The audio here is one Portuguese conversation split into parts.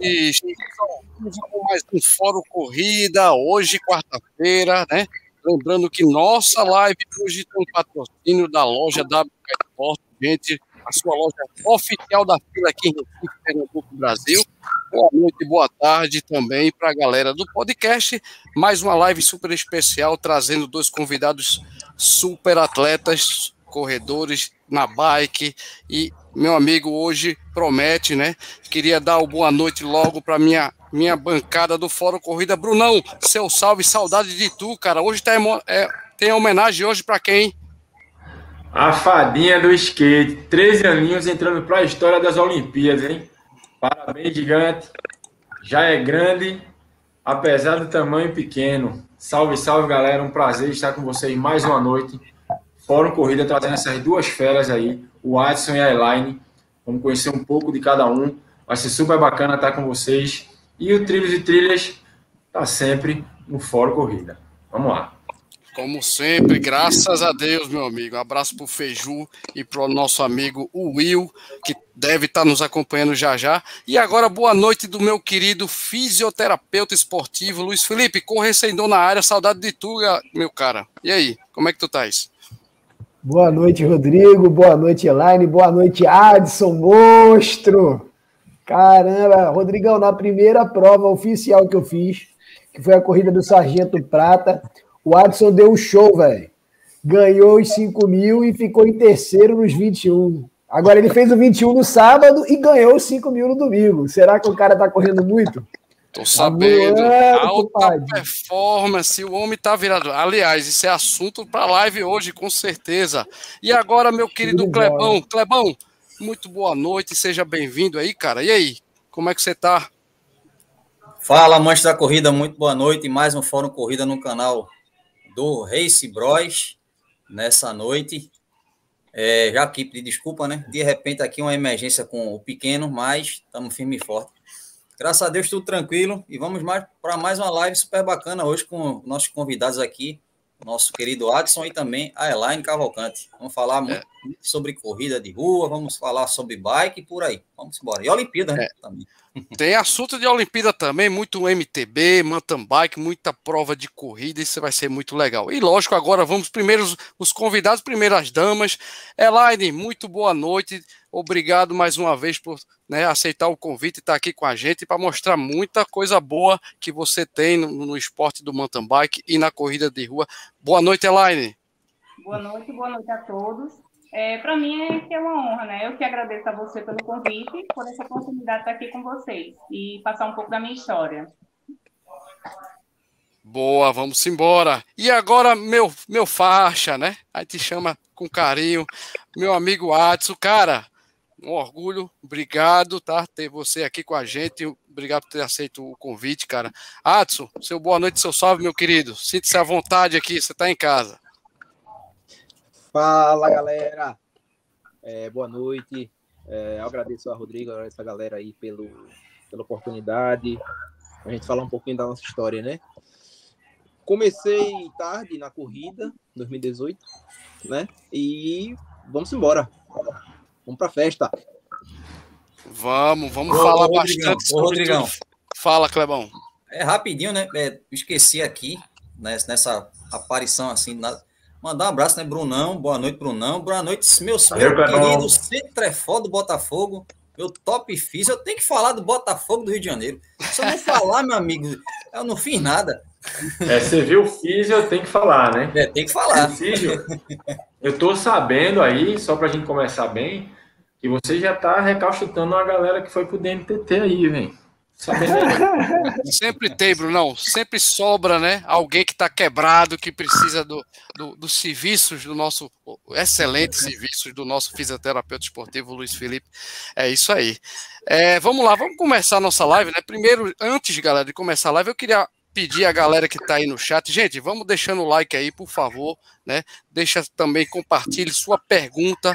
Estamos com mais um Fórum Corrida, hoje, quarta-feira, né? Lembrando que nossa live hoje tem um patrocínio da loja WK Sport, gente, a sua loja oficial da fila aqui em Recife, Pernambuco, Brasil. Boa noite, boa tarde também para a galera do podcast. Mais uma live super especial, trazendo dois convidados super atletas, corredores na bike e meu amigo hoje promete, né? Queria dar o boa noite logo para minha minha bancada do Fórum Corrida. Brunão, seu salve, saudade de tu, cara. Hoje tá, é, tem homenagem hoje para quem? A fadinha do skate, 13 aninhos entrando para a história das Olimpíadas, hein? Parabéns, gigante. Já é grande, apesar do tamanho pequeno. Salve, salve, galera. Um prazer estar com vocês mais uma noite. Fórum Corrida trazendo essas duas feras aí o Adson e a Elaine. Vamos conhecer um pouco de cada um. Vai ser super bacana estar com vocês. E o Trilhos e Trilhas está sempre no Fórum Corrida. Vamos lá. Como sempre, graças a Deus, meu amigo. Um abraço para o Feju e para o nosso amigo Will, que deve estar nos acompanhando já já. E agora, boa noite do meu querido fisioterapeuta esportivo, Luiz Felipe, correr sem dor na área. Saudade de tu, meu cara. E aí, como é que tu estás? Boa noite, Rodrigo. Boa noite, Elaine. Boa noite, Adson, monstro. Caramba, Rodrigão, na primeira prova oficial que eu fiz, que foi a corrida do Sargento Prata, o Adson deu um show, velho. Ganhou os 5 mil e ficou em terceiro nos 21. Agora ele fez o 21 no sábado e ganhou os 5 mil no domingo. Será que o cara tá correndo muito? Tô sabendo. Alta performance, o homem tá virado. Aliás, isso é assunto para live hoje, com certeza. E agora, meu querido Clebão, Clebão, muito boa noite, seja bem-vindo aí, cara. E aí, como é que você tá? Fala, amantes da corrida, muito boa noite. Mais um Fórum Corrida no canal do Race Bros nessa noite. É, já aqui pedir desculpa, né? De repente aqui uma emergência com o pequeno, mas estamos firme e forte. Graças a Deus, tudo tranquilo. E vamos mais para mais uma live super bacana hoje com nossos convidados aqui, nosso querido Adson e também a Elaine Cavalcante. Vamos falar muito é. sobre corrida de rua, vamos falar sobre bike e por aí. Vamos embora. E Olimpíada, né? É. Também. Tem assunto de Olimpíada também, muito MTB, mountain bike, muita prova de corrida, isso vai ser muito legal. E lógico, agora vamos primeiro os convidados, primeiro as damas. Elaine, muito boa noite. Obrigado mais uma vez por né, aceitar o convite e estar aqui com a gente para mostrar muita coisa boa que você tem no, no, esporte do mountain bike e na corrida de rua. Boa noite, Elaine. Boa noite, boa noite a todos. É, para mim é, é uma honra, né? Eu que agradeço a você pelo convite, por essa oportunidade de estar aqui com vocês e passar um pouco da minha história. Boa, vamos embora. E agora, meu, meu faixa, né? Aí te chama com carinho, meu amigo Adson. Cara, um orgulho, obrigado, tá? Ter você aqui com a gente. Obrigado por ter aceito o convite, cara. Adson, seu boa noite, seu salve, meu querido. Sinta-se à vontade aqui, você está em casa. Fala, galera. É, boa noite. É, agradeço a Rodrigo, essa galera aí pelo, pela oportunidade. A gente falar um pouquinho da nossa história, né? Comecei tarde na corrida, 2018, né? E vamos embora. Vamos para festa. Vamos, vamos ô, falar ô, bastante sobre Rodrigão. Tudo. Fala, Clebão. É rapidinho, né? É, esqueci aqui, né, nessa aparição assim, na, Mandar um abraço, né, Brunão? Boa noite, Brunão. Boa noite, meus meu querido Centrefó do Botafogo, meu top físico. Eu tenho que falar do Botafogo do Rio de Janeiro. Se eu não falar, meu amigo, eu não fiz nada. É, você viu o físico, eu tenho que falar, né? É, tem que falar. Físio, eu tô sabendo aí, só pra gente começar bem, que você já tá recalchutando uma galera que foi pro DMTT aí, velho. Sempre tem, Brunão. Sempre sobra, né? Alguém que está quebrado, que precisa do, do, dos serviços do nosso excelentes serviços do nosso fisioterapeuta esportivo Luiz Felipe. É isso aí. É, vamos lá, vamos começar a nossa live, né? Primeiro, antes, galera, de começar a live, eu queria pedir a galera que está aí no chat, gente, vamos deixando o like aí, por favor, né? Deixa também, compartilhe sua pergunta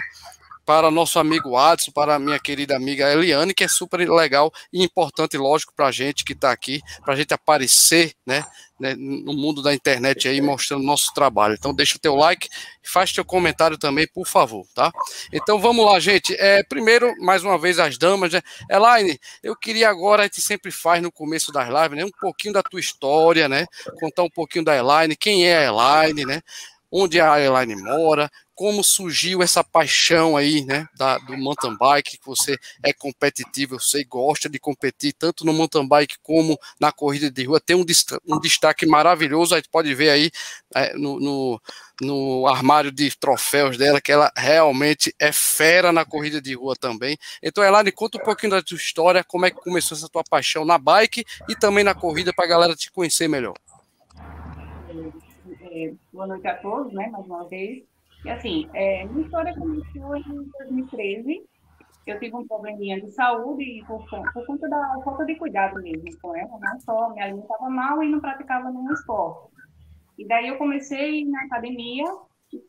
para nosso amigo Adson, para a minha querida amiga Eliane, que é super legal e importante, lógico, para a gente que está aqui, para a gente aparecer, né, né, no mundo da internet aí, mostrando nosso trabalho. Então, deixa o teu like e faz teu comentário também, por favor, tá? Então, vamos lá, gente. É, primeiro, mais uma vez, as damas, né? Elaine, eu queria agora, a gente sempre faz no começo das lives, né, um pouquinho da tua história, né, contar um pouquinho da Elaine, quem é a Elaine, né, onde a Elaine mora, como surgiu essa paixão aí, né, da, do mountain bike, que você é competitivo, você gosta de competir tanto no mountain bike como na corrida de rua, tem um, um destaque maravilhoso, a gente pode ver aí é, no, no, no, armário de troféus dela, que ela realmente é fera na corrida de rua também. Então, Elaine, conta um pouquinho da tua história, como é que começou essa tua paixão na bike e também na corrida, para a galera te conhecer melhor. É, boa noite a todos, né, mais uma vez. E assim, é, minha história começou em 2013. Eu tive um probleminha de saúde por, por conta da falta de cuidado mesmo com ela, não só me alimentava mal e não praticava nenhum esporte. E daí eu comecei na academia,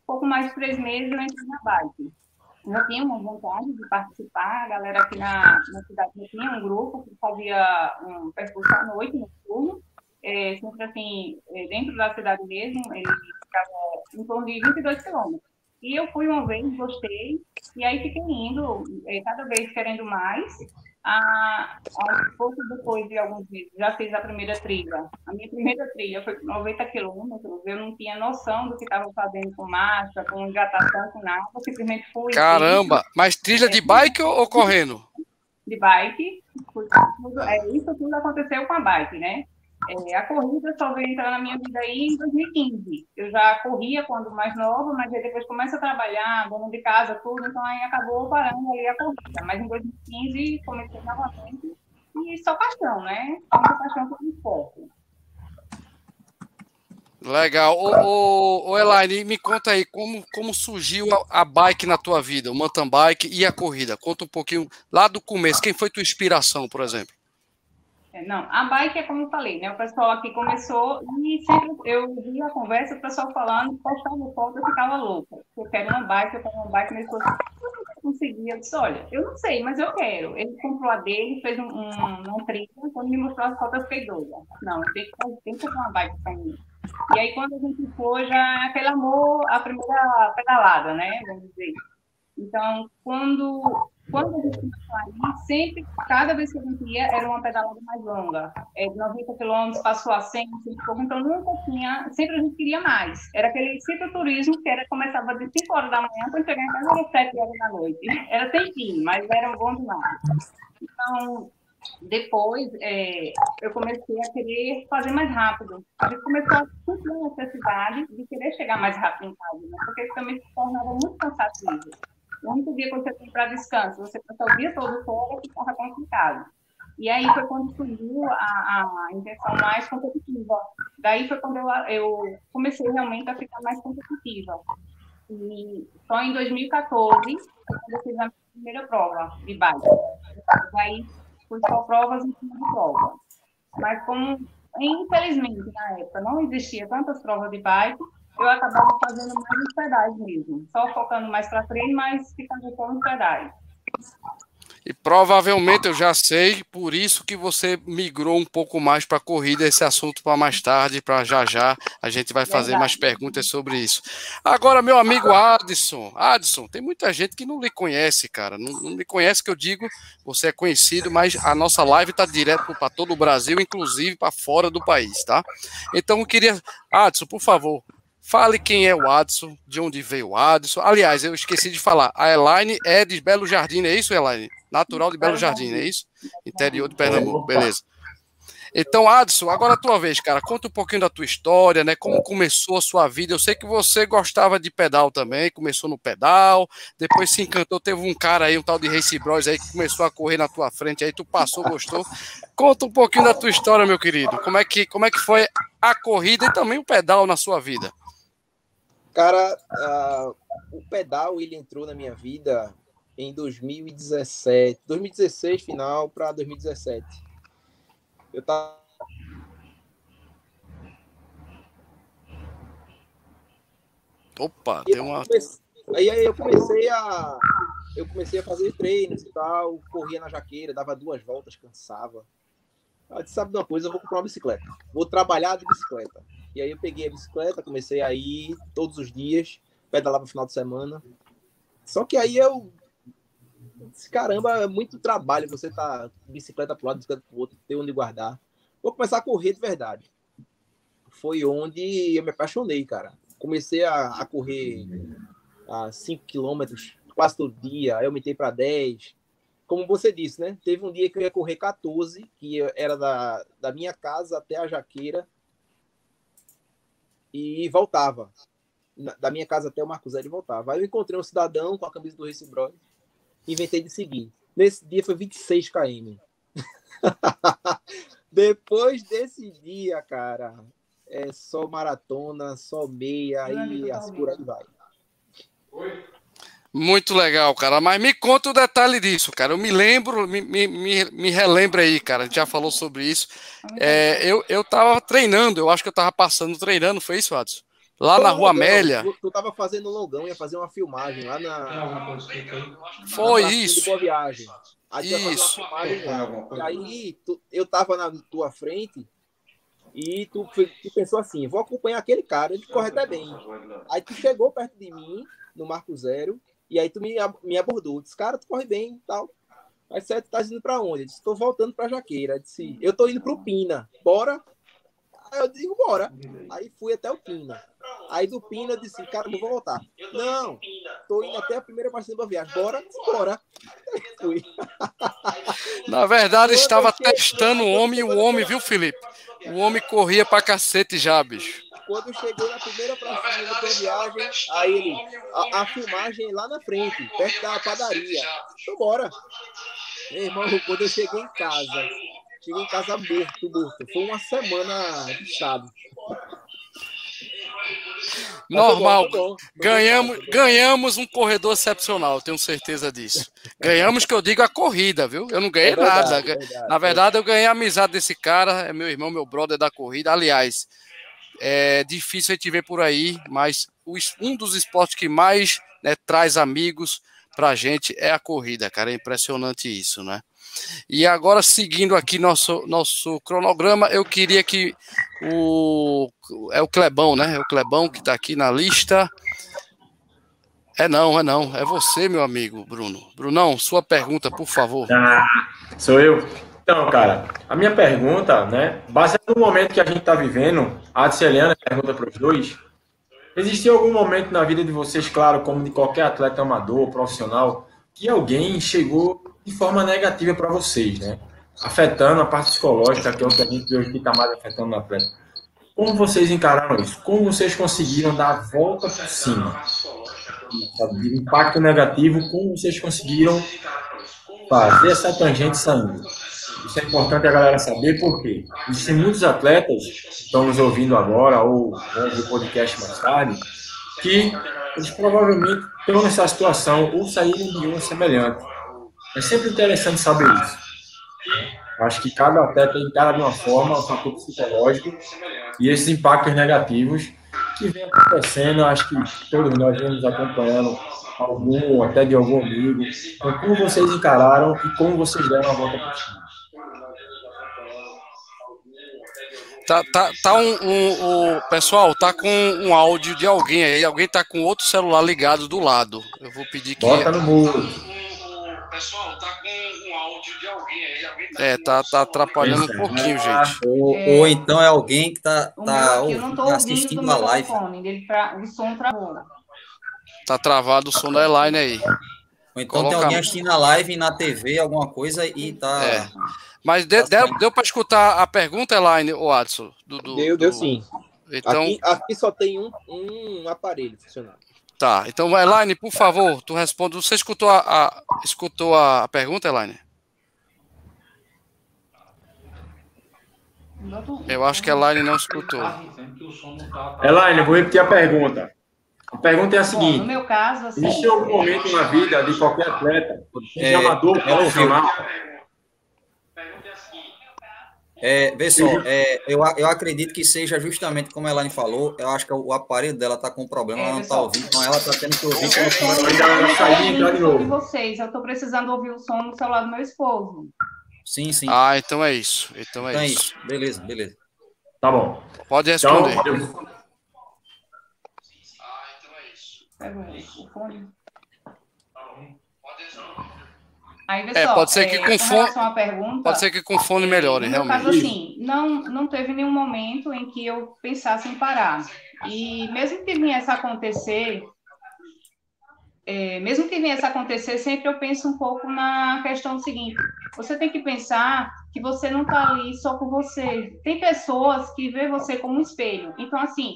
pouco mais de três meses eu entrei na bike. Eu tinha uma vontade de participar, a galera aqui na, na cidade tinha um grupo que fazia um percurso à noite, no turno, é, sempre assim, é, dentro da cidade mesmo, ele ficava em torno de 22 quilômetros. E eu fui uma vez, gostei, e aí fiquei indo, é, cada vez querendo mais. A, a, pouco depois de alguns meses, já fiz a primeira trilha. A minha primeira trilha foi 90 quilômetros, eu não tinha noção do que estava fazendo com marcha, com hidratação, com nada, eu simplesmente fui. Caramba! Fui, mas trilha de bike ou, ou correndo? De bike. Fui, é, isso tudo aconteceu com a bike, né? É, a corrida só veio entrar na minha vida aí em 2015. Eu já corria quando mais nova, mas aí depois começa a trabalhar, dono de casa, tudo, então aí acabou parando ali a corrida. Mas em 2015 comecei novamente e só paixão, né? Muita paixão por esporte. Legal. Ô, ô, ô, Elaine, me conta aí, como, como surgiu a, a, bike na tua vida, o mountain bike e a corrida? Conta um pouquinho lá do começo. Quem foi tua inspiração, por exemplo? É, não, a bike é como eu falei, né? O pessoal aqui começou e sempre eu vi a conversa, o pessoal falando, postando foto, eu ficava louca. Eu quero uma bike, eu quero uma bike, mas eu conseguia. Eu disse, olha, eu não sei, mas eu quero. Ele comprou a dele, fez um, um, um trilho, quando me mostrou as fotos, eu fiquei doida. Não, tem que, comprar uma bike para mim. E aí, quando a gente foi, já aquele amor, a primeira pedalada, né? Vamos dizer. Então, quando quando a gente começou sempre, cada vez que a gente ia, era uma pedalada mais longa. É, 90 quilômetros, passou a 100, 100 pouco, então nunca tinha, sempre a gente queria mais. Era aquele cicloturismo que era, começava de 5 horas da manhã, quando chegava em casa era 7 horas da noite. Era sem fim, mas era bom demais. Então, depois, é, eu comecei a querer fazer mais rápido. A gente começou a sentir a necessidade de querer chegar mais rápido em casa, né? porque isso também se tornava muito cansativo. O único dia que você tem para descanso, você passa o dia todo fora, que estava complicado. E aí foi quando surgiu a, a mais competitiva. Daí foi quando eu, eu comecei realmente a ficar mais competitiva. E só em 2014, quando eu fiz a primeira prova de bike. Daí fui só provas em cima de prova. Mas como, infelizmente, na época não existia tantas provas de bike, eu acabava fazendo mais nos pedais mesmo, só focando mais para treino, mas ficando nos pedais. E provavelmente eu já sei, por isso que você migrou um pouco mais para a corrida, esse assunto para mais tarde, para já já a gente vai fazer Verdade. mais perguntas sobre isso. Agora, meu amigo Adson, Adson, tem muita gente que não lhe conhece, cara, não, não lhe conhece que eu digo, você é conhecido, mas a nossa live está direto para todo o Brasil, inclusive para fora do país, tá? Então eu queria, Adson, por favor, Fale quem é o Adson, de onde veio o Adson. Aliás, eu esqueci de falar. A Elaine é de Belo Jardim, é isso, Elaine? Natural de Belo Jardim, é isso? Interior de Pernambuco, beleza. Então, Adson, agora a tua vez, cara. Conta um pouquinho da tua história, né? Como começou a sua vida. Eu sei que você gostava de pedal também, começou no pedal, depois se encantou. Teve um cara aí, um tal de Race Bros aí, que começou a correr na tua frente, aí tu passou, gostou. Conta um pouquinho da tua história, meu querido. Como é que, como é que foi a corrida e também o pedal na sua vida? Cara, uh, o pedal ele entrou na minha vida em 2017, 2016 final para 2017. Eu tava Opa, tem uma comecei, aí eu comecei a eu comecei a fazer treinos e tal, corria na jaqueira, dava duas voltas, cansava. Eu disse, sabe de uma coisa, eu vou comprar uma bicicleta. Vou trabalhar de bicicleta. E aí eu peguei a bicicleta, comecei a ir todos os dias, pedalava no final de semana. Só que aí eu caramba, é muito trabalho você tá bicicleta para lado, bicicleta para outro, ter onde guardar. Vou começar a correr de verdade. Foi onde eu me apaixonei, cara. Comecei a, a correr a 5 quilômetros quase todo dia, aí aumentei para 10. Como você disse, né? Teve um dia que eu ia correr 14, que era da, da minha casa até a Jaqueira, e voltava. Da minha casa até o Marcos Zé e voltava. Aí eu encontrei um cidadão com a camisa do Race Bros. Inventei de seguir. Nesse dia foi 26 km. Depois desse dia, cara, é só maratona, só meia, aí as por aí vai. Oi? Muito legal, cara. Mas me conta o detalhe disso, cara. Eu me lembro, me, me, me relembra aí, cara. A gente já falou sobre isso. É, eu, eu tava treinando, eu acho que eu tava passando treinando, foi isso, Adson? Lá na Rua Amélia. Tu, tu tava fazendo longão, ia fazer uma filmagem lá na. Foi na isso. Boa viagem. Aí isso. aí tu, eu tava na tua frente e tu, tu, pensou assim: vou acompanhar aquele cara, ele corre até bem. Aí tu chegou perto de mim, no Marco Zero, e aí tu me, me abordou, disse, cara, tu corre bem e tal. Aí você tá indo pra onde? Eu disse, tô voltando pra Jaqueira. Eu disse, eu tô indo pro Pina, bora? Aí eu digo, bora. Aí fui até o Pina. Aí do Pina disse, cara, não vou voltar. Não, tô indo até a primeira parte da viagem. Bora? Bora. Fui. Na verdade, estava testando o homem e o homem, viu, Felipe? O homem corria pra cacete já, bicho. Quando chegou na primeira pracinha da viagem, aí ele, a, a, filmagem lá na frente, perto da padaria. Então bora. Meu irmão, quando eu cheguei em casa, cheguei em casa morto, morto. Foi uma semana estado. Normal. Ganhamos, ganhamos um corredor excepcional, tenho certeza disso. Ganhamos, que eu digo, a corrida, viu? Eu não ganhei é verdade, nada. É verdade, Na verdade, eu ganhei a amizade desse cara, é meu irmão, meu brother da corrida. Aliás, é difícil a gente ver por aí, mas um dos esportes que mais né, traz amigos pra gente é a corrida, cara. É impressionante isso, né? E agora, seguindo aqui nosso, nosso cronograma, eu queria que o. É o Clebão, né? É o Clebão que está aqui na lista. É não, é não. É você, meu amigo, Bruno. Brunão, sua pergunta, por favor. Ah, sou eu. Então, cara, a minha pergunta, né, baseado no momento que a gente está vivendo, a Adceliana pergunta para os dois, existiu algum momento na vida de vocês, claro, como de qualquer atleta amador, profissional, que alguém chegou de forma negativa para vocês, né? Afetando a parte psicológica, que é o que a gente hoje está mais afetando o atleta. Como vocês encararam isso? Como vocês conseguiram dar a volta por cima? De impacto negativo, como vocês conseguiram fazer essa tangente saindo? Isso é importante a galera saber, porque existem muitos atletas que estão nos ouvindo agora ou vão o podcast mais tarde, que eles provavelmente estão nessa situação ou saíram de uma semelhante. É sempre interessante saber isso. Acho que cada atleta encara de uma forma, um fator psicológico, e esses impactos negativos que vem acontecendo, acho que todos nós vamos acompanhando algum, até de algum amigo. Então, como vocês encararam e como vocês deram a volta por cima? Tá, tá, tá um, um, um, pessoal, tá com um áudio de alguém aí. Alguém tá com outro celular ligado do lado. Eu vou pedir que. Bota no muro. Pessoal, tá com um áudio de alguém aí. Alguém tá é, tá, tá atrapalhando um pouquinho, gente. Ou, é... ou então é alguém que tá, tá ouvindo, assistindo a live. Pra... O som travou. Tá travado o som da line aí. Ou então Coloca... tem alguém assistindo a live na TV, alguma coisa, e tá. É. Mas de, deu, deu para escutar a pergunta, Elaine, ou Adson? Do, do, deu, deu do... sim. Então... Aqui, aqui, só tem um, um aparelho funcionando. Tá, então, Elaine, por favor, tu responde. Você escutou a, a escutou a pergunta, Elaine? Eu acho que a Elaine não escutou. Elaine, vou repetir a pergunta. A pergunta é a seguinte: Bom, no meu caso, assim, existe algum momento na vida de qualquer atleta, seja é, amador, profissional, É, vê só, é, eu, eu acredito que seja justamente como a Elaine falou, eu acho que o aparelho dela tá com problema, ela não tá ouvindo, então ela tá tendo que ouvir. Eu de vocês, eu tô precisando ouvir o som no celular do meu esposo. Sim, sim. Ah, então é isso. Então é Então é isso. isso. Beleza, beleza. Tá bom. Pode Então, responder. eu- Pega o fone. Aí, É, pessoal, pode ser que é, com fone- pergunta, Pode ser que com fone melhore, realmente. caso, assim, não, não teve nenhum momento em que eu pensasse em parar. E mesmo que viesse a acontecer, é, mesmo que viesse a acontecer, sempre eu penso um pouco na questão seguinte: você tem que pensar que você não está ali só por você. Tem pessoas que vê você como um espelho. Então, assim,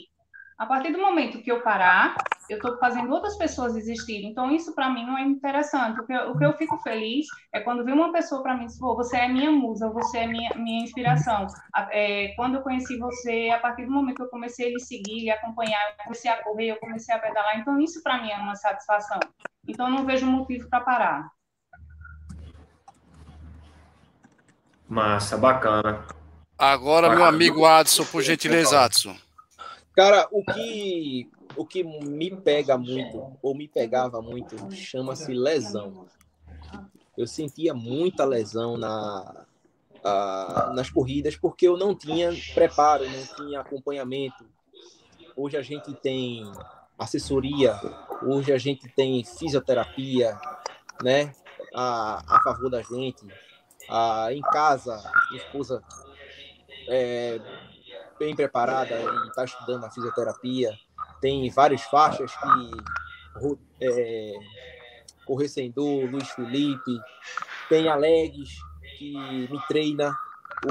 a partir do momento que eu parar, eu estou fazendo outras pessoas existirem. Então, isso para mim não é interessante. O que, eu, o que eu fico feliz é quando vem uma pessoa para mim e diz, pô, você é minha musa, você é minha, minha inspiração. É, quando eu conheci você, a partir do momento que eu comecei a lhe seguir, lhe acompanhar, eu comecei a correr, eu comecei a pedalar. Então, isso para mim é uma satisfação. Então, eu não vejo motivo para parar. Massa, bacana. Agora, meu amigo Adson, por gentileza, Adson. Cara, o que, o que me pega muito, ou me pegava muito, chama-se lesão. Eu sentia muita lesão na, nas corridas porque eu não tinha preparo, não tinha acompanhamento. Hoje a gente tem assessoria, hoje a gente tem fisioterapia, né, a, a favor da gente. Em casa, minha esposa é bem preparada está estudando a fisioterapia. Tem várias faixas que é, Dor, Luiz Felipe, tem Alex que me treina.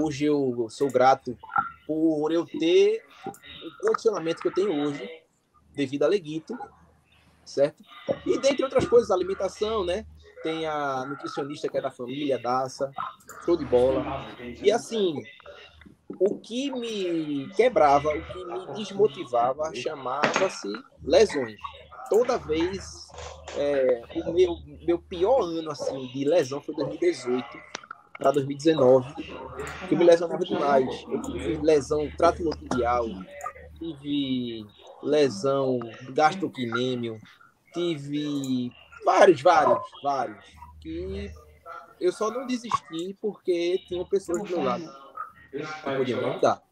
Hoje eu sou grato por eu ter o condicionamento que eu tenho hoje, devido a Leguito, certo? E dentre outras coisas, alimentação, né? Tem a nutricionista que é da família, Daça, show de bola. E assim, o que me quebrava, o que me desmotivava, chamava-se lesões. Toda vez, é, o meu, meu pior ano assim de lesão foi 2018 para 2019, que eu me lesionava demais. Eu tive lesão tratotibial, tive lesão gastrocnêmio, tive vários, vários, vários, que eu só não desisti porque tinham pessoas do meu lado. Podia é.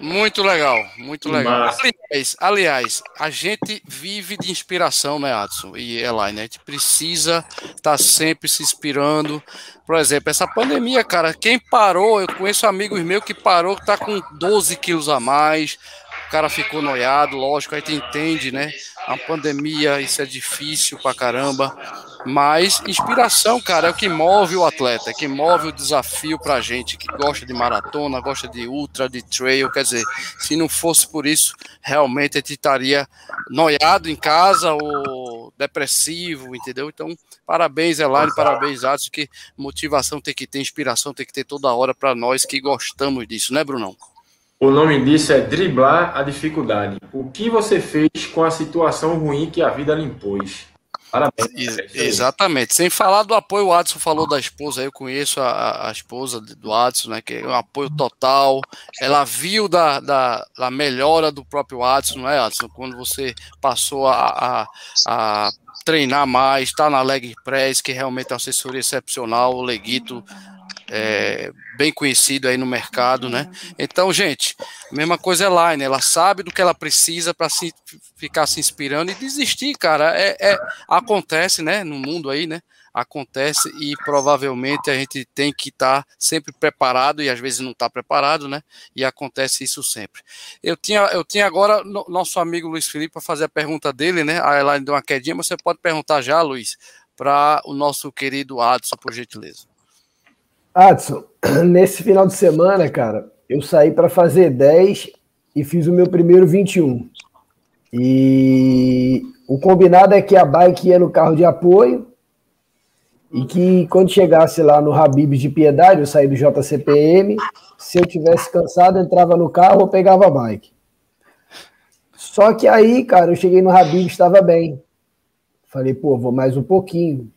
Muito legal, muito legal. Aliás, aliás, a gente vive de inspiração, né, Adson e Elaine? A gente precisa estar sempre se inspirando. Por exemplo, essa pandemia, cara, quem parou, eu conheço amigos meus que parou, que tá com 12 quilos a mais, o cara ficou noiado, lógico, aí tu entende, né? A pandemia, isso é difícil pra caramba. Mas inspiração, cara, é o que move o atleta, é que move o desafio pra gente que gosta de maratona, gosta de ultra, de trail. Quer dizer, se não fosse por isso, realmente a gente estaria noiado em casa ou depressivo, entendeu? Então, parabéns, Elaine, parabéns, Adson, que motivação tem que ter, inspiração tem que ter toda hora para nós que gostamos disso, né, Brunão? O nome disso é driblar a dificuldade. O que você fez com a situação ruim que a vida lhe impôs? Parabéns. Ex- É. Exatamente. Sem falar do apoio, o Adson falou da esposa. Eu conheço a, a esposa do Adson, né? Que é um apoio total. Ela viu da, da, da melhora do próprio Adson, não é, Adson? Quando você passou a, a, a treinar mais, está na Leg Press, que realmente é uma assessoria excepcional. O Leguito é bem conhecido aí no mercado, né? Então, gente, mesma coisa é Line, ela sabe do que ela precisa para se ficar se inspirando e desistir, cara. É, é- acontece, né? No mundo aí, né? Acontece e provavelmente a gente tem que estar sempre preparado e às vezes não está preparado, né? E acontece isso sempre. Eu tinha, eu tinha agora no- nosso amigo Luiz Felipe para fazer a pergunta dele, né? A Elaine deu uma quedinha, mas você pode perguntar já, Luiz, para o nosso querido Adson, por gentileza. Adson, nesse final de semana, cara, eu saí para fazer 10 e fiz o meu primeiro 21. E o combinado é que a bike ia no carro de apoio e que quando chegasse lá no Habibs de Piedade, eu saí do JCPM, se eu tivesse cansado, entrava no carro ou pegava a bike. Só que aí, cara, eu cheguei no Habibs, estava bem. Falei, pô, vou mais um pouquinho.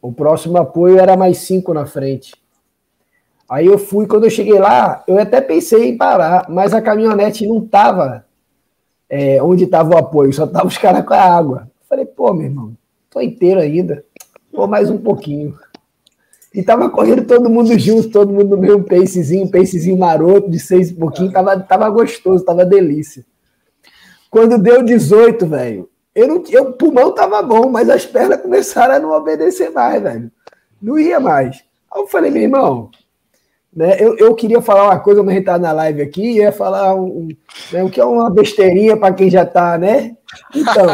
O próximo apoio era mais cinco na frente. Aí eu fui, quando eu cheguei lá, eu até pensei em parar, mas a caminhonete não tava é, onde tava o apoio, só tava os caras com a água. Falei, pô, meu irmão, tô inteiro ainda, vou mais um pouquinho. E tava correndo todo mundo junto, todo mundo no mesmo pacezinho, pacezinho maroto, de seis e pouquinho, tava, tava gostoso, tava delícia. Quando deu 18, velho, eu não, eu, o pulmão tava bom, mas as pernas começaram a não obedecer mais, velho. Não ia mais. Aí eu falei, meu irmão, né, eu, eu queria falar uma coisa, mas a gente tá na live aqui, ia falar um, né, o que é uma besteirinha para quem já tá, né? Então,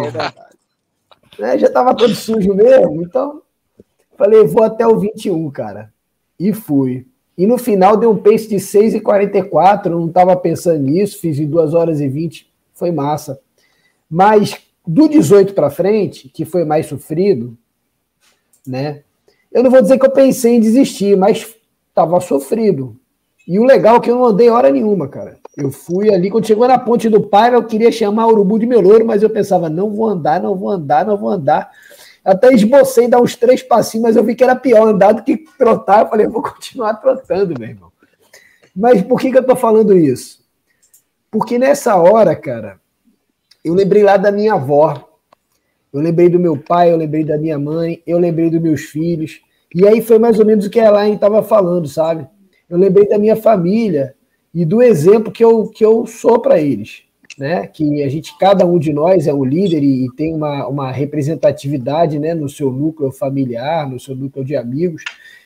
né, já tava todo sujo mesmo, então falei, vou até o 21, cara. E fui. E no final deu um pace de 6,44, não tava pensando nisso, fiz em 2 horas e 20 foi massa. Mas do 18 para frente, que foi mais sofrido, né? Eu não vou dizer que eu pensei em desistir, mas estava sofrido. E o legal é que eu não andei hora nenhuma, cara. Eu fui ali, quando chegou na ponte do Paiva, eu queria chamar o Urubu de meu louro, mas eu pensava, não vou andar, não vou andar, não vou andar. Até esbocei dar uns três passinhos, mas eu vi que era pior andar do que trotar. Eu falei, eu vou continuar trotando, meu irmão. Mas por que, que eu tô falando isso? Porque nessa hora, cara, eu lembrei lá da minha avó, eu lembrei do meu pai, eu lembrei da minha mãe, eu lembrei dos meus filhos. E aí foi mais ou menos o que a Elaine estava falando, sabe? Eu lembrei da minha família e do exemplo que eu, que eu sou para eles. Né? Que a gente, cada um de nós é um líder e, e tem uma, uma representatividade né, no seu núcleo familiar, no seu núcleo de amigos.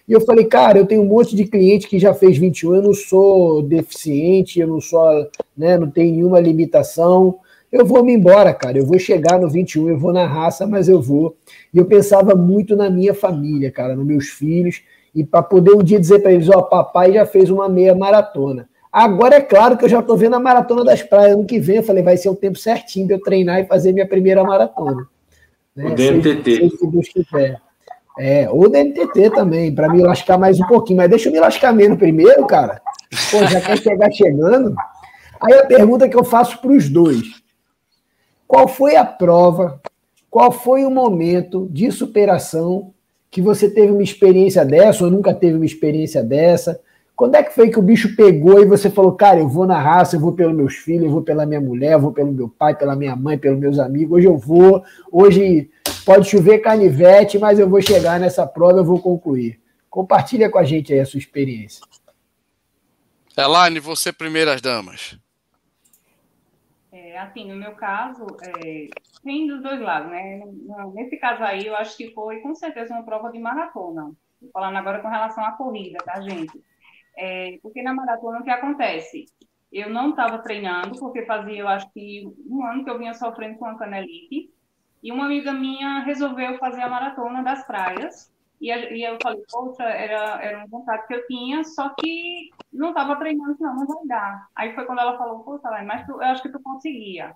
E eu falei, cara, eu tenho um monte de cliente que já fez 21, eu não sou deficiente, eu não sou, né, não tenho nenhuma limitação. Eu vou me embora, cara. Eu vou chegar no 21, eu vou na raça, mas eu vou. E eu pensava muito na minha família, cara, nos meus filhos, e para poder um dia dizer para eles: Ó, oh, papai já fez uma meia maratona. Agora é claro que eu já estou vendo a maratona das praias ano que vem. Eu falei: vai ser o tempo certinho de eu treinar e fazer minha primeira maratona. Né? O DMTT. Se, se Deus quiser. É, ou da NTT também, para me lascar mais um pouquinho. Mas deixa eu me lascar menos primeiro, cara. Pô, já quer chegar chegando. Aí a pergunta que eu faço para os dois: qual foi a prova, qual foi o momento de superação que você teve uma experiência dessa, ou nunca teve uma experiência dessa? Quando é que foi que o bicho pegou e você falou, cara, eu vou na raça, eu vou pelos meus filhos, eu vou pela minha mulher, eu vou pelo meu pai, pela minha mãe, pelos meus amigos, hoje eu vou, hoje Pode chover canivete, mas eu vou chegar nessa prova, eu vou concluir. Compartilha com a gente aí a sua experiência. Elaine, você primeiras damas. É, assim, no meu caso, é, tem dos dois lados, né? Nesse caso aí, eu acho que foi com certeza uma prova de maratona. Falando agora com relação à corrida, tá, gente? É, porque na maratona o que acontece? Eu não estava treinando, porque fazia, eu acho que um ano que eu vinha sofrendo com a canelite. E uma amiga minha resolveu fazer a maratona das praias. E, e eu falei, poxa, era, era contato que eu tinha, só que não estava treinando, não, não vai dar. Aí foi quando ela falou, poxa, mas tu, eu acho que tu conseguia.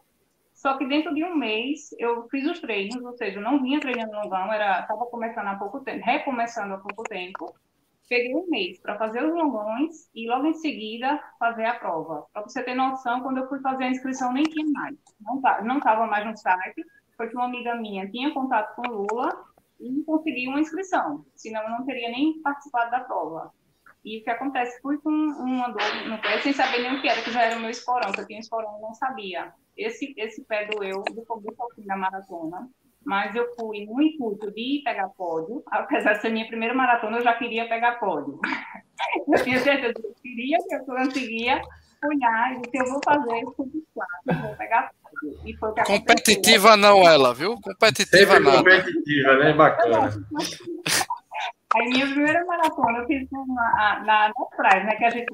Só que dentro de um mês eu fiz os treinos, ou seja, eu não vinha treinando longão, era estava começando há pouco tempo, recomeçando há pouco tempo. Peguei um mês para fazer os longões e logo em seguida fazer a prova. Para você ter noção, quando eu fui fazer a inscrição nem tinha mais, não estava mais no site, porque uma amiga minha tinha contato com Lula e conseguiu uma inscrição, senão eu não teria nem participado da prova. E o que acontece? Fui com uma dor no pé, sem saber nem o que era, que já era o meu esporão, que eu tinha esporão e não sabia. Esse, esse pé doeu do começo ao fim da maratona, mas eu fui no intuito de pegar pódio, apesar de ser minha primeira maratona, eu já queria pegar pódio. eu tinha certeza que eu queria, que eu conseguia olhar e disse, eu vou fazer tudo claro, vou pegar e foi competitiva não ela, viu? Competitiva Sempre nada. competitiva, né? Bacana. Aí minha primeira maratona eu fiz na, na, na praia, né? Que a gente,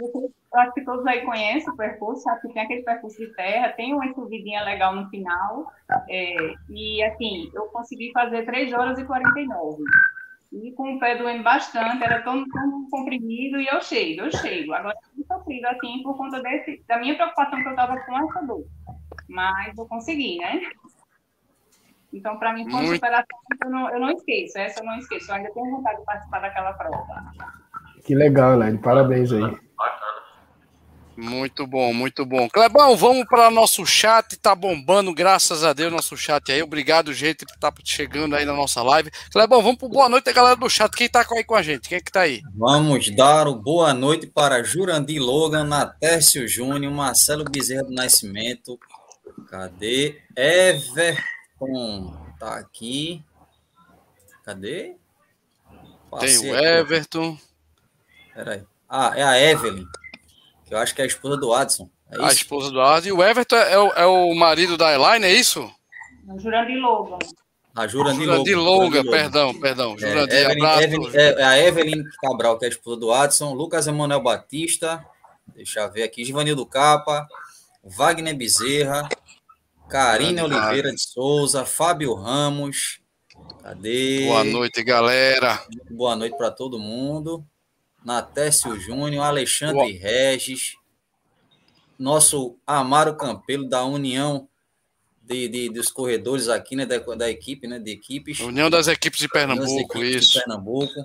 acho que todos aí conhecem o percurso, sabe que tem aquele percurso de terra, tem uma subidinha legal no final. É, e assim, eu consegui fazer 3 horas e 49. E com o pé doendo bastante, era tão, tão comprimido e eu chego, eu chego. Agora, eu sofrido assim por conta desse, da minha preocupação que eu estava com essa dor mas eu consegui, né? Então, para mim, foi uma superação eu não, eu não esqueço. Essa eu não esqueço. Eu ainda tenho vontade de participar daquela prova. Que legal, Elaine. Parabéns aí. Bacana. Muito bom, muito bom. Clebão, vamos para nosso chat, tá bombando, graças a Deus, nosso chat aí. Obrigado, gente, por estar tá chegando aí na nossa live. Clebão, vamos pro boa noite, galera do chat. Quem tá aí com a gente? Quem é que tá aí? Vamos dar o boa noite para Jurandir Logan, Natércio Júnior, Marcelo Bezerra do Nascimento. Cadê? Everton tá aqui. Cadê? Passei Tem o Everton. Peraí. Ah, é a Evelyn. Eu acho que é a esposa do Adson. É a esposa do Adson. E o Everton é, o, é o marido da Elaine, é isso? A Jurandir Logan. A Jurandir, Jurandir Logan, perdão, perdão. É, Jurandir, é, Evelyn, Evelyn, é, a Evelyn Cabral, que é a esposa do Adson. Lucas Emanuel Batista. Deixa eu ver aqui. Givanildo Capa. Wagner Bezerra. Karina Oliveira de Souza. Fábio Ramos. Cadê? Boa noite, galera. Boa noite para todo mundo. Natécio Júnior, Alexandre Regis, nosso Amaro Campelo da União de, de, dos corredores aqui, né, da, da equipe, né, de equipes. União das equipes de Pernambuco, equipes isso. De Pernambuco.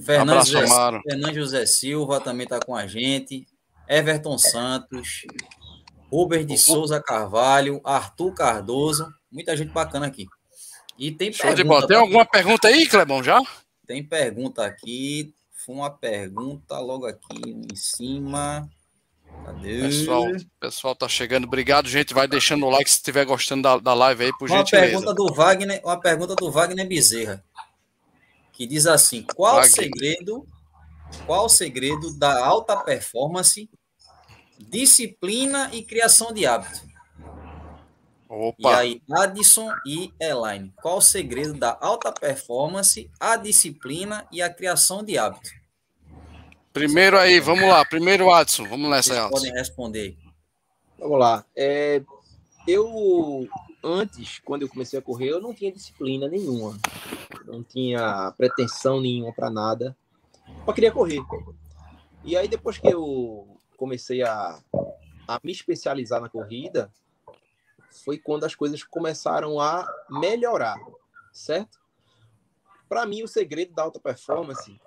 Fernando, Abraço, José, Amaro. Fernando José Silva também está com a gente. Everton Santos, Robert de Souza Carvalho, Arthur Cardoso, muita gente bacana aqui. E tem Show pergunta. De bola. Tem alguma pergunta aí, Clebão, já? Tem pergunta aqui. Foi uma pergunta logo aqui em cima. Cadê? Pessoal, pessoal tá chegando. Obrigado, gente. Vai deixando o like se estiver gostando da, da live aí, por uma gentileza. Pergunta do Wagner, uma pergunta do Wagner Bezerra, que diz assim: qual Wagner. o segredo, qual o segredo da alta performance, disciplina e criação de hábito? Opa. E aí, Addison e Elaine, qual o segredo da alta performance, a disciplina e a criação de hábito? Primeiro aí, vamos lá. Primeiro, Adson. Vamos nessa, Vocês podem responder. Vamos lá. É, eu, antes, quando eu comecei a correr, eu não tinha disciplina nenhuma. Não tinha pretensão nenhuma para nada. Só queria correr. E aí, depois que eu comecei a, a me especializar na corrida, foi quando as coisas começaram a melhorar, certo? Para mim, o segredo da alta performance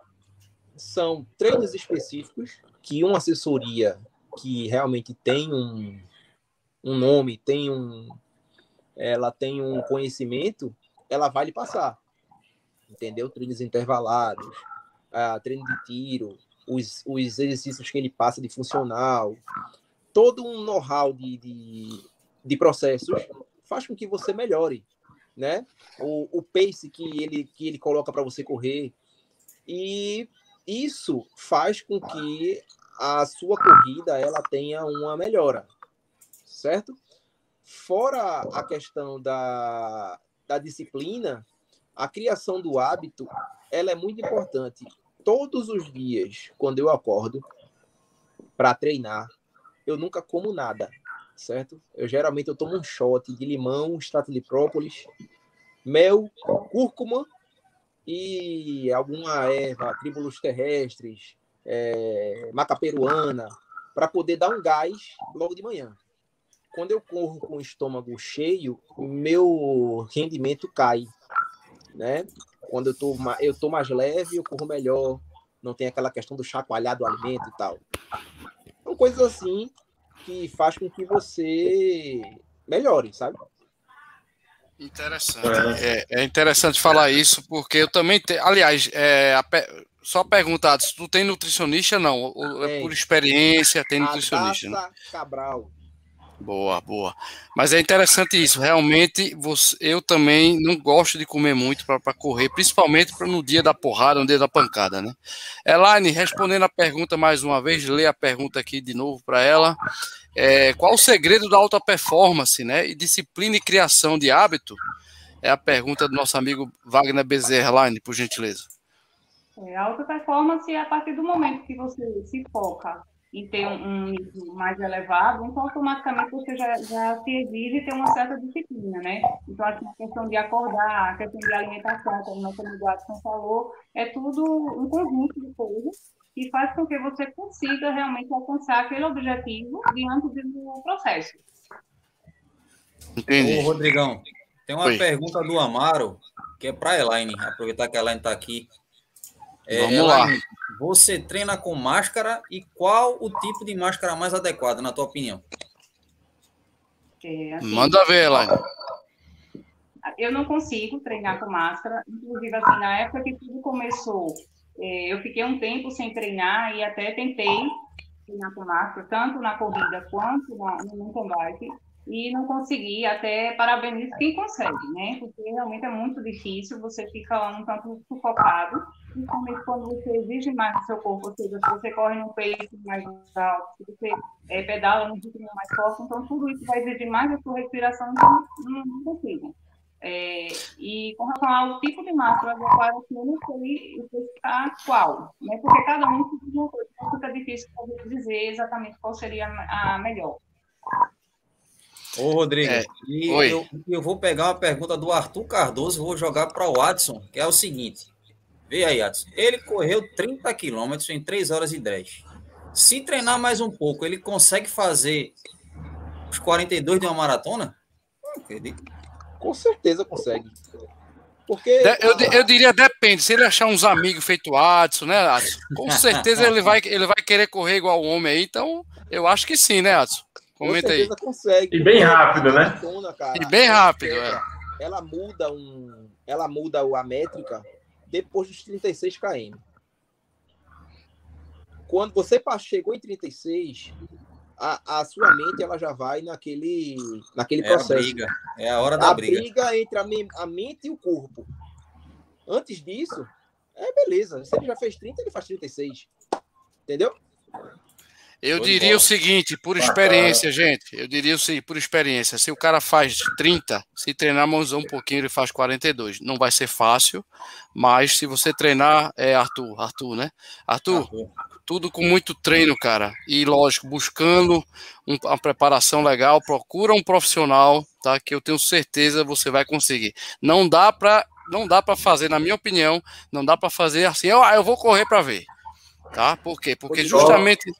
são treinos específicos que uma assessoria que realmente tem um, um nome, tem um, ela tem um conhecimento, ela vai lhe passar. Entendeu? Treinos intervalados, uh, treino de tiro, os, os exercícios que ele passa de funcional, todo um know-how de, de de processos faz com que você melhore, né? O, o pace que ele, que ele coloca para você correr. E isso faz com que a sua corrida ela tenha uma melhora, certo? Fora a questão da, da disciplina, a criação do hábito, ela é muito importante. Todos os dias, quando eu acordo para treinar, eu nunca como nada certo? Eu geralmente eu tomo um shot de limão, extrato de própolis, mel, cúrcuma e alguma erva, tríbulos terrestres, é, maca peruana, para poder dar um gás logo de manhã. Quando eu corro com o estômago cheio, meu rendimento cai, né? Quando eu tô, eu tô mais leve, eu corro melhor, não tem aquela questão do chacoalhar do alimento e tal. São coisas assim que faz com que você melhore, sabe? Interessante. É, é interessante falar isso, porque eu também tenho. Aliás, é, a, só perguntar, se tu tem nutricionista, não? É por experiência, tem nutricionista. Né? Cabral. Boa, boa. Mas é interessante isso. Realmente, você, eu também não gosto de comer muito para correr, principalmente para no dia da porrada, no dia da pancada, né? Elaine, respondendo a pergunta mais uma vez, lê a pergunta aqui de novo para ela. É, qual o segredo da alta performance, né? E disciplina e criação de hábito? É a pergunta do nosso amigo Wagner Bezerra, Elaine, por gentileza. É, a alta performance é a partir do momento que você se foca e ter um, um nível mais elevado, então automaticamente você já, já se exige ter uma certa disciplina, né? Então, assim, a questão de acordar, a questão de alimentação, como o nosso amigo Adson falou, é tudo um conjunto de coisas que faz com que você consiga realmente alcançar aquele objetivo diante do processo. Entendi. Ô, Rodrigão, tem uma Oi. pergunta do Amaro, que é para a Elaine, aproveitar que a Elaine está aqui. É, Vamos Elaine, lá. Você treina com máscara e qual o tipo de máscara mais adequada, na tua opinião? É, assim, Manda ver, Elaine. eu não consigo treinar com máscara. Inclusive, assim, na época que tudo começou, é, eu fiquei um tempo sem treinar e até tentei treinar com máscara, tanto na corrida quanto no mountain bike, e não consegui. Até parabenizo quem consegue, né? Porque realmente é muito difícil, você fica um tanto sufocado, principalmente quando você exige mais do seu corpo, ou seja, se você corre num pace mais alto, se você é, pedala num ritmo mais forte, então tudo isso vai exigir mais da sua respiração, então não, não consigo. É, e com relação ao tipo de máscara adequado, assim, eu não sei especificar qual, né? porque cada um tem uma coisa, então fica difícil dizer exatamente qual seria a melhor. Ô, Rodrigo, É, e oi. eu, eu vou pegar uma pergunta do Arthur Cardoso e vou jogar para o Watson, que é o seguinte. Vê aí, Watson. Ele correu 30 quilômetros em 3 horas e 10. Se treinar mais um pouco, ele consegue fazer os 42 de uma maratona? Não acredito. Com certeza consegue. Porque. De- Eu, eu diria depende. Se ele achar uns amigos feito Adson, né, Adson? Com certeza ele vai, ele vai querer correr igual o homem aí. Então, eu acho que sim, né, Adson? com Comenta aí. certeza consegue. E bem rápido, né? Maratona, cara, E bem rápido, é. ela muda um, ela muda a métrica depois dos 36 km. Quando você chegou em 36, a, a sua mente ela já vai naquele, naquele É a processo. briga. É a hora da a briga. briga entre a, me- a mente e o corpo. Antes disso, é beleza. Se ele já fez 30, ele faz 36. Entendeu? Eu de diria bola. o seguinte, por experiência, gente. Eu diria o seguinte, por experiência. Se o cara faz 30, se treinar mais um pouquinho, ele faz 42. Não vai ser fácil, mas se você treinar, é Arthur, Arthur, né? Arthur, tudo com muito treino, cara. E lógico, buscando um- uma preparação legal, procura um profissional, tá? Que eu tenho certeza você vai conseguir. Não dá para, não dá para fazer, na minha opinião, não dá para fazer assim. Eu, eu vou correr para ver, tá? Por quê? Porque justamente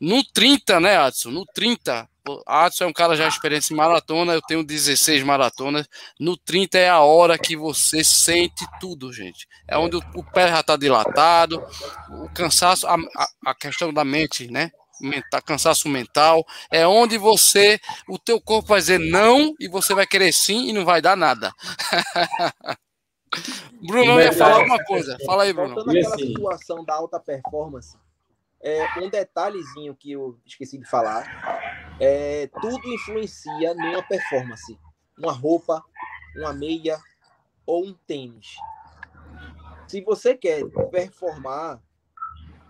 no 30, né, Adson? No 30, o Adson é um cara já experiente em maratona, eu tenho 16 maratonas. No 30 é a hora que você sente tudo, gente. É onde o, o pé já está dilatado, o cansaço, a, a- questão da mente, né? Mental, cansaço mental, é onde você, o teu corpo vai dizer não e você vai querer sim e não vai dar nada. Bruno ia falar alguma coisa. Fala aí, Bruno. Voltando àquela assim? situação da alta performance, é, um detalhezinho que eu esqueci de falar, é, tudo influencia numa performance. Uma roupa, uma meia ou um tênis. Se você quer performar,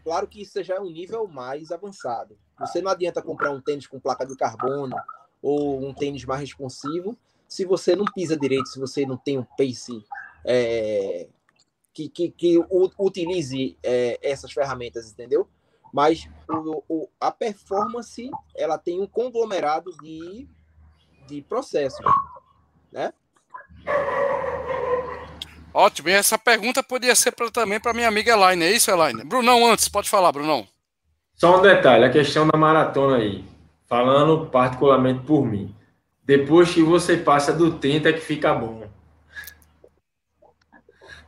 claro que isso já é um nível mais avançado. Você não adianta comprar um tênis com placa de carbono ou um tênis mais responsivo se você não pisa direito, se você não tem um pace é, que, que, que utilize é, essas ferramentas, entendeu? Mas o, o- a performance ela tem um conglomerado de, de processos, né? Ótimo, e essa pergunta podia ser pra, também para minha amiga Elaine, é isso, Elaine? Brunão, antes, pode falar, Brunão. Só um detalhe, a questão da maratona aí. Falando particularmente por mim. Depois que você passa do 30 é que fica bom.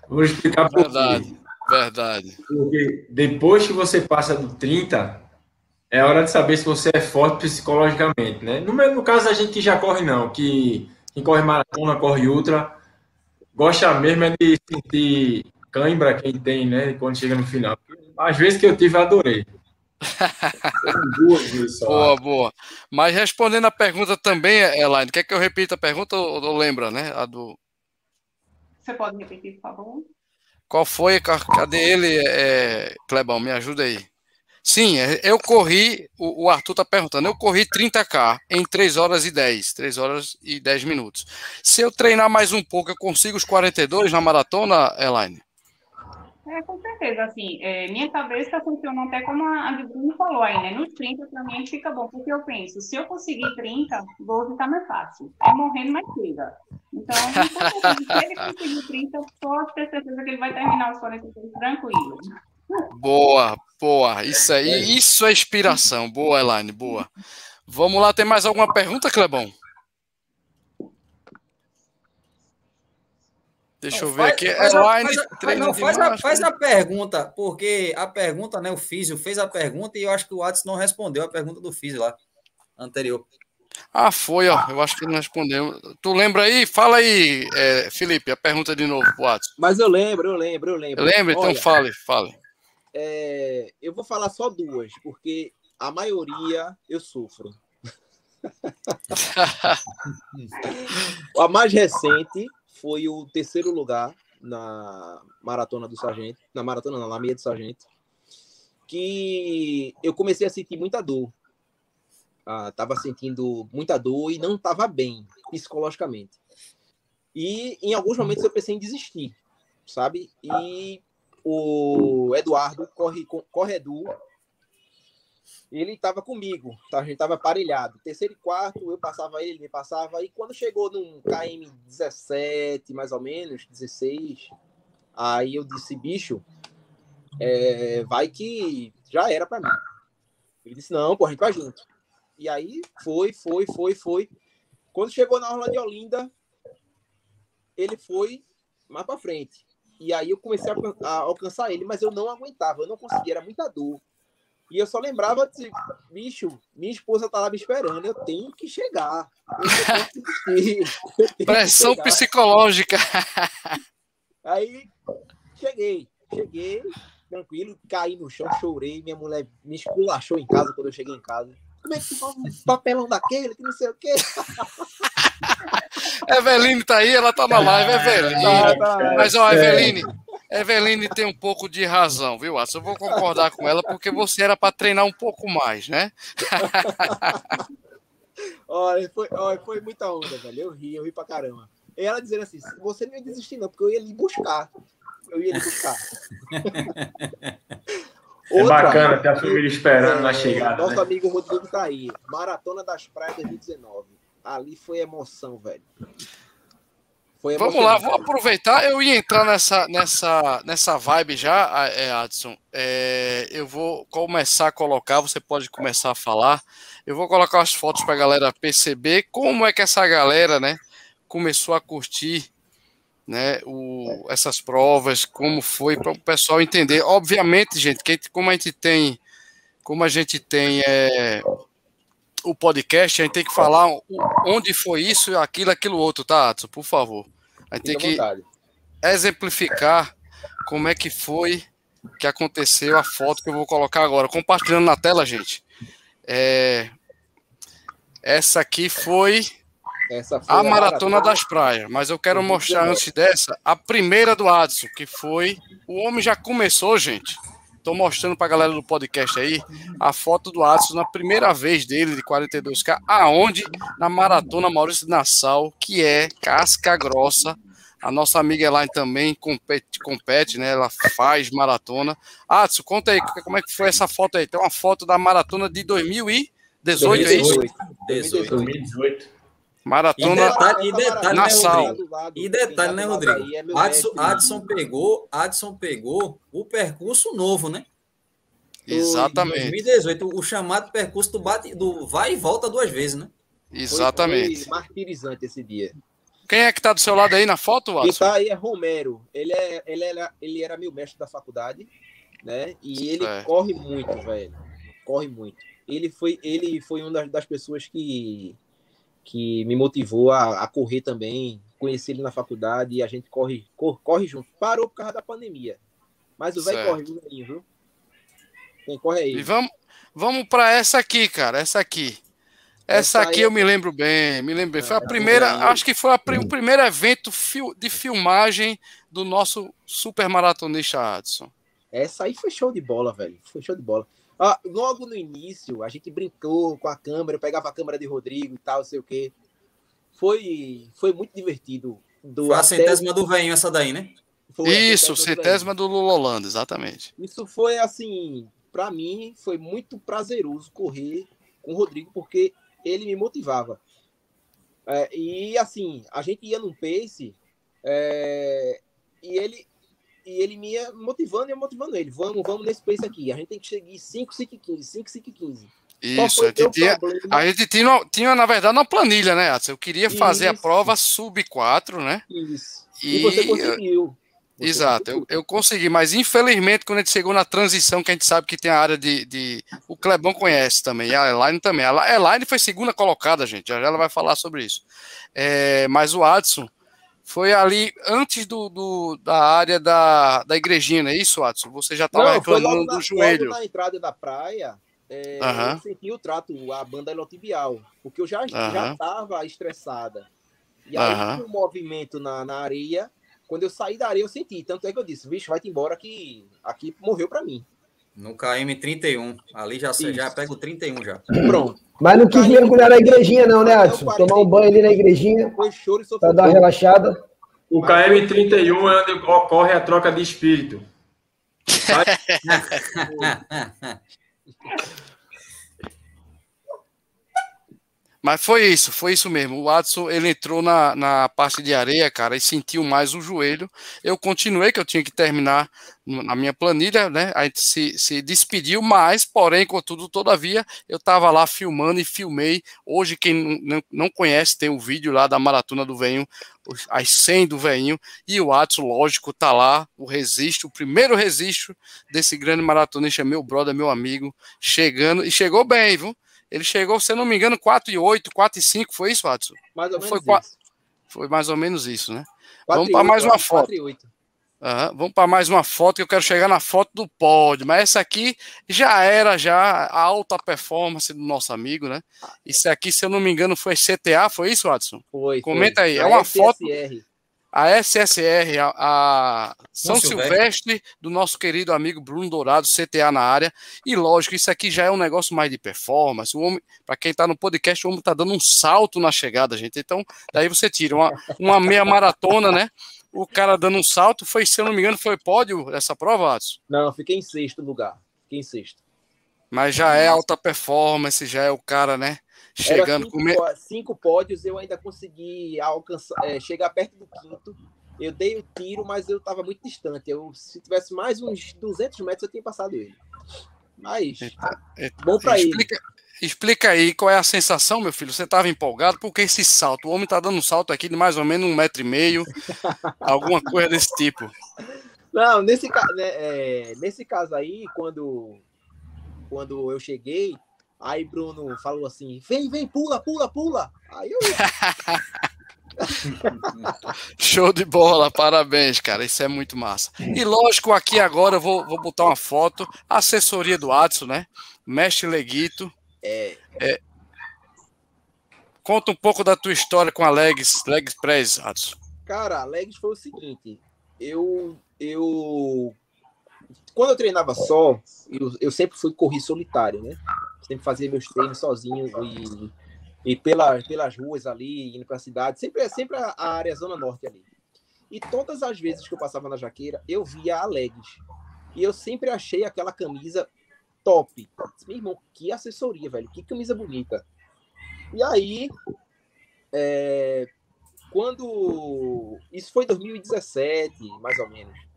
Vou explicar por quê. Verdade. Porque depois que você passa do 30, é hora de saber se você é forte psicologicamente, né? No, meu- no caso da gente que já corre, não, que quem corre maratona, corre ultra, gosta mesmo é de sentir cãibra quem tem, né? Quando chega no final. Às vezes que eu tive, eu adorei. Boa, boa. Mas respondendo a pergunta também, Elaine, quer que eu repita a pergunta ou, ou lembra, né? A do, Você pode repetir, por favor? Qual foi? Ca- Cadê ele, é, Clebão? Me ajuda aí. Sim, é, eu corri, o, o Arthur tá perguntando, eu corri 30K em 3 horas e 10, 3 horas e 10 minutos. Se eu treinar mais um pouco, eu consigo os 42 na maratona, Elaine? É, com certeza, assim, é, minha cabeça funciona até como a a Bruno falou aí, né? Nos 30 para mim fica bom, porque eu penso, se eu conseguir 30, vou ficar mais fácil. É morrendo, mas chega. Então, se ele conseguir 30, pode ter certeza que ele vai terminar os 43 tranquilo. Boa, boa. Isso aí, isso é inspiração. Boa, Elaine, boa. Vamos lá, tem mais alguma pergunta, Clebão? Deixa Não, eu ver faz- aqui. faz a- Elaine, faz a- treino não, faz, a, faz a pergunta, porque a pergunta, né? O Físio fez a pergunta e eu acho que o Adson não respondeu a pergunta do Físio lá, anterior. Ah, foi, ó. Eu acho que ele não respondeu. Tu lembra aí? Fala aí, é, Felipe, a pergunta de novo pro Watson. Mas eu lembro, eu lembro, eu lembro. Lembra? Então fale, fale. é, eu vou falar só duas, porque a maioria eu sofro. A mais recente foi o terceiro lugar na maratona do sargento, na maratona na meia do sargento, que eu comecei a sentir muita dor. Ah, tava sentindo muita dor e não tava bem psicologicamente. E em alguns momentos eu pensei em desistir, sabe? E o Eduardo corre corre Edu ele estava comigo, tá? a gente estava aparelhado. Terceiro e quarto, eu passava ele, ele me passava. E quando chegou num KM 17, mais ou menos, 16, aí eu disse, bicho, é, vai que já era para mim. Ele disse, não, pô, a gente vai junto. E aí foi, foi, foi, foi. Quando chegou na Orla de Olinda, ele foi mais para frente. E aí eu comecei a, a alcançar ele, mas eu não aguentava, eu não conseguia, era muita dor. E eu só lembrava de, bicho, minha esposa tá lá me esperando, eu tenho que chegar. Que que Pressão chegar. psicológica. Aí cheguei, cheguei, tranquilo, caí no chão, chorei, minha mulher me esculachou em casa quando eu cheguei em casa. Como é que tu faz um papelão daquele, que não sei o quê? Eveline tá aí, ela tá na live, Eveline. Tá, tá. Mas, ó. Eveline, Eveline tem um pouco de razão, viu, Watson? Eu vou concordar com ela, porque você era para treinar um pouco mais, né? Olha, foi, olha, foi muita onda, velho. Eu ri, eu ri pra caramba. E ela dizendo assim: você não ia desistir, não, porque eu ia lhe buscar. Eu ia lhe buscar. É bacana ter a família esperando é, na chegada. Nosso né? amigo Rodrigo tá aí. Maratona das Praias 2019. Ali foi emoção, velho. Vamos lá, vou aproveitar. Eu ia entrar nessa, nessa, nessa vibe já, é, Adson. É, eu vou começar a colocar, você pode começar a falar. Eu vou colocar as fotos para a galera perceber como é que essa galera, né, começou a curtir, né, o, essas provas, como foi para o pessoal entender. Obviamente, gente, que como a gente tem, como a gente tem é, o podcast, a gente tem que falar onde foi isso, aquilo, aquilo outro, tá, Adson? Por favor. A gente tem que exemplificar como é que foi que aconteceu a foto que eu vou colocar agora. Compartilhando na tela, gente. É, essa aqui foi Essa foi a Maratona das Praias, mas eu quero mostrar antes dessa a primeira do Adson, que foi. O homem já começou, gente. Tô mostrando pra galera do podcast aí a foto do Adson na primeira vez dele, de 42K, aonde? Na Maratona Maurício de Nassau, que é casca grossa. A nossa amiga Elaine também compete, compete, né? Ela faz maratona. Adson, conta aí como é que foi essa foto aí. Tem uma foto da maratona de 2018, é isso? 18. 2018. E Maratona. detalhe, e detalhe, né. Rodrigo? E detalhe, né, Rodrigo? é Adson, Adson pegou, Adson pegou o percurso novo, né? Exatamente. 2018, o chamado percurso do, bate, do vai e volta duas vezes, né? Exatamente. Foi martirizante esse dia. Quem é que tá do seu lado aí na foto, Quem Watson? tá aí é Romero. Ele, é, ele, era, ele era meu mestre da faculdade, né? E ele Certo. corre muito, velho. Corre muito. Ele foi, ele foi uma das, das pessoas que, que me motivou a, a correr também. Conheci ele na faculdade e a gente corre, corre, corre junto. Parou por causa da pandemia. Mas o velho corre, viu? Quem corre é E vamos, vamos para essa aqui, cara. Essa aqui. Essa, Essa aqui aí é- eu me lembro bem, me lembro bem. Foi a essa primeira, aí- acho que foi a o primeiro evento de filmagem do nosso super maratonista Adson. Essa aí foi show de bola, velho. Foi show de bola. Ah, logo no início, a gente brincou com a câmera, eu pegava a câmera de Rodrigo e tal, não sei o quê. Foi, foi muito divertido. Do Foi a até- centésima do veinho essa daí, né? foi Isso, centésima do do Lula Holanda, exatamente. Isso foi assim, pra mim, foi muito prazeroso correr com o Rodrigo, porque ele me motivava. É, e assim, a gente ia num pace é, e ele e ele me ia motivando e eu motivando ele. Vamos, vamos nesse pace aqui. A gente tem que seguir 5, 5 e 15, 5, 5 e 15. Qual Isso, a gente tinha, a gente tinha, tinha, na verdade, uma planilha, né, Adson? Eu queria fazer a prova sub 4, né? Isso. E, E você conseguiu. Você Exato, eu, conseguiu. eu consegui, mas infelizmente quando a gente chegou na transição, que a gente sabe que tem a área de. de- o Clebão conhece também, e a Elaine também. A Elaine foi segunda colocada, gente, já já ela vai falar sobre isso. É, mas o Adson foi ali antes do, do- da área da, da igrejinha, não é isso, Adson? Você já estava reclamando do joelho. logo na entrada da praia, é, Aham. eu senti o trato, a banda ilotibial, porque eu já estava estressada. E aí, com o movimento na, na areia, quando eu saí da areia, eu senti. Tanto é que eu disse, bicho, vai-te embora que aqui morreu pra mim. No KM31. Ali já, Isso. já pega o 31 já. Pronto. Mas não quis mergulhar na igrejinha, não, né, Adson? Tomar um banho ali na igrejinha sofrimento. dar uma relaxada. O KM31 é onde ocorre a troca de espírito. Mas foi isso, foi isso mesmo. O Adson, ele entrou na, na parte de areia, cara, e sentiu mais o joelho. Eu continuei, que eu tinha que terminar na minha planilha, né? A gente se, se despediu, mas, porém, contudo, todavia, eu estava lá filmando e filmei. Hoje, quem não, não- conhece, tem o vídeo lá da Maratona do Venho, as 100 do Venho, e o Adson, lógico, tá lá, o registro, o primeiro registro desse grande maratonista, meu brother, meu amigo, chegando, e chegou bem, viu? Ele chegou, se eu não me engano, 4 e 8, 4 e 5, foi isso, Watson? Mais ou Foi menos qua- isso. Foi mais ou menos isso, né? Vamos oito, mais uma foto. quatro e oito. Aham, Vamos para mais uma foto que eu quero chegar na foto do pódio, mas essa aqui já era já a alta performance do nosso amigo, né? Isso aqui, se eu não me engano, foi CTA, foi isso, Watson? Foi, Comenta foi. aí, é uma foto- SSR. A SSR, a, a São São Silvestre. Silvestre. do nosso querido amigo Bruno Dourado, CTA na área. E lógico, isso aqui já é um negócio mais de performance. O homem, para quem está no podcast, o homem está dando um salto na chegada, gente. Então, daí você tira uma, uma meia maratona, né? O cara dando um salto, foi, se eu não me engano, foi pódio essa prova, Atos. Não, fiquei em sexto lugar. Fiquei em sexto. Mas já é alta performance, já é o cara, né? Chegando cinco, cinco pódios, eu ainda consegui alcançar, é, chegar perto do quinto. Eu dei o tiro, mas eu estava muito distante. Eu, se tivesse mais uns 200 metros, eu tinha passado ele. Mas, é- bom para ele. Explica, aí qual é a sensação, meu filho. Você estava empolgado? Porque esse salto, o homem está dando um salto aqui de mais ou menos um metro e meio, alguma coisa desse tipo. Não, nesse, né, é, nesse caso aí, quando, quando eu cheguei, aí Bruno falou assim: vem, vem, pula, pula, pula. Aí eu, Show de bola, parabéns, cara. Isso é muito massa. E lógico, aqui agora eu vou, vou botar uma foto. Assessoria do Adson, né? Mestre Leguito. é, Conta um pouco da tua história com a Legs, Legs Press, Adson. cara, a Legs foi o seguinte: eu, eu, quando eu treinava só, eu, eu sempre fui correr solitário, né? Sempre fazia meus treinos sozinho e, e pela, pelas ruas ali, indo para a cidade, sempre, sempre a, a área Zona Norte ali. E todas as vezes que eu passava na jaqueira, eu via a Legs. E eu sempre achei aquela camisa top. Meu irmão, que assessoria, velho. Que camisa bonita. E aí, é, quando. Isso foi em 2017, mais ou menos.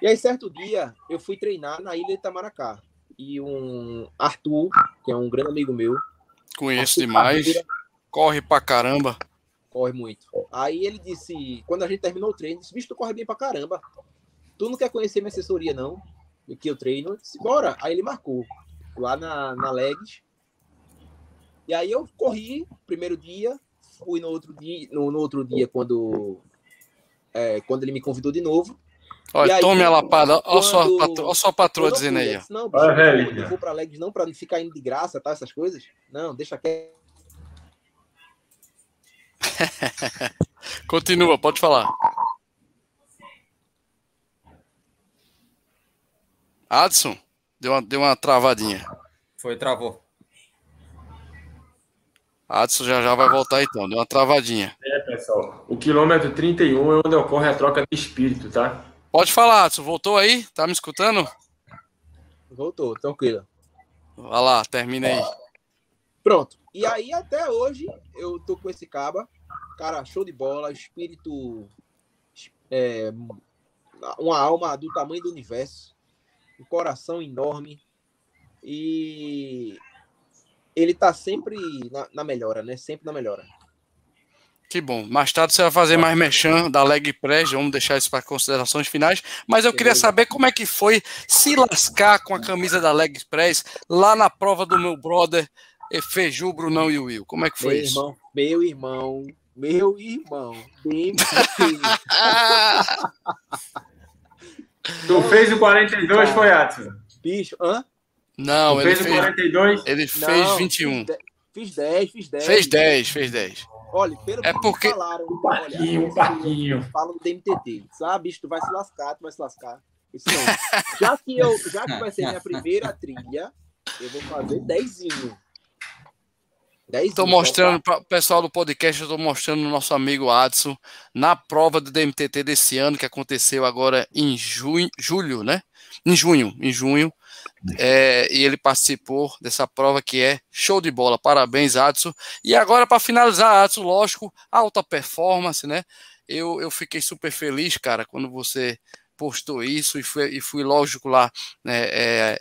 E aí, certo dia, eu fui treinar na ilha de Itamaracá. E um Arthur, que é um grande amigo meu, Conheço Arthur demais. Parreira, Corre pra caramba. corre muito. Aí ele disse, quando a gente terminou o treino, disse, bicho, tu corre bem pra caramba. Tu não quer conhecer minha assessoria, não? Do que eu treino? Eu disse, bora. Aí ele marcou, lá na, na Legs. E aí eu corri, primeiro dia, fui no outro dia, no, no outro dia, quando, é, quando ele me convidou de novo. Olha, aí, tome a lapada. Olha só a só patroa não dizendo aí, Não, bicho, Olha, eu não vou- velhinha. eu vou pra Legs não pra não ficar indo de graça, tá? Essas coisas. Não, deixa quieto. Continua, pode falar. Adson, deu uma, deu uma travadinha. Foi, travou. Adson já já vai voltar então, deu uma travadinha. É, pessoal. O quilômetro 31 é onde ocorre a troca de espírito, tá? Pode falar, Adson, voltou aí? Tá me escutando? Voltou, tranquilo. Vai lá, termina aí. Pronto. E aí, até hoje, eu tô com esse caba. Cara, show de bola, espírito. é, uma alma do tamanho do universo. Um coração enorme. E ele tá sempre na, na melhora, né? Sempre na melhora. Que bom. Mais tarde você vai fazer mais mechan da Leg Press, vamos deixar isso para considerações finais. Mas eu queria saber como é que foi se lascar com a camisa da Leg Press lá na prova do meu brother Feju, Brunão e Will. Como é que foi meu isso? Irmão, meu irmão, meu irmão, bem Tu fez o 42, foi, Atson? Bicho, hã? Não, Tu ele fez o fez, 42? ele fez Não, 21. Fiz 10, fiz 10. Fez 10, fez 10. Olha, pelo É que porque- me falaram, Um parquinho, olha, um parquinho. falam do DMTT. Sabe, bicho, tu vai se lascar, tu vai se lascar. Isso não. Já que, eu, já que vai ser minha primeira trilha, eu vou fazer 10. 10 Estou mostrando para o pessoal do podcast, eu estou mostrando o nosso amigo Adson na prova do DMTT desse ano, que aconteceu agora em junho, julho, né? Em junho, em junho. É, e ele participou dessa prova que é show de bola. Parabéns, Adson. E agora, para finalizar, Adson, lógico, alta performance, né? Eu, eu fiquei super feliz, cara, quando você postou isso e fui, e fui lógico lá né, é,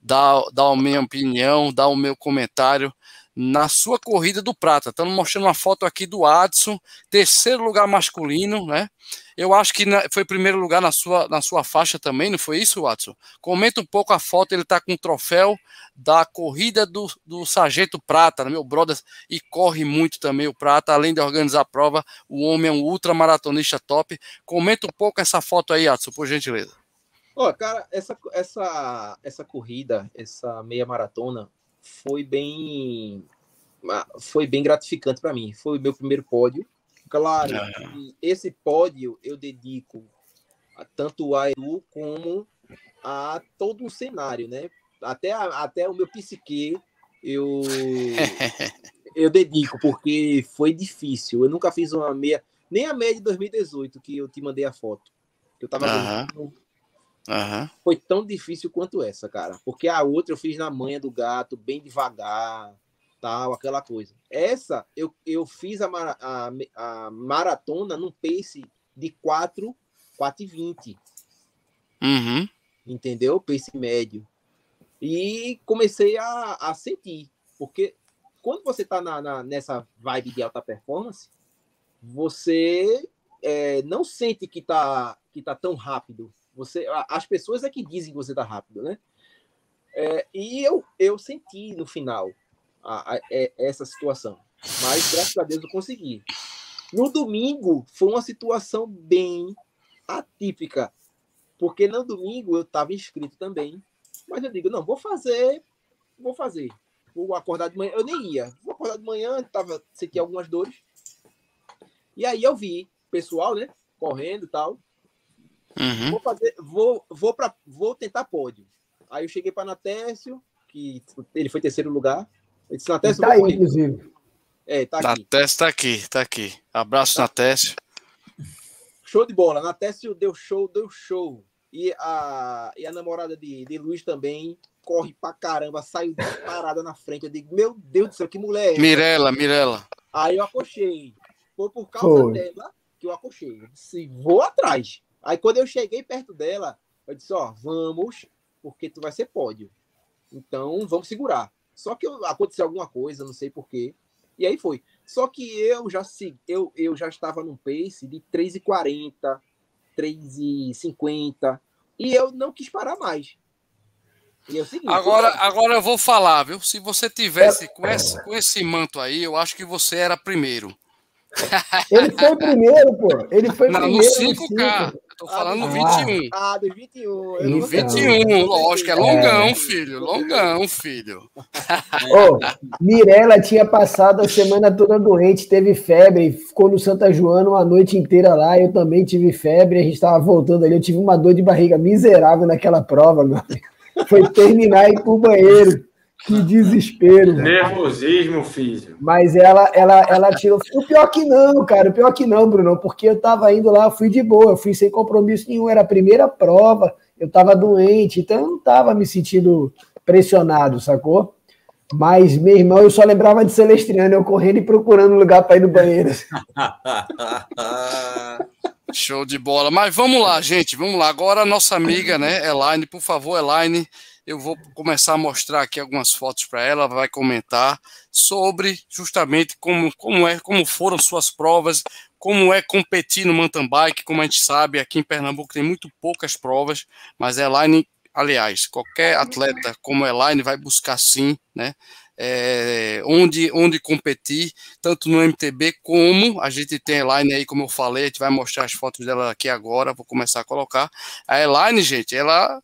dar, dar a minha opinião, dar o meu comentário na sua corrida do prata. Estamos mostrando uma foto aqui do Adson, terceiro lugar masculino, né? Eu acho que foi primeiro lugar na sua, na sua faixa também, não foi isso, Adson? Comenta um pouco a foto, ele está com o troféu da corrida do, do Sargento Prata, né, meu brother, e corre muito também o Prata, além de organizar a prova, o homem é um ultramaratonista top. Comenta um pouco essa foto aí, Adson, por gentileza. Ó, cara, essa, essa, essa corrida, essa meia maratona, foi bem foi bem gratificante para mim. Foi o meu primeiro pódio. Claro, Aham. esse pódio eu dedico a, tanto a Edu como a todo um cenário, né? Até, a- até o meu psique eu eu dedico, porque foi difícil. Eu nunca fiz uma meia, nem a meia de 2018 que eu te mandei a foto. Eu tava vendo, Aham. foi tão difícil quanto essa, cara. Porque a outra eu fiz na manha do gato, bem devagar, tal, aquela coisa. Essa eu, eu fiz a, mara- a, a maratona num pace de 4, 4 e 20, Uhum. entendeu? Pace médio. E comecei a, a sentir, porque quando você tá na, na- nessa vibe de alta performance, você é, não sente que tá, que tá tão rápido. Você, as pessoas é que dizem que você tá rápido, né? É, e eu, eu senti no final a- a- é- essa situação. Mas, graças a Deus, eu consegui. No domingo, foi uma situação bem atípica. Porque no domingo eu estava inscrito também. Mas eu digo, não, vou fazer, vou fazer. Vou acordar de manhã. Eu nem ia. Vou acordar de manhã, tava, senti algumas dores. E aí eu vi pessoal, né? Correndo e tal. Uhum. Vou fazer, vou, vou, pra, vou tentar pódio. Aí eu cheguei para Natécio, que ele foi terceiro lugar. Natécio, Tá aí, correr. inclusive. É, tá aqui. Natécio tá aqui, tá aqui. Abraço, Natécio. Show de bola. Natécio deu show, deu show. E a, e a namorada de, de Luiz também corre pra caramba, saiu disparada na frente. Eu digo, meu Deus do céu, que mulher é essa? Mirela, Mirela. Aí eu acochei. Foi por causa Foi. dela que eu acochei. Eu disse, vou atrás. Aí quando eu cheguei perto dela, eu disse, ó, vamos, porque tu vai ser pódio. Então, vamos segurar. Só que eu- aconteceu alguma coisa, não sei porquê. E aí foi. Só que eu já se- eu, eu já estava num pace de 3,40, 3,50. E eu não quis parar mais. E é o seguinte, Agora, agora eu vou falar, viu? Se você tivesse com esse, com esse manto aí, eu acho que você era primeiro. Ele foi primeiro, pô. Ele foi Não, no primeiro. 5K. Eu tô falando no Ah. 21. Ah, dos 21. eu No não sei. 21, lógico, é longão, filho. Longão, filho. Ô, Mirella tinha passado a semana toda doente, teve febre, ficou no Santa Joana uma noite inteira lá. Eu também tive febre, a gente estava voltando ali. Eu tive uma dor de barriga miserável naquela prova, meu. Foi terminar e ir pro banheiro. Que desespero. velho. Nervosismo, filho. Mas ela, ela, ela tirou. O pior que não, cara. O pior que não, Bruno, porque eu tava indo lá, eu fui de boa, eu fui sem compromisso nenhum. Era a primeira prova, eu tava doente, então eu não tava me sentindo pressionado, sacou? Mas, meu irmão, eu só lembrava de Celestriano, eu correndo e procurando lugar para ir no banheiro. Show de bola. Mas vamos lá, gente, vamos lá. Agora a nossa amiga, né, Elaine, por favor, Elaine, eu vou começar a mostrar aqui algumas fotos para ela, vai comentar sobre justamente como, como, é, como foram suas provas, como é competir no mountain bike, como a gente sabe, aqui em Pernambuco tem muito poucas provas, mas a Elaine, aliás, qualquer atleta como a Elaine vai buscar sim, né, é, onde, onde competir, tanto no MTB como a gente tem a Elaine aí, como eu falei, a gente vai mostrar as fotos dela aqui agora, vou começar a colocar. A Elaine, gente, ela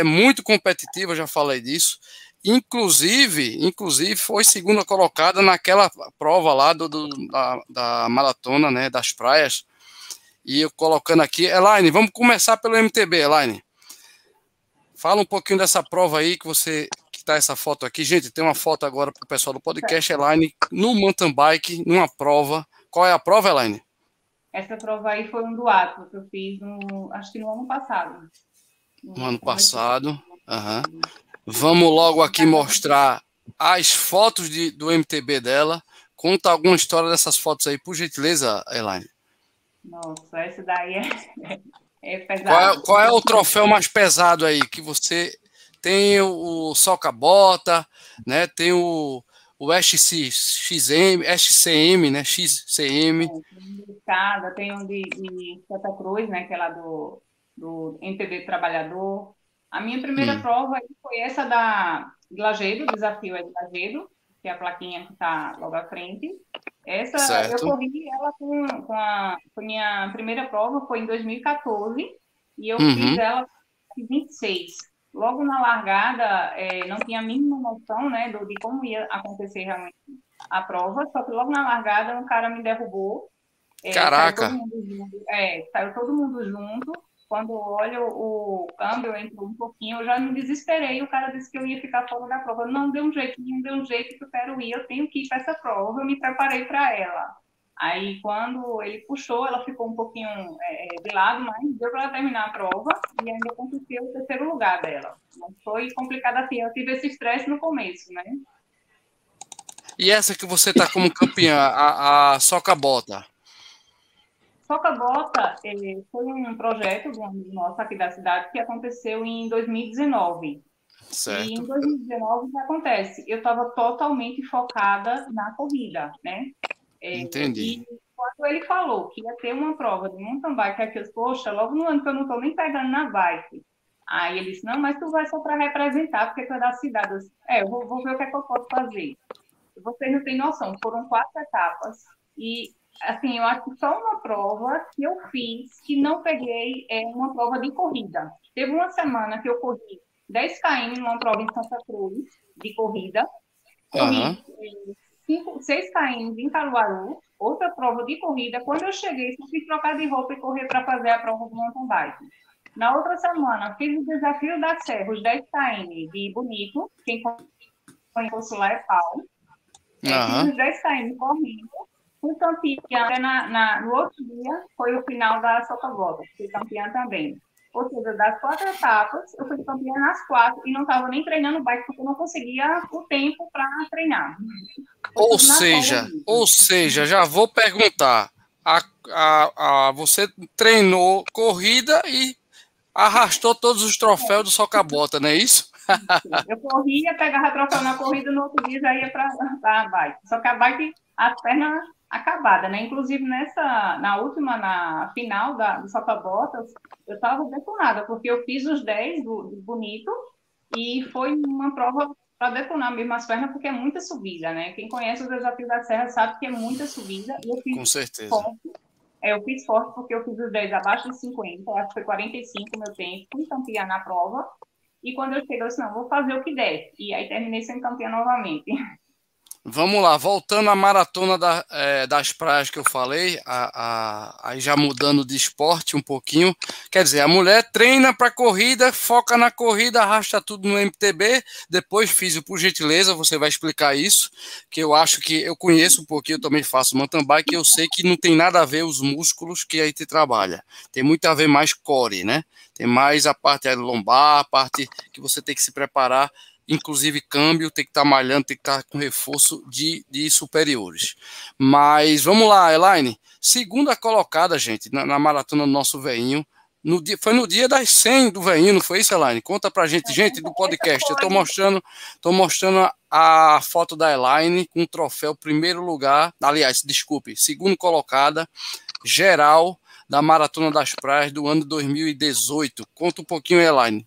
é muito competitiva, já falei disso. Inclusive, inclusive foi segunda colocada naquela prova lá do, do da, da, maratona, né, das praias. E eu colocando aqui, Elaine, vamos começar pelo MTB, Elaine. Fala um pouquinho dessa prova aí que você que tá essa foto aqui. Gente, tem uma foto agora para o pessoal do podcast, Elaine, no mountain bike, numa prova. Qual é a prova, Elaine? Essa prova aí foi um duato que eu fiz, no, acho que no ano passado. No ano passado. Uhum. Vamos logo aqui mostrar as fotos de, do MTB dela. Conta alguma história dessas fotos aí, por gentileza, Elaine. Nossa, essa daí é, é pesado. Qual é, qual é, o troféu mais pesado aí que você tem o, o soca-bota, né? Tem o, o SC, XM, SCM, né? XCM. É, tem um de, de Santa Cruz, né? Que é lá do, do MTB Trabalhador. A minha primeira hum. prova foi essa da Lagedo, o desafio é de Lagedo, que é a plaquinha que está logo à frente. Essa certo. eu corri ela com, com a, com a minha primeira prova, foi em 2014, e eu uhum. fiz ela em 26. Logo na largada, é, não tinha a mínima noção né, do, de como ia acontecer realmente a prova, só que logo na largada um cara me derrubou. É, Caraca! Saiu todo mundo é, saiu todo mundo junto quando olho o câmbio entrou um pouquinho, eu já me desesperei. O cara disse que eu ia ficar fora da prova. Não deu um jeito, não deu um jeito que eu quero ir, eu tenho que ir para essa prova. Eu me preparei para ela. Aí, quando ele puxou, ela ficou um pouquinho é, de lado, mas deu para ela terminar a prova e ainda conseguiu o terceiro lugar dela. Mas foi complicado assim. Eu tive esse estresse no começo, né? E essa que você está como campeã, a, a Soca Bota? Soca Bota eh, foi um projeto de um amigo nosso aqui da cidade que aconteceu em 2019. Certo. E em 2019 o que acontece? Eu estava totalmente focada na corrida, né? É, Entendi. E quando ele falou que ia ter uma prova de mountain bike, aqui eu disse, poxa, logo no ano que eu não estou nem pegando na bike. Aí ele disse, não, mas tu vai só para representar, porque tu é da cidade. Eu disse, é, eu vou, vou ver o que, é que eu posso fazer. Vocês não têm noção, foram quatro etapas e assim, eu acho que só uma prova que eu fiz que não peguei é uma prova de corrida. Teve uma semana que eu corri 10 km numa prova em Santa Cruz de corrida. Corri uhum. 6 km em Caruaru, outra prova de corrida. Quando eu cheguei, só fiz trocar de roupa e correr para fazer a prova do mountain bike. Na outra semana, fiz o desafio da Serra, os 10 km de Bonito. Quem conhece lá é Paulo. Uhum. Fiz os 10 km correndo Fui campeã na, na, no outro dia, foi o final da Soca Volta, fui campeã também. Ou seja, das quatro etapas, eu fui campeã nas quatro e não estava nem treinando bike, porque eu não conseguia o tempo para treinar. Ou seja, ou seja, já vou perguntar. A, a, a, você treinou corrida e arrastou todos os troféus do Socabota, não é isso? Eu corria, pegava troféu na corrida, no outro dia já ia para a bike. Só que a bike, as pernas acabada, né? Inclusive nessa, na última, na final da, do Sopa Botas, eu estava detonada, porque eu fiz os 10 do, do bonito e foi uma prova para detonar mesmo as pernas, porque é muita subida, né? Quem conhece o desafio da Serra sabe que é muita subida. E eu fiz Com certeza. Forte. É, eu fiz forte porque eu fiz os 10 abaixo de 50, acho que foi 45 meu tempo, fui campeã na prova. E quando eu cheguei, eu disse, não, vou fazer o que der. E aí terminei sendo campeã novamente. Vamos lá, voltando à maratona da, é, das praias que eu falei, aí já mudando de esporte um pouquinho. Quer dizer, a mulher treina para corrida, foca na corrida, arrasta tudo no MTB. Depois, fiz por gentileza, você vai explicar isso, que eu acho que eu conheço um pouquinho, eu também faço mountain bike, eu sei que não tem nada a ver os músculos que aí te trabalha. Tem muito a ver mais core, né? Tem mais a parte lombar, a parte que você tem que se preparar inclusive câmbio, tem que estar tá malhando, tem que estar tá com reforço de, de superiores. Mas vamos lá, Elaine. Segunda colocada, gente, na, na maratona do nosso veinho, No dia, foi no dia das 100 do veinho, não foi isso, Elaine? Conta pra gente, gente do podcast. Eu tô mostrando, tô mostrando a, a foto da Elaine com o troféu primeiro lugar, aliás, desculpe, segundo colocada, geral da Maratona das Praias do ano 2018. Conta um pouquinho, Elaine.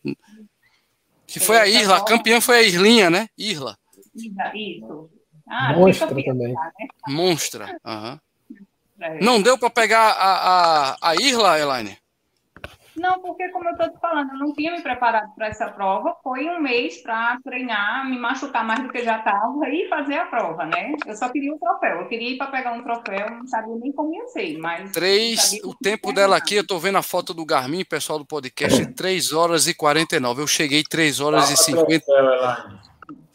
Que foi a Irla, a campeã foi a Irlinha, né? Irla. Isso. Ah, Monstra também. Né? Monstra. Uhum. Não deu para pegar a, a, a Irla, Elaine? Não, porque como eu estou te falando, eu não tinha me preparado para essa prova. Foi um mês para treinar, me machucar mais do que já estava e fazer a prova, né? Eu só queria um troféu. Eu queria ir para pegar um troféu, não sabia nem como ia ser, mas. Três, o tempo dela aqui, eu estou vendo a foto do Garmin, pessoal do podcast, 3 horas e 49. Eu cheguei 3 horas e 50.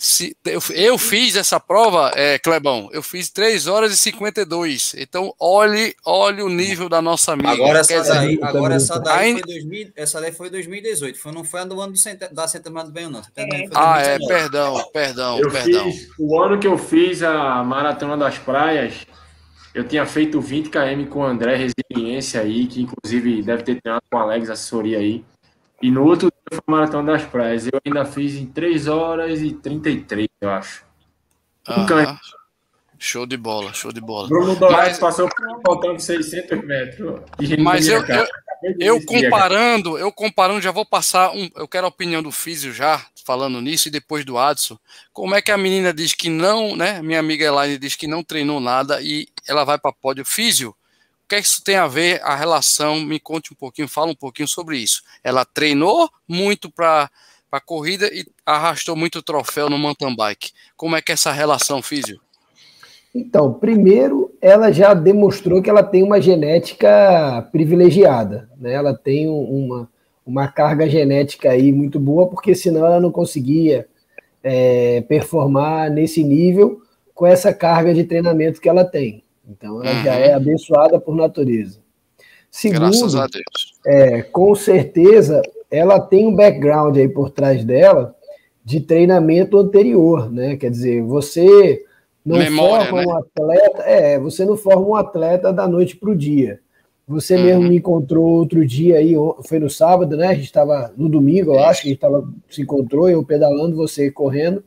Se, eu, eu, fiz essa prova, é, Clebão, eu fiz 3 horas e 52. Então, olhe, olhe o nível da nossa amiga. Agora essa daí, agora essa daí, foi 2000, essa daí foi 2018, foi, não foi do ano do, da Centenário do Bem, não. É. Ah, é, perdão, perdão, eu perdão. Fiz, o ano que eu fiz a Maratona das Praias, eu tinha feito 20 km com o André Resiliência aí, que inclusive deve ter treinado com o Alex, assessoria aí. E no outro dia foi a Maratona das Praias. Eu ainda fiz em 3 horas e 33, eu acho. Ah, show de bola, show de bola. Bruno Dourado mas... passou faltando 600 metros. Mas eu, eu, eu comparando, eu comparando, já vou passar um. Eu quero a opinião do Físio já, falando nisso, e depois do Adson. Como é que a menina diz que não, né? Minha amiga Elaine diz que não treinou nada e ela vai para pódio Físio? O que, é que isso tem a ver, a relação? Me conte um pouquinho, fala um pouquinho sobre isso. Ela treinou muito para a corrida e arrastou muito troféu no mountain bike. Como é que é essa relação, Físio? Então, primeiro, ela já demonstrou que ela tem uma genética privilegiada. Né? Ela tem uma, uma carga genética aí muito boa, porque senão ela não conseguia é, performar nesse nível com essa carga de treinamento que ela tem. Então ela uhum. já é abençoada por natureza. Segundo, Graças a Deus. É, com certeza ela tem um background aí por trás dela de treinamento anterior, né? Quer dizer, você não Memória, forma né? um atleta, é, você não forma um atleta da noite para o dia. Você uhum. mesmo me encontrou outro dia aí, foi no sábado, né? A gente estava no domingo, eu acho que a gente tava, se encontrou, eu pedalando, você correndo.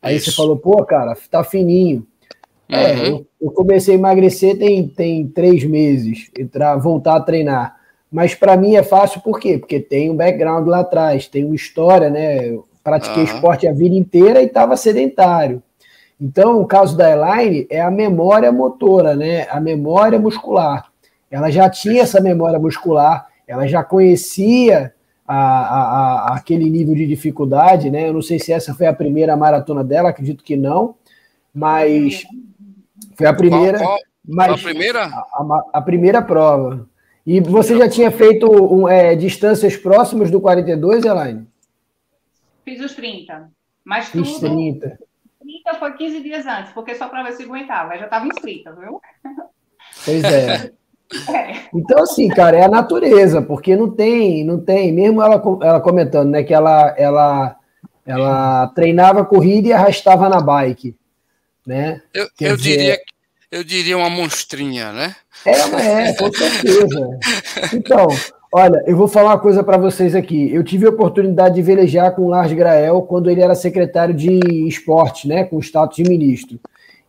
Aí Isso. você falou, pô, cara, tá fininho. É, uhum. eu, eu, comecei a emagrecer tem, tem três meses, para voltar a treinar. Mas para mim é fácil por quê? Porque tem um background lá atrás, tem uma história, né? Eu pratiquei uhum. esporte a vida inteira e estava sedentário. Então, o caso da Elaine é a memória motora, né? A memória muscular. Ela já tinha essa memória muscular, ela já conhecia a, a, a, aquele nível de dificuldade, né? Eu não sei se essa foi a primeira maratona dela, acredito que não, mas foi a primeira. Qual, qual? Mas a primeira? A, a, a, primeira prova. E você já tinha feito um, é, distâncias próximas do 42, Elaine? Fiz os 30. Mas Fiz tudo, 30. 30 foi 15 dias antes, porque só para ver se aguentava. Eu já estava inscrita, viu? Pois é. é. Então, assim, cara, é a natureza, porque não tem, não tem, mesmo ela, ela comentando, né, que ela, ela, ela treinava corrida e arrastava na bike né? Eu, eu dizer, diria eu diria uma monstrinha, né? É, é, com certeza. Então, olha, eu vou falar uma coisa para vocês aqui. Eu tive a oportunidade de velejar com o Lars Grael quando ele era secretário de esporte, né, com o status de ministro.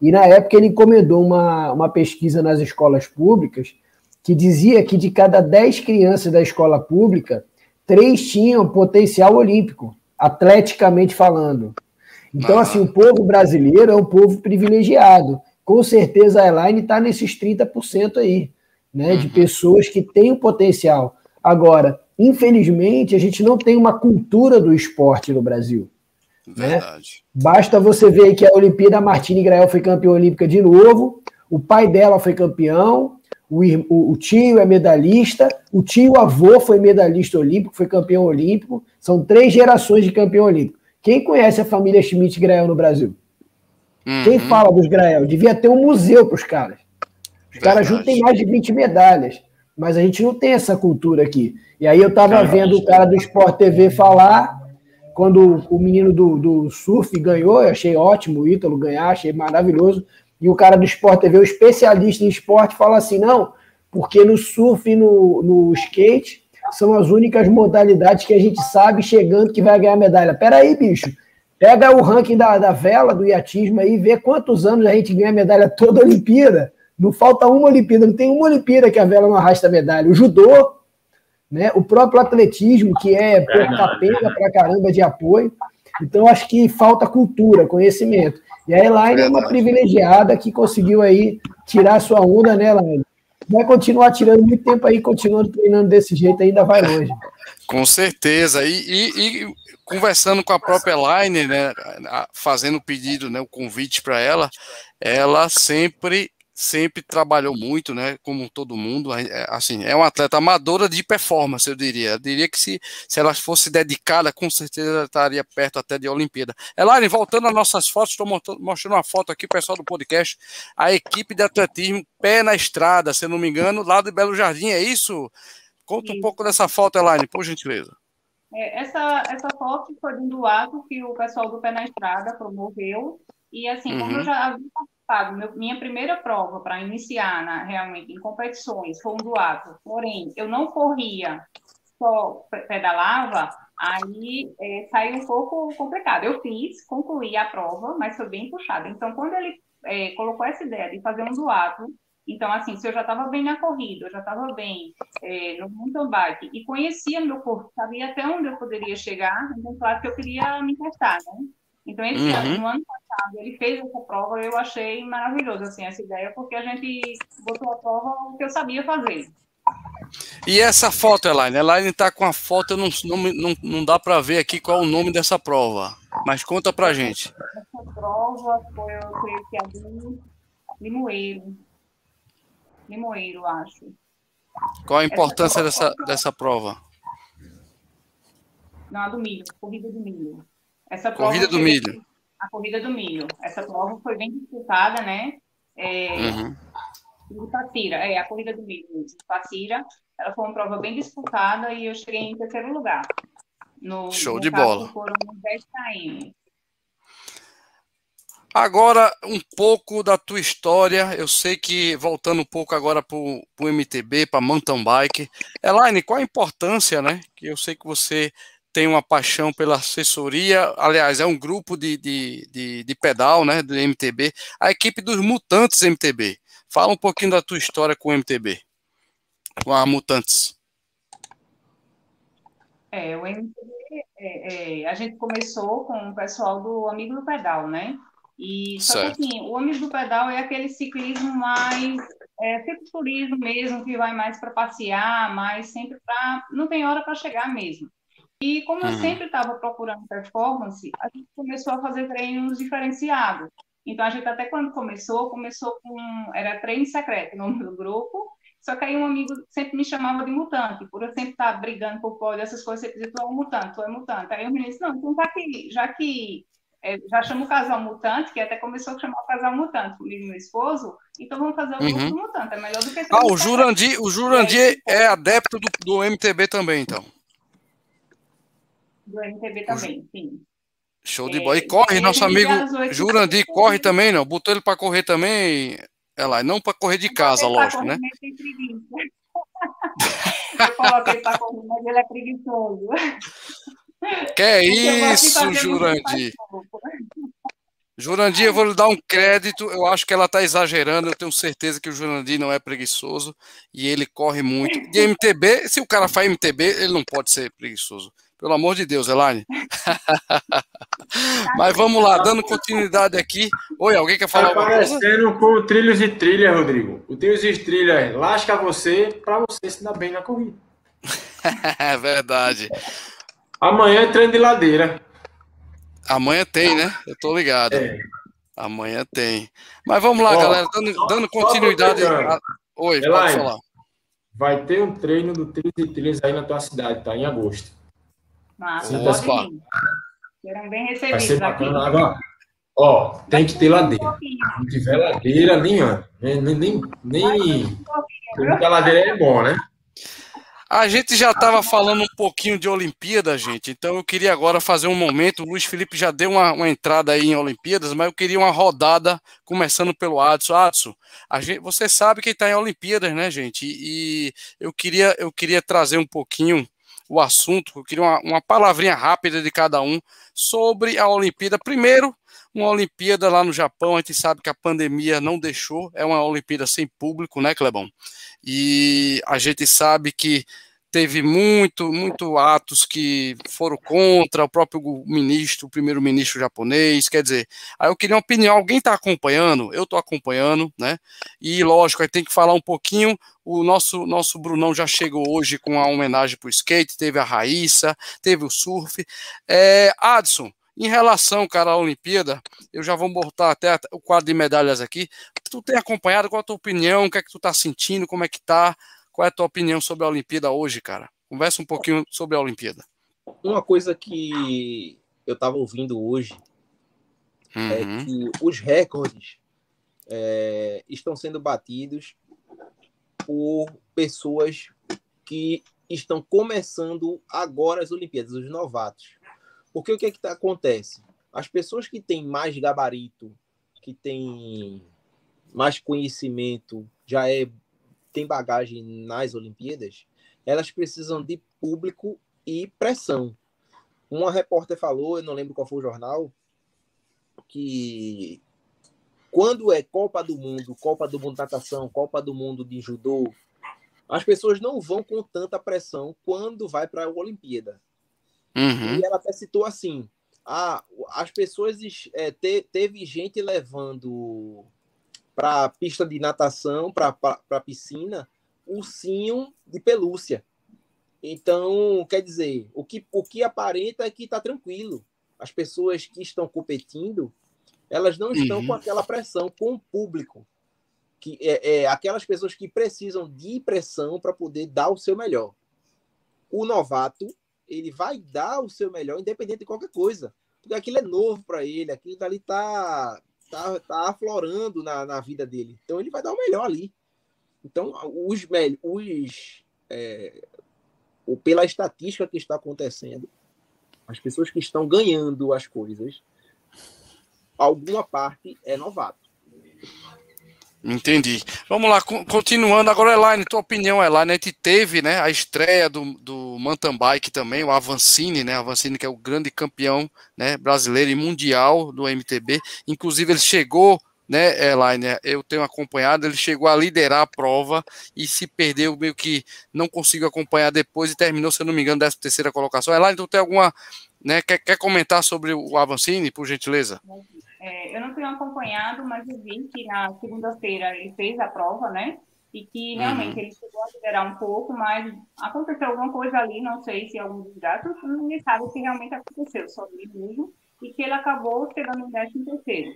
E na época ele encomendou uma, uma pesquisa nas escolas públicas que dizia que de cada 10 crianças da escola pública, três tinham potencial olímpico, atleticamente falando. Então, assim, o povo brasileiro é um povo privilegiado. Com certeza a Elaine está nesses 30% aí, né? De uhum. pessoas que têm o potencial. Agora, infelizmente, a gente não tem uma cultura do esporte no Brasil. Né? Verdade. Né? Basta você ver que a Olimpíada Martini Grael foi campeã olímpica de novo, o pai dela foi campeão, o, o, o, tio é medalhista, o tio avô foi medalhista olímpico, foi campeão olímpico. São três gerações de campeão olímpico. Quem conhece a família Schmidt Grael no Brasil? Uhum. Quem fala dos Grael? Devia ter um museu para os caras. Os caras juntos têm mais de 20 medalhas. Mas a gente não tem essa cultura aqui. E aí eu estava vendo o cara do Sport TV falar, quando o menino do, do surf ganhou, eu achei ótimo o Ítalo ganhar, achei maravilhoso. E o cara do Sport TV, o especialista em esporte, fala assim: não, porque no surf e no, no skate são as únicas modalidades que a gente sabe chegando que vai ganhar medalha. Peraí, bicho. Pega o ranking da, da vela, do iatismo aí, vê quantos anos a gente ganha medalha toda a Olimpíada. Não falta uma Olimpíada, não tem uma Olimpíada que a vela não arrasta medalha. O judô, né? o próprio atletismo, que é capenga pra caramba de apoio. Então, acho que falta cultura, conhecimento. E a Elaine é uma privilegiada que conseguiu aí tirar sua onda, né, Elaine? Vai continuar tirando muito tempo aí, continuando treinando desse jeito, ainda vai longe. Com certeza. E, e, e conversando com a própria Elaine, né, fazendo o pedido, né, o convite para ela, ela sempre sempre trabalhou muito, né? Como todo mundo, é, assim, é uma atleta amadora de performance, eu diria. Eu diria que se, se ela fosse dedicada, com certeza ela estaria perto até de Olimpíada. Elaine, voltando às nossas fotos, estou mostrando uma foto aqui, pessoal do podcast, a equipe de atletismo pé na estrada, se eu não me engano, lá de Belo Jardim, é isso? Conta isso. um pouco dessa foto, Elaine, por gentileza. É, essa, essa foto foi de um doado que o pessoal do Pé na Estrada promoveu, e assim, uhum. como eu uhum. já havia participado, meu, minha primeira prova para iniciar na, realmente em competições foi um duato, porém, eu não corria, só pedalava, aí é, saiu um pouco complicado. Eu fiz, concluí a prova, mas foi bem puxado. Então, quando ele é, colocou essa ideia de fazer um duato, então, assim, se eu já estava bem na corrida, eu já estava bem é, no mountain bike e conhecia meu corpo, sabia até onde eu poderia chegar, então, claro que eu queria me testar, né? Então, esse uhum. ano, no ano passado, ele fez essa prova, eu achei maravilhoso, assim, essa ideia, porque a gente botou a prova o que eu sabia fazer. E essa foto, Elaine? Elaine está com a foto, não, não, não, não dá para ver aqui qual é o nome dessa prova, mas conta para gente. Essa prova foi, eu creio que a de Limoeiro. Limoeiro, acho. Qual a importância dessa, dessa prova? Não, a do milho, corrida do milho. Essa corrida do milho. A corrida do milho. Essa prova foi bem disputada, né? É, uhum. De Passira, é, a corrida do milho de Passira. Ela foi uma prova bem disputada e eu cheguei em terceiro lugar. No, Show no de bola. Foram 10 km. Agora, um pouco da tua história. Eu sei que, voltando um pouco agora para o MTB, para mountain bike. Elaine, qual a importância, né? Que eu sei que você tem uma paixão pela assessoria, aliás, é um grupo de, de, de, de, pedal, né, do MTB, a equipe dos Mutantes MTB. Fala um pouquinho da tua história com o MTB, com a Mutantes. É, o MTB, é, é, a gente começou com o pessoal do Amigo do Pedal, né? E só que assim, o Amigo do Pedal é aquele ciclismo mais é, turismo mesmo, que vai mais para passear, mais sempre para. Não tem hora para chegar mesmo. E como eu uhum. sempre estava procurando performance, a gente começou a fazer treinos diferenciados. Então, a gente até quando começou, começou com... Era treino secreto no meu grupo, só que aí um amigo sempre me chamava de mutante, por eu sempre estar brigando por pódio, essas coisas, sempre dizia, tu é um mutante, tu é mutante. Aí o menino disse, não, então já que, já que é, já chama o casal mutante, que até começou a chamar o casal mutante comigo e meu esposo, então vamos fazer o grupo uhum. mutante, é melhor do que... Ah, o Jurandir, o Jurandir é, é adepto do, do MTB também, então do MTB também, sim. Show de é, bola. E corre, nosso amigo Jurandir corre também, não? Botou ele para correr também, é lá, não para correr de casa, lógico, né? Eu coloquei para correr, mas ele é preguiçoso. Que é isso, Jurandir? Jurandir, eu vou lhe dar um crédito. Eu acho que ela está exagerando. Eu tenho certeza que o Jurandir não é preguiçoso e ele corre muito. De MTB, se o cara faz MTB, ele não pode ser preguiçoso. Pelo amor de Deus, Elaine. Mas vamos lá, dando continuidade aqui. Oi, alguém quer falar tá parecendo com o Trilhos e Trilha, Rodrigo. O Trilhos e Trilha lasca você para você se dar bem na corrida. é verdade. Amanhã é treino de ladeira. Amanhã tem, né? Eu tô ligado. É. Amanhã tem. Mas vamos lá, Ó, galera, dando, dando continuidade. Oi, Elaine, pode falar. Vai ter um treino do Trilhos e Trilhas aí na tua cidade, tá? Em agosto. Massa, pode vir. Serão bem recebidos Vai ser bacana. Agora, ó, tem que ter ladeira. Se não tiver ladeira, nem, ó, nem, nem, nem, nem ladeira é bom, né? A gente já estava falando um pouquinho de Olimpíada, gente, então eu queria agora fazer um momento. O Luiz Felipe já deu uma, uma entrada aí em Olimpíadas, mas eu queria uma rodada, começando pelo Adson. Adson, a gente, você sabe quem está em Olimpíadas, né, gente? E, e, eu, queria, eu queria trazer um pouquinho o assunto, eu queria uma, uma palavrinha rápida de cada um sobre a Olimpíada. Primeiro, uma Olimpíada lá no Japão, a gente sabe que a pandemia não deixou, é uma Olimpíada sem público, né, Clebão? E a gente sabe que teve muito, muito atos que foram contra o próprio ministro, o primeiro-ministro japonês, quer dizer, aí eu queria uma opinião, alguém está acompanhando? Eu estou acompanhando, né? E lógico, aí tem que falar um pouquinho, o nosso, nosso Brunão já chegou hoje com a homenagem para o skate, teve a Raíssa, teve o surf. É, Adson, em relação, cara, à Olimpíada, eu já vou botar até o quadro de medalhas aqui. Tu tem acompanhado, qual a tua opinião, o que é que tu tá sentindo, como é que tá? Qual é a tua opinião sobre a Olimpíada hoje, cara? Conversa um pouquinho sobre a Olimpíada. Uma coisa que eu estava ouvindo hoje é uhum. é que os recordes é, estão sendo batidos por pessoas que estão começando agora as Olimpíadas, os novatos. Porque o que é que tá, acontece? As pessoas que têm mais gabarito, que têm mais conhecimento, já é tem bagagem nas Olimpíadas, elas precisam de público e pressão. Uma repórter falou, eu não lembro qual foi o jornal, que quando é Copa do Mundo, Copa do Mundo de natação, Copa do Mundo de judô, as pessoas não vão com tanta pressão quando vai para a Olimpíada. Uhum. E ela até citou assim: ah, as pessoas é, te, teve gente levando para pista de natação, para piscina, ursinho de pelúcia. Então, quer dizer, o que, o que aparenta é que está tranquilo. As pessoas que estão competindo, elas não estão uhum. com aquela pressão com o público. Que é, é aquelas pessoas que precisam de pressão para poder dar o seu melhor. O novato, ele vai dar o seu melhor, independente de qualquer coisa. Porque aquilo é novo para ele, aquilo dali tá tá, tá aflorando na, na vida dele. Então ele vai dar o melhor ali. Então, os, os é, pela estatística que está acontecendo, as pessoas que estão ganhando as coisas, alguma parte é novato. Entendi. Vamos lá, continuando. Agora, Elaine, tua opinião, Elaine, a gente teve né, a estreia do, do mountain bike também, o Avancini, né? Avancini, que é o grande campeão né, brasileiro e mundial do MTB. Inclusive, ele chegou, né, Elaine? Eu tenho acompanhado, ele chegou a liderar a prova e se perdeu, meio que não conseguiu acompanhar depois e terminou, se eu não me engano, dessa terceira colocação. Elaine, tu tem alguma. Né, quer, quer comentar sobre o Avancini, por gentileza? É, eu não tenho acompanhado, mas eu vi que na segunda-feira ele fez a prova, né? E que realmente uhum. ele chegou a liderar um pouco, mas aconteceu alguma coisa ali, não sei se algum desgaste, ninguém sabe o que realmente aconteceu, só ele mesmo, e que ele acabou chegando em décimo terceiro.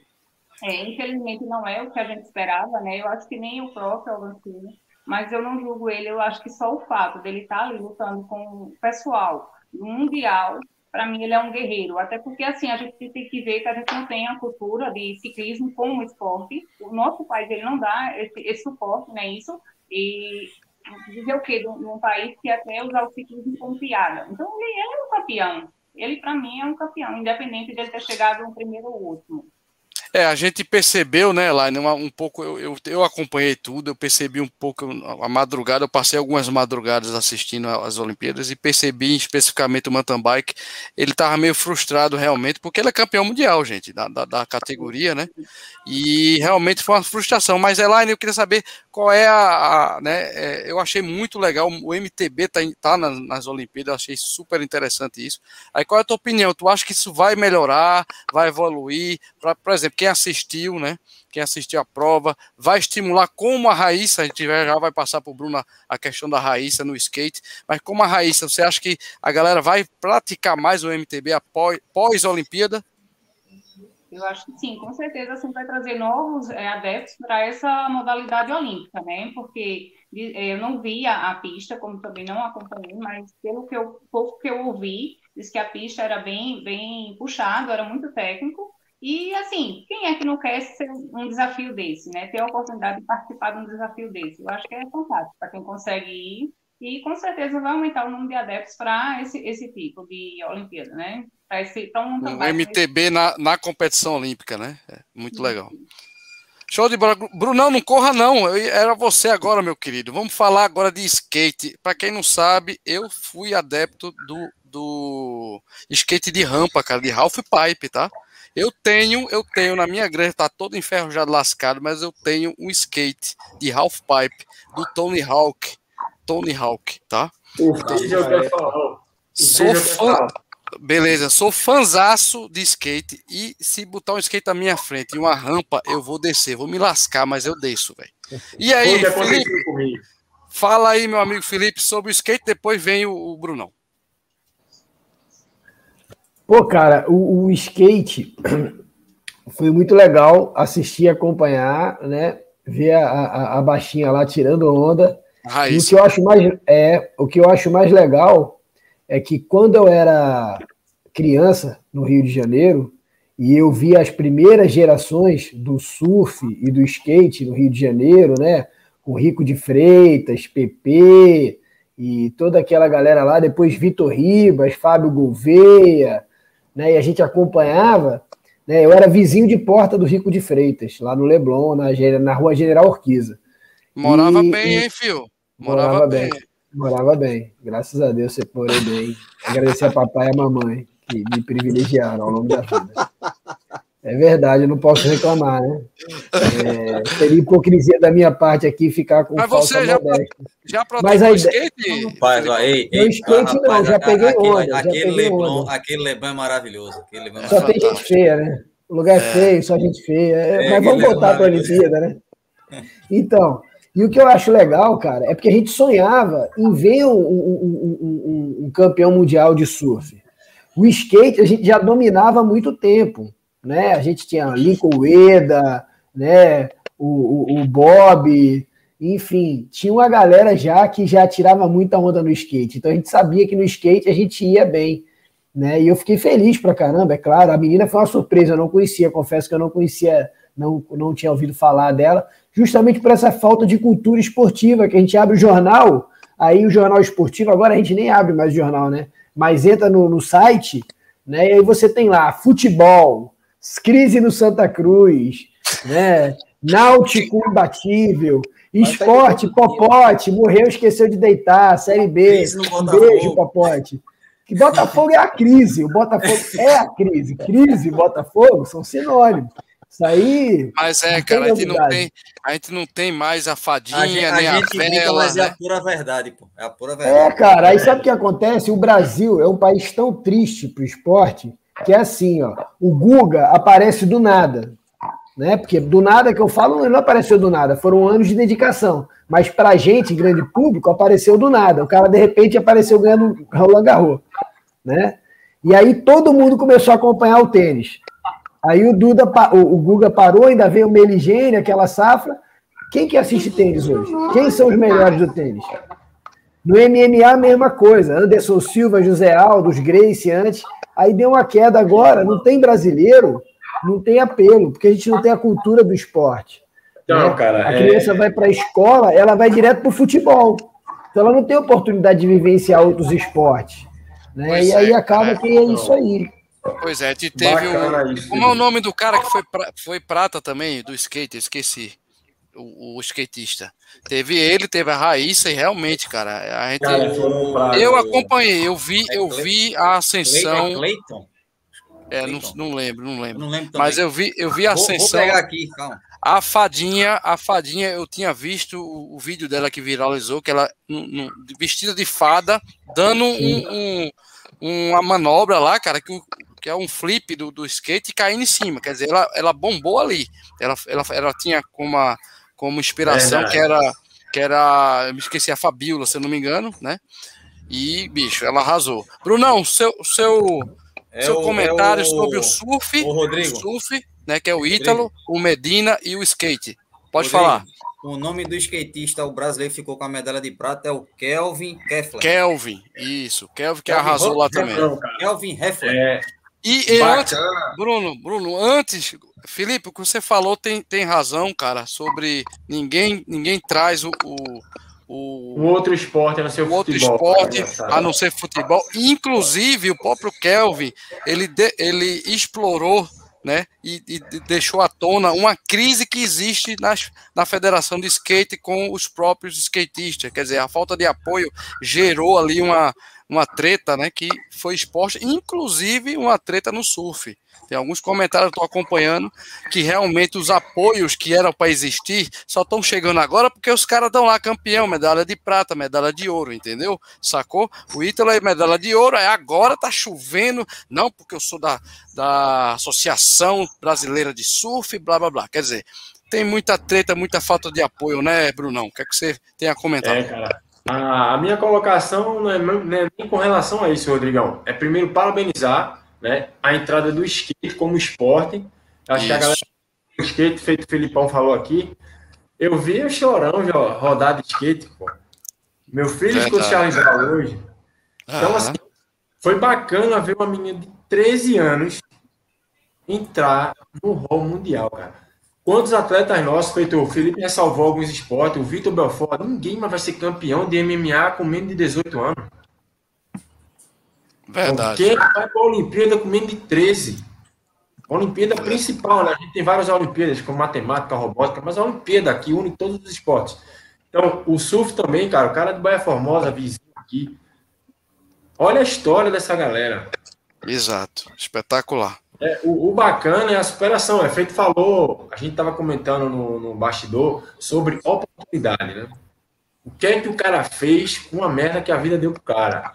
É, infelizmente não é o que a gente esperava, né? Eu acho que nem o próprio Alvancini, mas eu não julgo ele, eu acho que só o fato dele estar ali lutando com o pessoal mundial para mim ele é um guerreiro, até porque assim a gente tem que ver que a gente não tem a cultura de ciclismo como esporte. O nosso país ele não dá esse, esse suporte, né? Isso e dizer o quê? Num país que até usa o ciclismo como piada. Então ele, ele é um campeão. Ele para mim é um campeão, independente dele ter chegado um primeiro ou último. É, a gente percebeu, né, lá um pouco, eu, eu, eu, acompanhei tudo, eu percebi um pouco a madrugada, eu passei algumas madrugadas assistindo as Olimpíadas e percebi especificamente o mountain bike, ele estava meio frustrado realmente, porque ele é campeão mundial, gente, da, da, da, categoria, né, e realmente foi uma frustração, mas Elaine, eu queria saber qual é a, a né, é, eu achei muito legal, o MTB tá, tá nas, nas Olimpíadas, eu achei super interessante isso, aí qual é a tua opinião, tu acha que isso vai melhorar, vai evoluir, pra, por exemplo, quem assistiu, né? Quem assistiu a prova, vai estimular como a Raíssa, a gente já vai passar para o Bruno a questão da Raíssa no skate, mas como a Raíssa, você acha que a galera vai praticar mais o MTB após pós-Olimpíada? Eu acho que sim, com certeza assim vai trazer novos é, adeptos para essa modalidade olímpica, né? Porque é, eu não vi a, a, pista, como também não acompanhei, mas pelo que eu pouco que eu ouvi, diz que a pista era bem bem puxado, era muito técnico e, assim, quem é que não quer ser um desafio desse, né? Ter a oportunidade de participar de um desafio desse. Eu acho que é fantástico para quem consegue ir. e com certeza vai aumentar o número de adeptos para esse, esse tipo de Olimpíada, né? Para esse tão, um MTB na, na competição olímpica, né? É muito legal. Show de bola. Brunão, não corra não. Eu, era você agora, meu querido. Vamos falar agora de skate. Para quem não sabe, eu fui adepto do, do skate de rampa, cara, de half pipe, tá? Eu tenho, eu tenho na minha granja, tá todo enferrujado, lascado, mas eu tenho um skate de half pipe do Tony Hawk. Tony Hawk, tá? O filho que falou. Sou fã. Beleza, sou fanzaço de skate e se botar um skate na minha frente e uma rampa, eu vou descer, vou me lascar, mas eu desço, velho. E aí, Felipe, fala aí, meu amigo Felipe, sobre o skate, depois vem o, o Brunão. Pô, cara, o, o, skate foi muito legal assistir, acompanhar, né? Ver a, a, a baixinha lá tirando onda. E o que eu acho mais é o que eu acho mais legal é que quando eu era criança no Rio de Janeiro e eu vi as primeiras gerações do surf e do skate no Rio de Janeiro, né? Com Rico de Freitas, PP e toda aquela galera lá, depois Vitor Ribas, Fábio Gouveia, né? E a gente acompanhava, né? Eu era vizinho de porta do Rico de Freitas, lá no Leblon, na, na rua General Orquiza. Morava e, bem, hein, fio? Morava, morava bem. bem. Morava bem. Graças a Deus você morei bem. Agradecer a papai e a mamãe que me privilegiaram ao longo da vida. É verdade, eu não posso reclamar, né? É, seria hipocrisia da minha parte aqui ficar com Mas você já, já Mas a ideia... skate? Rapaz, ei, ei, skate não, já peguei aquele, onda. Aquele, já peguei Leblon, onda. aquele Leblon é maravilhoso. Aquele Leblon é só tem gente feia, né? O lugar é, é feio, só gente feia. É, Mas vamos voltar para a Olimpíada, né? Então, e o que eu acho legal, cara, é porque a gente sonhava em ver um, um, um, um campeão mundial de surf. O skate a gente já dominava há muito tempo, né? A gente tinha Lincoln Ueda, né? O, o, o, Bob, enfim, tinha uma galera já que já tirava muita onda no skate. Então a gente sabia que no skate a gente ia bem, né? E eu fiquei feliz pra caramba, é claro. A menina foi uma surpresa, eu não conhecia, confesso que eu não conhecia, não, não tinha ouvido falar dela, justamente por essa falta de cultura esportiva, que a gente abre o jornal, aí o jornal esportivo, agora a gente nem abre mais o jornal, né? Mas entra no, no site, né? E aí você tem lá futebol, crise no Santa Cruz, né? Náutico imbatível, esporte, Popote, morreu, esqueceu de deitar, Série B, um beijo, Popote. Que Botafogo é a crise, o Botafogo é a crise. Crise e Botafogo são sinônimos. Isso aí. Mas é, cara, a gente, não tem, a gente não tem mais a fadinha, a gente, nem a, gente a vela. Mas né? é a pura verdade, pô. É a pura verdade. É, cara, aí sabe o que acontece? O Brasil é um país tão triste pro esporte que é assim, ó. O Guga aparece do nada. Né? Porque do nada que eu falo, ele não apareceu do nada, foram anos de dedicação. Mas pra gente, grande público, apareceu do nada. O cara, de repente, apareceu ganhando Roland Garros. Né? E aí todo mundo começou a acompanhar o tênis. Aí o Duda, o, Guga parou, ainda veio o Meligene, aquela safra. Quem que assiste tênis hoje? Quem são os melhores do tênis? No MMA, a mesma coisa. Anderson Silva, José Aldo, os Grace antes. Aí deu uma queda agora. Não tem brasileiro, não tem apelo, porque a gente não tem a cultura do esporte. Não, né? cara, a criança é... vai para a escola, ela vai direto para o futebol. Então ela não tem oportunidade de vivenciar outros esportes. Né? E aí é, acaba é, que é isso aí. Pois é, te teve o. Isso, como é o nome do cara que foi, pra, foi prata também, do skate? esqueci. O, o, skatista. Teve ele, teve a Raíssa, e realmente, cara, a gente. Cara, eu acompanhei, eu vi, é eu vi a ascensão. Clayton? É, não, não lembro, não lembro. Não lembro Mas eu vi, eu vi a ascensão. Vou, pegar aqui, calma. A fadinha, a fadinha, eu tinha visto o, o vídeo dela que viralizou, que ela vestida de fada, dando um, um, uma manobra lá, cara, que que é um flip do, do skate caindo em cima. Quer dizer, ela, ela bombou ali. Ela, ela, ela tinha como, uma, como inspiração que era, que era. Eu me esqueci a Fabiola, se eu não me engano, né? E, bicho, ela arrasou. Brunão, seu, seu, é seu o, comentário é o, sobre o surf, o Rodrigo. surf, né? Que é o Ítalo, o Medina e o skate. Pode Rodrigo, falar. O nome do skatista, o brasileiro ficou com a medalha de prata, é o Kelvin Keffler. Kelvin, isso. Kelvin que Kelvin arrasou lá também. Kelvin Heffler. É, e, e antes, Bruno, Bruno, antes, Felipe, o que você falou tem, tem razão, cara, sobre ninguém ninguém traz o, o, o, Um outro esporte a não ser o o outro futebol. esporte, a não ser futebol. Inclusive, o próprio Kelvin, ele, de- ele explorou né, e, e de- deixou à tona uma crise que existe nas, na federação de skate com os próprios skatistas. Quer dizer, a falta de apoio gerou ali uma, uma treta né, que foi exposta, inclusive uma treta no surf. Tem alguns comentários que eu estou acompanhando que realmente os apoios que eram para existir só estão chegando agora porque os caras estão lá campeão, medalha de prata, medalha de ouro, entendeu? Sacou? O Ítalo é medalha de ouro, aí agora tá chovendo, não porque eu sou da, da Associação Brasileira de Surf, blá blá blá. Quer dizer, tem muita treta, muita falta de apoio, né, Brunão? O que é que você tem a comentar? É, cara. A, a minha colocação não é, não é nem com relação a isso, Rodrigão. É primeiro parabenizar né, a entrada do skate como esporte. Acho que a Isso. galera do skate, feito o Filipão falou aqui, eu vi o Chorão já rodar de skate, pô. Meu filho escuta o. Charlie Brown hoje. Então, Ah, assim, foi bacana ver uma menina de 13 anos entrar no rol mundial, cara. Quantos atletas nossos, feito o Felipe já salvou alguns esportes, o Vitor Belfort, ninguém mais vai ser campeão de MMA com menos de 18 anos. Verdade. Quem vai para a Olimpíada com menos de 13? A Olimpíada principal, né? A gente tem várias Olimpíadas, como matemática, robótica, mas a Olimpíada aqui une todos os esportes. Então, o surf também, cara, o cara de Baia Formosa, vizinho aqui. Olha a história dessa galera. Exato. Espetacular. É, o, o bacana é a superação. É feito falou, a gente estava comentando no, no bastidor sobre oportunidade, né? O que é que o cara fez com a merda que a vida deu pro cara?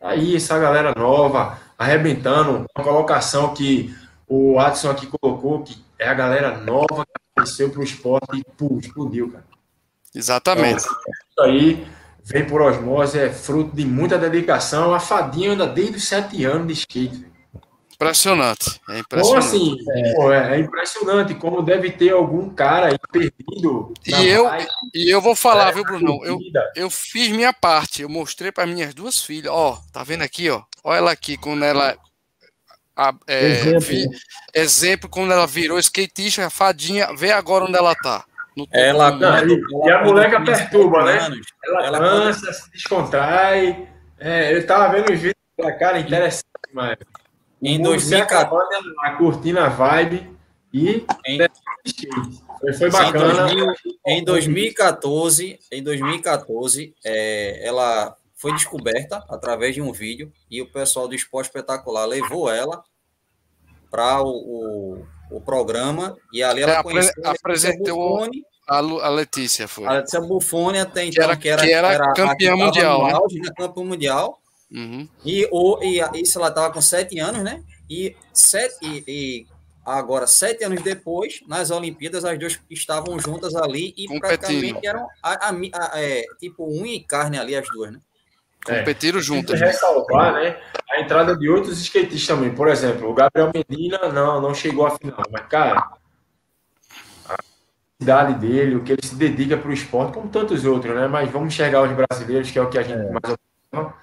Aí, essa galera nova, arrebentando, uma colocação que o Adson aqui colocou, que é a galera nova que apareceu pro esporte e pum, explodiu, cara. Exatamente. Isso aí vem por osmose, é fruto de muita dedicação. A fadinha anda desde os sete anos de skate. Impressionante. É impressionante. assim, pô, é, é impressionante como deve ter algum cara aí perdido. E eu- E eu vou falar, é, viu, Brunão? Eu, eu fiz minha parte. Eu mostrei para minhas duas filhas. Ó, tá vendo aqui, ó? Olha ela aqui, quando ela. a- é, Exemplo, vi- né? exemplo, quando ela virou skatista, a fadinha, vê agora onde ela tá. Ela, do Não, mundo. e- quando- e a ela, moleca perturba, né? anos, Ela, ela dança, se descontrai. É, eu tava vendo os vídeos da cara, interessante demais. Em O mundo se 2014, acabando, ela lá, curtindo a vibe e Em- foi, foi Em bacana. 2000 Em 2014, em 2014, é, ela foi descoberta através de um vídeo e o pessoal do Esporte Espetacular levou ela para o, o, o programa e ali ela É, conheceu a Letícia apresentou- A, a Letícia foi. a Letícia Buffoni até então, Que era- que era a campeã que mundial, no né? auge, né, campeã mundial. Uhum. E, o, e isso ela estava com sete anos, né? E, sete, e, e agora, sete anos depois, nas Olimpíadas, as duas estavam juntas ali e Competindo. praticamente eram a, a, a- é, tipo unha e carne ali, as duas, né? É. Competiram Tem juntas. que ressalvar, né? A entrada de outros skatistas também. Por exemplo, o Gabriel Medina não, não chegou à final, mas, cara, a idade dele, o que ele se dedica para o esporte, como tantos outros, né? Mas vamos enxergar os brasileiros, que é o que a gente mais observa,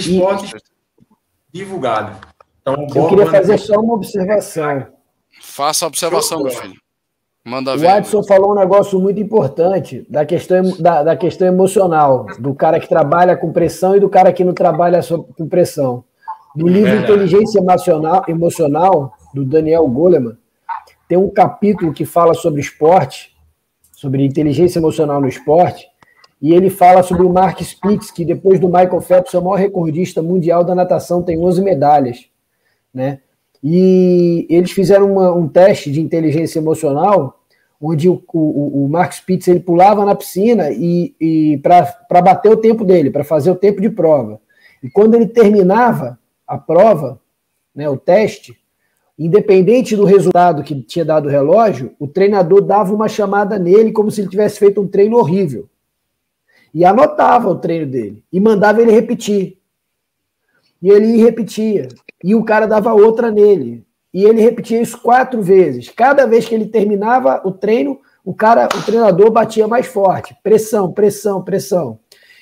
de esportes divulgado. Então, Eu queria fazer só uma observação. Faça a observação, meu filho. Manda O ver. Adson falou um negócio muito importante da questão, da, da questão emocional, do cara que trabalha com pressão e do cara que não trabalha com pressão. No livro Verdade. Inteligência Emocional, Emocional, do Daniel Goleman, tem um capítulo que fala sobre esporte, sobre inteligência emocional no esporte, e ele fala sobre o Mark Spitz, que depois do Michael Phelps é o maior recordista mundial da natação, tem 11 medalhas, né? E eles fizeram uma- um teste de inteligência emocional, onde o, o, o Mark Spitz ele pulava na piscina e, e para bater o tempo dele, para fazer o tempo de prova. E quando ele terminava a prova, né, o teste, independente do resultado que tinha dado o relógio, o treinador dava uma chamada nele como se ele tivesse feito um treino horrível. E anotava o treino dele e mandava ele repetir. E ele ia repetia. E o cara dava outra nele. E ele repetia isso quatro vezes. Cada vez que ele terminava o treino, o cara, o treinador batia mais forte. Pressão, pressão, pressão.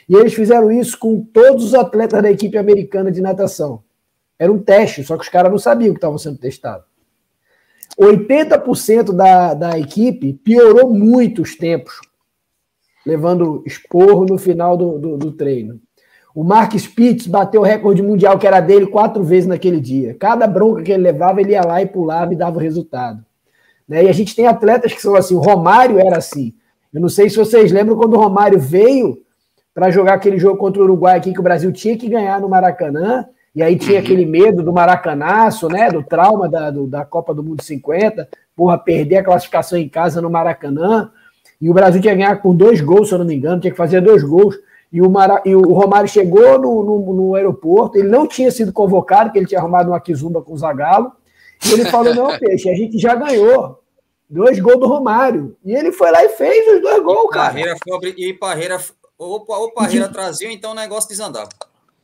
E eles fizeram isso com todos os atletas da equipe americana de natação. Era um teste, só que os caras não sabiam que estavam sendo testados. 80% da, da equipe piorou muito os tempos. Levando esporro no final do, do, do treino. O Mark Spitz bateu o recorde mundial que era dele quatro vezes naquele dia. Cada bronca que ele levava, ele ia lá e pulava e dava o resultado. Né? E a gente tem atletas que são assim. O Romário era assim. Eu não sei se vocês lembram quando o Romário veio para jogar aquele jogo contra o Uruguai aqui, que o Brasil tinha que ganhar no Maracanã. E aí tinha uhum. aquele medo do maracanaço, né? Do trauma da, do, da Copa do Mundo 50. Porra, perder a classificação em casa no Maracanã. E o Brasil tinha que ganhar com dois gols, se eu não me engano, tinha que fazer dois gols. E o, Mara, e o Romário chegou no, no, no, aeroporto, ele não tinha sido convocado, porque ele tinha arrumado uma quizumba com o Zagallo. E ele falou: não, peixe, a gente já ganhou. Dois gols do Romário. E ele foi lá e fez os dois gols, cara. Parreira e Parreira, ou, ou Parreira trazia, então o negócio desandava.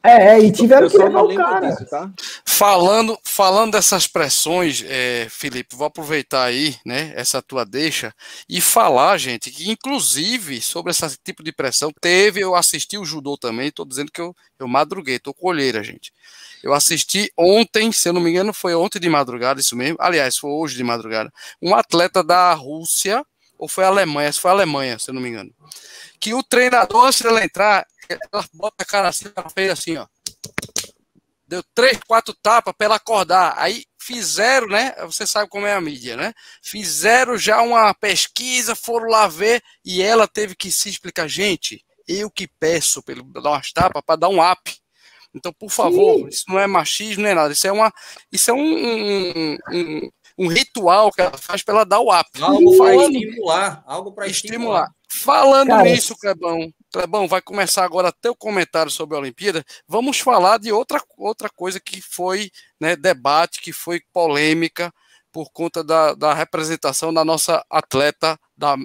É, é, e tiveram que levar o cara. Disso, tá? Falando, falando dessas pressões, é, Felipe, vou aproveitar aí, né, essa tua deixa e falar, gente, que inclusive sobre esse tipo de pressão teve, eu assisti o judô também, tô dizendo que eu, eu madruguei, tô colheira, gente. Eu assisti ontem, se eu não me engano, foi ontem de madrugada, isso mesmo. Aliás, foi hoje de madrugada. Um atleta da Rússia, ou foi a Alemanha, se foi a Alemanha, se eu não me engano. Que o treinador, antes dela entrar, ela bota a cara assim, ela fez assim, ó. Deu três, quatro tapas para ela acordar. Aí fizeram, né? Você sabe como é a mídia, né? Fizeram já uma pesquisa, foram lá ver e ela teve que se explicar. Gente, eu que peço para ele dar umas tapas para dar um up. Então, por favor, Sim. isso não é machismo, não é nada. Isso é uma, isso é um, um, um, um ritual que ela faz para ela dar o up. Algo para estimular, algo para estimular. estimular. Falando Cara, nisso, Clebão, Clebão, vai começar agora teu comentário sobre a Olimpíada. Vamos falar de outra, outra coisa que foi né, debate, que foi polêmica por conta da, da representação da nossa atleta da,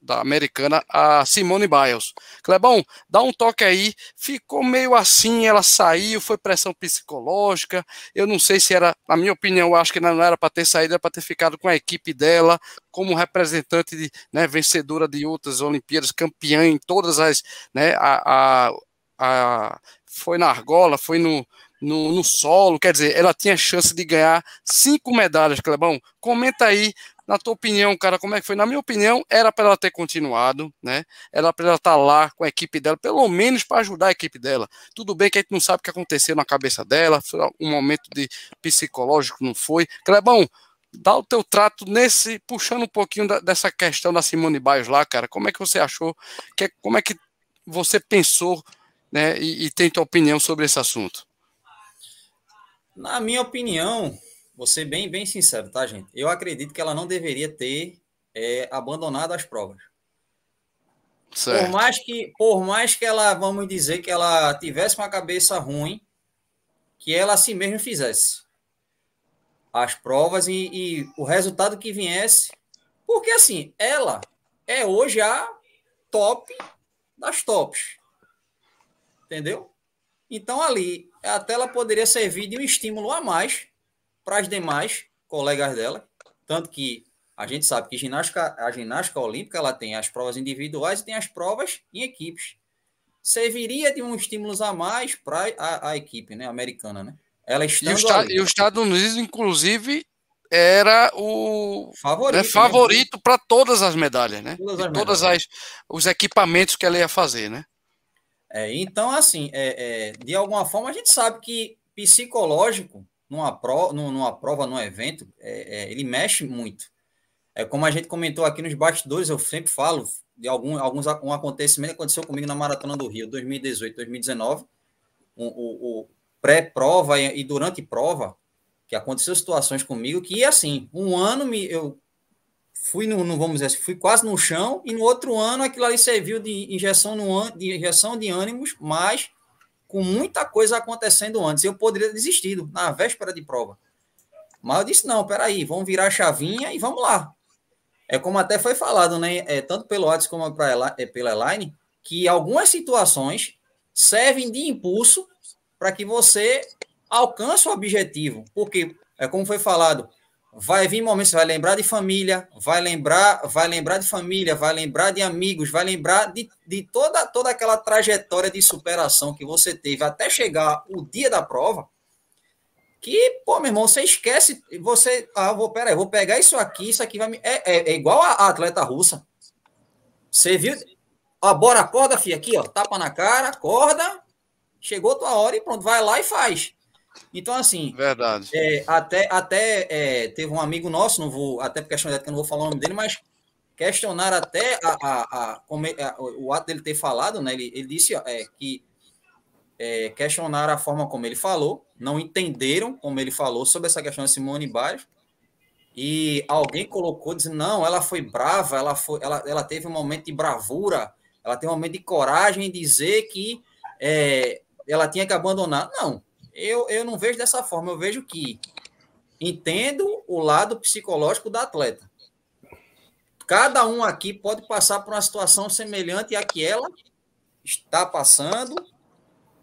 da americana, a Simone Biles. Clebão, dá um toque aí. Ficou meio assim, ela saiu, foi pressão psicológica. Eu não sei se era, na minha opinião, acho que não era para ter saído, era para ter ficado com a equipe dela, como representante de, né, vencedora de outras Olimpíadas, campeã em todas as, né, a, a, a foi na argola, foi no, no, no, solo, quer dizer, ela tinha chance de ganhar cinco medalhas, Clebão. Comenta aí na tua opinião, cara, como é que foi? Na minha opinião, era para ela ter continuado, né? Era para ela estar tá lá com a equipe dela, pelo menos para ajudar a equipe dela. Tudo bem que a gente não sabe o que aconteceu na cabeça dela, foi um momento de psicológico, não foi. Clebão, dá o teu trato nesse, puxando um pouquinho da, dessa questão da Simone Biles lá, cara. Como é que você achou? Que, como é que você pensou, né? E, e tem tua opinião sobre esse assunto? Na minha opinião, Vou ser bem, bem sincero, tá, gente? Eu acredito que ela não deveria ter é, abandonado as provas. Certo. Por mais que, por mais que ela, vamos dizer, que ela tivesse uma cabeça ruim, que ela assim mesmo fizesse as provas e, e o resultado que viesse, porque assim, ela é hoje a top das tops. Entendeu? Então ali, até ela poderia servir de um estímulo a mais para as demais colegas dela, tanto que a gente sabe que ginástica, a ginástica olímpica ela tem as provas individuais e tem as provas em equipes. Serviria de um estímulo a mais para a, a, equipe né, americana, né? Ela e, o e os Estados Unidos, inclusive, era o favorito, né, favorito né? para todas as medalhas, né? Todas, as todas as, os equipamentos que ela ia fazer, né? É, então, assim, é, é, de alguma forma, a gente sabe que psicológico numa, pro, numa prova, num evento, é, é, ele mexe muito. É como a gente comentou aqui nos bastidores, eu sempre falo de algum, alguns um acontecimento que aconteceu comigo na Maratona do Rio, 2018, 2019, o, o, o pré-prova e, e, durante prova, que aconteceu situações comigo que, assim, um ano me, eu fui, no, no, vamos dizer assim, fui quase no chão, e no outro ano aquilo ali serviu de injeção, no, de injeção de ânimos, mas com muita coisa acontecendo antes. Eu poderia ter desistido na véspera de prova. Mas eu disse: não, peraí, vamos virar a chavinha e vamos lá. É como até foi falado, né? É, tanto pelo WhatsApp como pra, é, pela Elaine, que algumas situações servem de impulso para que você alcance o objetivo. Porque, é como foi falado, vai vir momentos, vai lembrar de família, vai lembrar, vai lembrar de família, vai lembrar de amigos, vai lembrar de, de toda, toda aquela trajetória de superação que você teve até chegar o dia da prova. Que, pô, meu irmão, você esquece, você, ah, vou, peraí, vou pegar isso aqui, isso aqui vai me. É, é, é igual a, a, atleta russa. Você viu, Ó, bora, acorda, filha, aqui, ó, tapa na cara, acorda, chegou tua hora e pronto, vai lá e faz. Então, assim. Verdade. É, até até é, teve um amigo nosso, não vou, até por questão de que eu não vou falar o nome dele, mas questionar até a, a, a, a, o ato dele ter falado, né? Ele, ele disse é, que é, questionaram a forma como ele falou, não entenderam como ele falou sobre essa questão de Simone Biles, e alguém colocou dizendo, não, ela foi brava, ela, foi, ela, ela teve um momento de bravura, ela teve um momento de coragem em dizer que é, ela tinha que abandonar. Não, eu, eu não vejo dessa forma, eu vejo que entendo o lado psicológico da atleta. Cada um aqui pode passar por uma situação semelhante à que ela está passando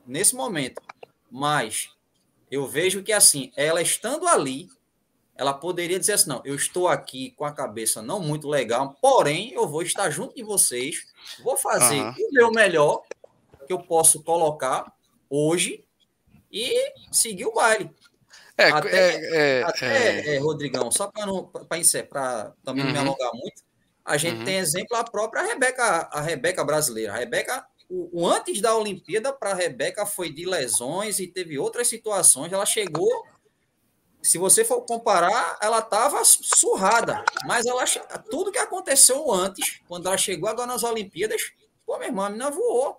nesse momento. Mas eu vejo que assim, ela estando ali, ela poderia dizer assim: não, eu estou aqui com a cabeça não muito legal, porém eu vou estar junto de vocês, vou fazer uhum. o meu melhor que eu posso colocar hoje e seguir o baile. É, até, é, é, até é. é Rodrigão, só para para também uhum. não me uhum. alongar muito, a gente uhum. tem exemplo a própria Rebeca, a Rebeca brasileira. A Rebeca, o, o antes da Olimpíada para a Rebeca foi de lesões e teve outras situações. Ela chegou se você for comparar, ela estava surrada. Mas ela, tudo que aconteceu antes, quando ela chegou agora nas Olimpíadas, pô, minha irmã, a menina voou.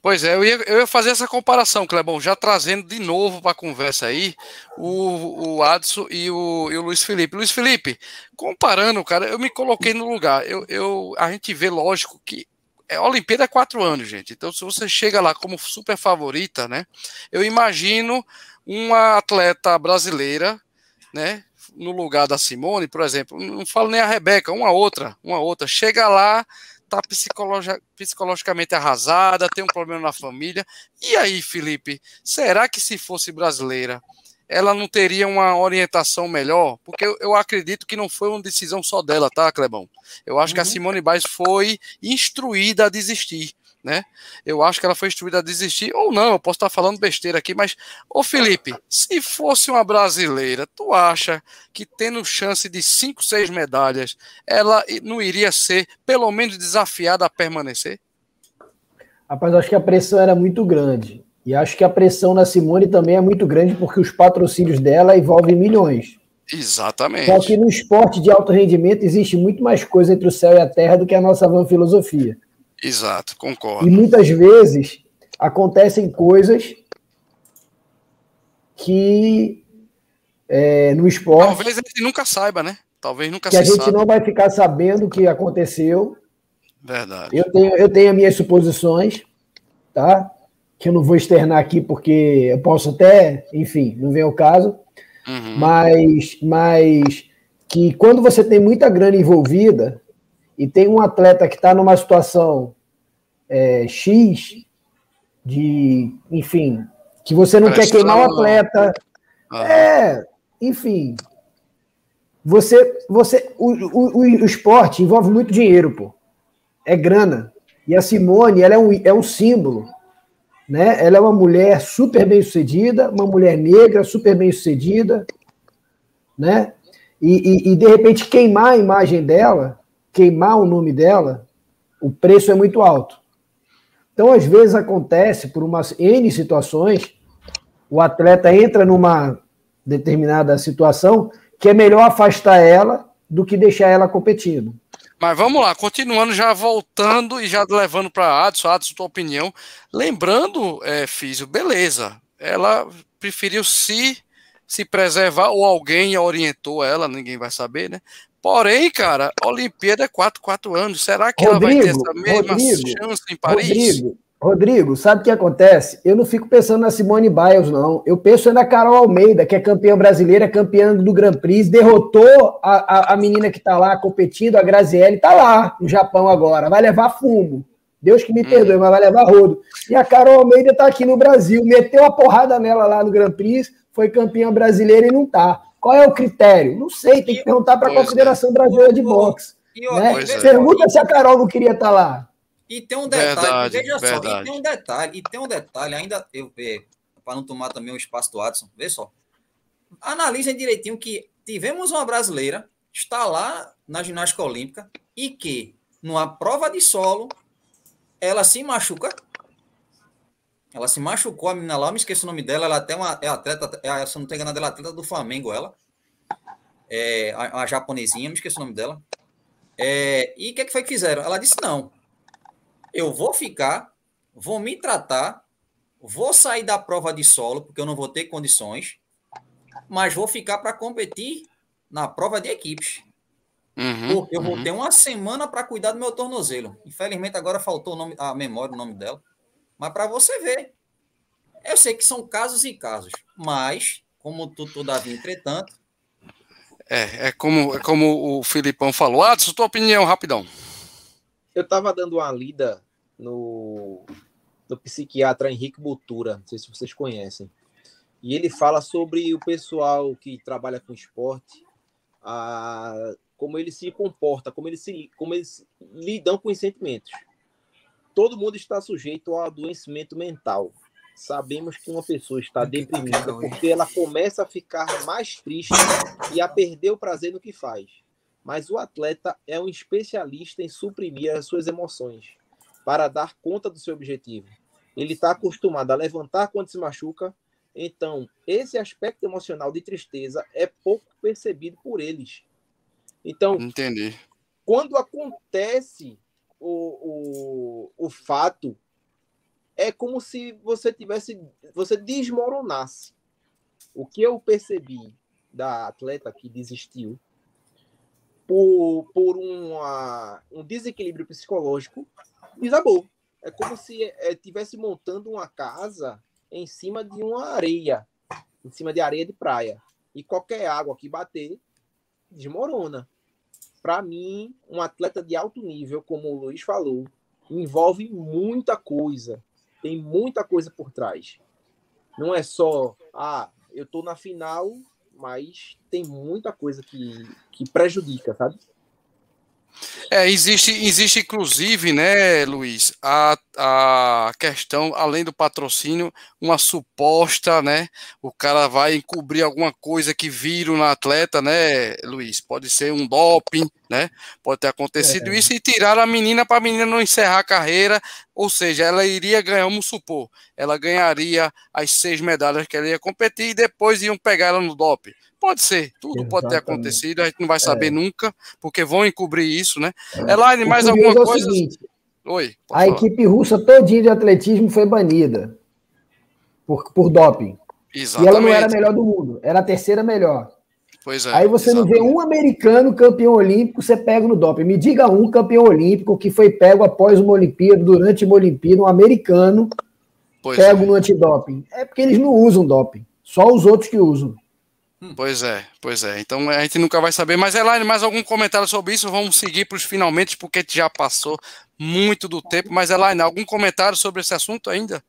Pois é, eu ia, eu ia fazer essa comparação, Clebão, já trazendo de novo para a conversa aí o, o Adson e o, e o Luiz Felipe. Luiz Felipe, comparando, cara, eu me coloquei no lugar. Eu, eu, a gente vê, lógico, que é, a Olimpíada é quatro anos, gente. Então, se você chega lá como super favorita, né? Eu imagino uma atleta brasileira, né, no lugar da Simone, por exemplo, não falo nem a Rebeca, uma outra, uma outra, chega lá, tá psicologi psicologicamente arrasada, tem um problema na família. E aí, Felipe, será que se fosse brasileira, ela não teria uma orientação melhor? Porque eu, eu acredito que não foi uma decisão só dela, tá, Clebão? Eu acho uhum. que a uhum. Simone Biles foi instruída a desistir né? Eu acho que ela foi instruída a desistir, ou não, eu posso estar falando besteira aqui, mas, ô Felipe, se fosse uma brasileira, tu acha que tendo chance de cinco, seis medalhas, ela não iria ser, pelo menos, desafiada a permanecer? Rapaz, eu acho que a pressão era muito grande. E acho que a pressão na Simone também é muito grande, porque os patrocínios dela envolvem milhões. Exatamente. Só que no esporte de alto rendimento existe muito mais coisa entre o céu e a terra do que a nossa van filosofia. Exato, concordo. E muitas vezes acontecem coisas que é, no esporte. Talvez a gente nunca saiba, né? Talvez nunca Que a gente não vai ficar sabendo o que aconteceu. Verdade. Eu tenho, eu tenho as minhas suposições, tá? Que eu não vou externar aqui porque eu posso até, enfim, não vem o caso. Uhum. Mas, mas que quando você tem muita grana envolvida, e tem um atleta que está numa situação é, X, de, enfim, que você não quer queimar o atleta. É, enfim. Você, você, o, o, o, esporte envolve muito dinheiro, pô. É grana. E a Simone, ela é um, é um símbolo. Né? Ela é uma mulher super bem sucedida, uma mulher negra super bem sucedida, né? E, e, e de repente queimar a imagem dela queimar o nome dela, o preço é muito alto. Então, às vezes acontece por umas N situações, o atleta entra numa determinada situação que é melhor afastar ela do que deixar ela competindo. Mas vamos lá, continuando, já voltando e já levando para Adson, Adson, tua opinião. Lembrando, é, Físio, beleza, ela preferiu se, se preservar ou alguém orientou ela, ninguém vai saber, né? Porém, cara, a Olimpíada é 4, 4 anos. Será que Rodrigo, ela vai ter essa mesma Rodrigo, chance em Paris? Rodrigo, Rodrigo, sabe o que acontece? Eu não fico pensando na Simone Biles, não. Eu penso na Carol Almeida, que é campeã brasileira, campeã do Grand Prix, derrotou a, a, a menina que está lá competindo, a Graziele, está lá no Japão agora. Vai levar fumo. Deus que me hum. perdoe, mas vai levar rodo. E a Carol Almeida está aqui no Brasil, meteu a porrada nela lá no Grand Prix, foi campeã brasileira e não está. Qual é o critério? Não sei, tem que perguntar para a Confederação Brasileira de Boxe. Né? É. Pergunta se a Carol não queria estar tá lá. E tem um detalhe, verdade, veja verdade. só, e tem um detalhe, e tem um detalhe, ainda eu é, para não tomar também o espaço do Adson, vê só. Analisem direitinho que tivemos uma brasileira, está lá na ginástica olímpica, e que, numa prova de solo, ela se machuca. Ela se machucou, a menina lá, me esqueço o nome dela, ela até uma, é atleta, é, se eu não tenho enganado, ela é atleta do Flamengo, ela. É, a, a japonesinha, me esqueço o nome dela. É, e o que, é que foi que fizeram? Ela disse: não, eu vou ficar, vou me tratar, vou sair da prova de solo, porque eu não vou ter condições, mas vou ficar para competir na prova de equipes. Uhum, porque eu vou uhum. ter uma semana para cuidar do meu tornozelo. Infelizmente, agora faltou o nome, a memória, o nome dela. Mas para você ver, eu sei que são casos e casos, mas, como tu, todavia, entretanto. É, é como, é como o Filipão falou. Adson, tua opinião, rapidão. Eu estava dando uma lida no, no psiquiatra Henrique Botura, não sei se vocês conhecem. E ele fala sobre o pessoal que trabalha com esporte, a, como ele se comporta, como eles, se, como eles lidam com os sentimentos. Todo mundo está sujeito ao adoecimento mental. Sabemos que uma pessoa está deprimida porque ela começa a ficar mais triste e a perder o prazer no que faz. Mas o atleta é um especialista em suprimir as suas emoções para dar conta do seu objetivo. Ele está acostumado a levantar quando se machuca, então esse aspecto emocional de tristeza é pouco percebido por eles. Então, Entendi. quando acontece o, o, o fato, é como se você tivesse, você desmoronasse. O que eu percebi da atleta que desistiu por, por uma, um desequilíbrio psicológico, desabou. É como se estivesse é, montando uma casa em cima de uma areia, em cima de areia de praia. E qualquer água que bater, desmorona. Para mim, um atleta de alto nível, como o Luiz falou, envolve muita coisa. Tem muita coisa por trás. Não é só, ah, eu estou na final, mas tem muita coisa que, que prejudica, sabe? É, existe, existe inclusive, né, Luiz, a, a questão, além do patrocínio, uma suposta, né, o cara vai encobrir alguma coisa que viram na atleta, né, Luiz? Pode ser um doping, né? Pode ter acontecido é. isso e tirar a menina para a menina não encerrar a carreira, ou seja, ela iria ganhar, vamos supor, ela ganharia as seis medalhas que ela ia competir e depois iam pegar ela no doping. Pode ser, tudo Exatamente. pode ter acontecido, a gente não vai saber é. nunca, porque vão encobrir isso, né? É. Elaine, mais alguma é coisa? Seguinte, Oi. A falar. equipe russa todinha de atletismo foi banida por, por doping. Exatamente. E ela não era a melhor do mundo, era a terceira melhor. Pois é. Aí você exatamente. não vê um americano campeão olímpico, você pega no doping. Me diga um campeão olímpico que foi pego após uma Olimpíada, durante uma Olimpíada, um americano pois pego é. no antidoping. É porque eles não usam doping, só os outros que usam. Hum. Pois é, pois é. Então a gente nunca vai saber. Mas, Elaine, mais algum comentário sobre isso? Vamos seguir para os finalmente, porque já passou muito do tempo. Mas, Elaine, algum comentário sobre esse assunto ainda?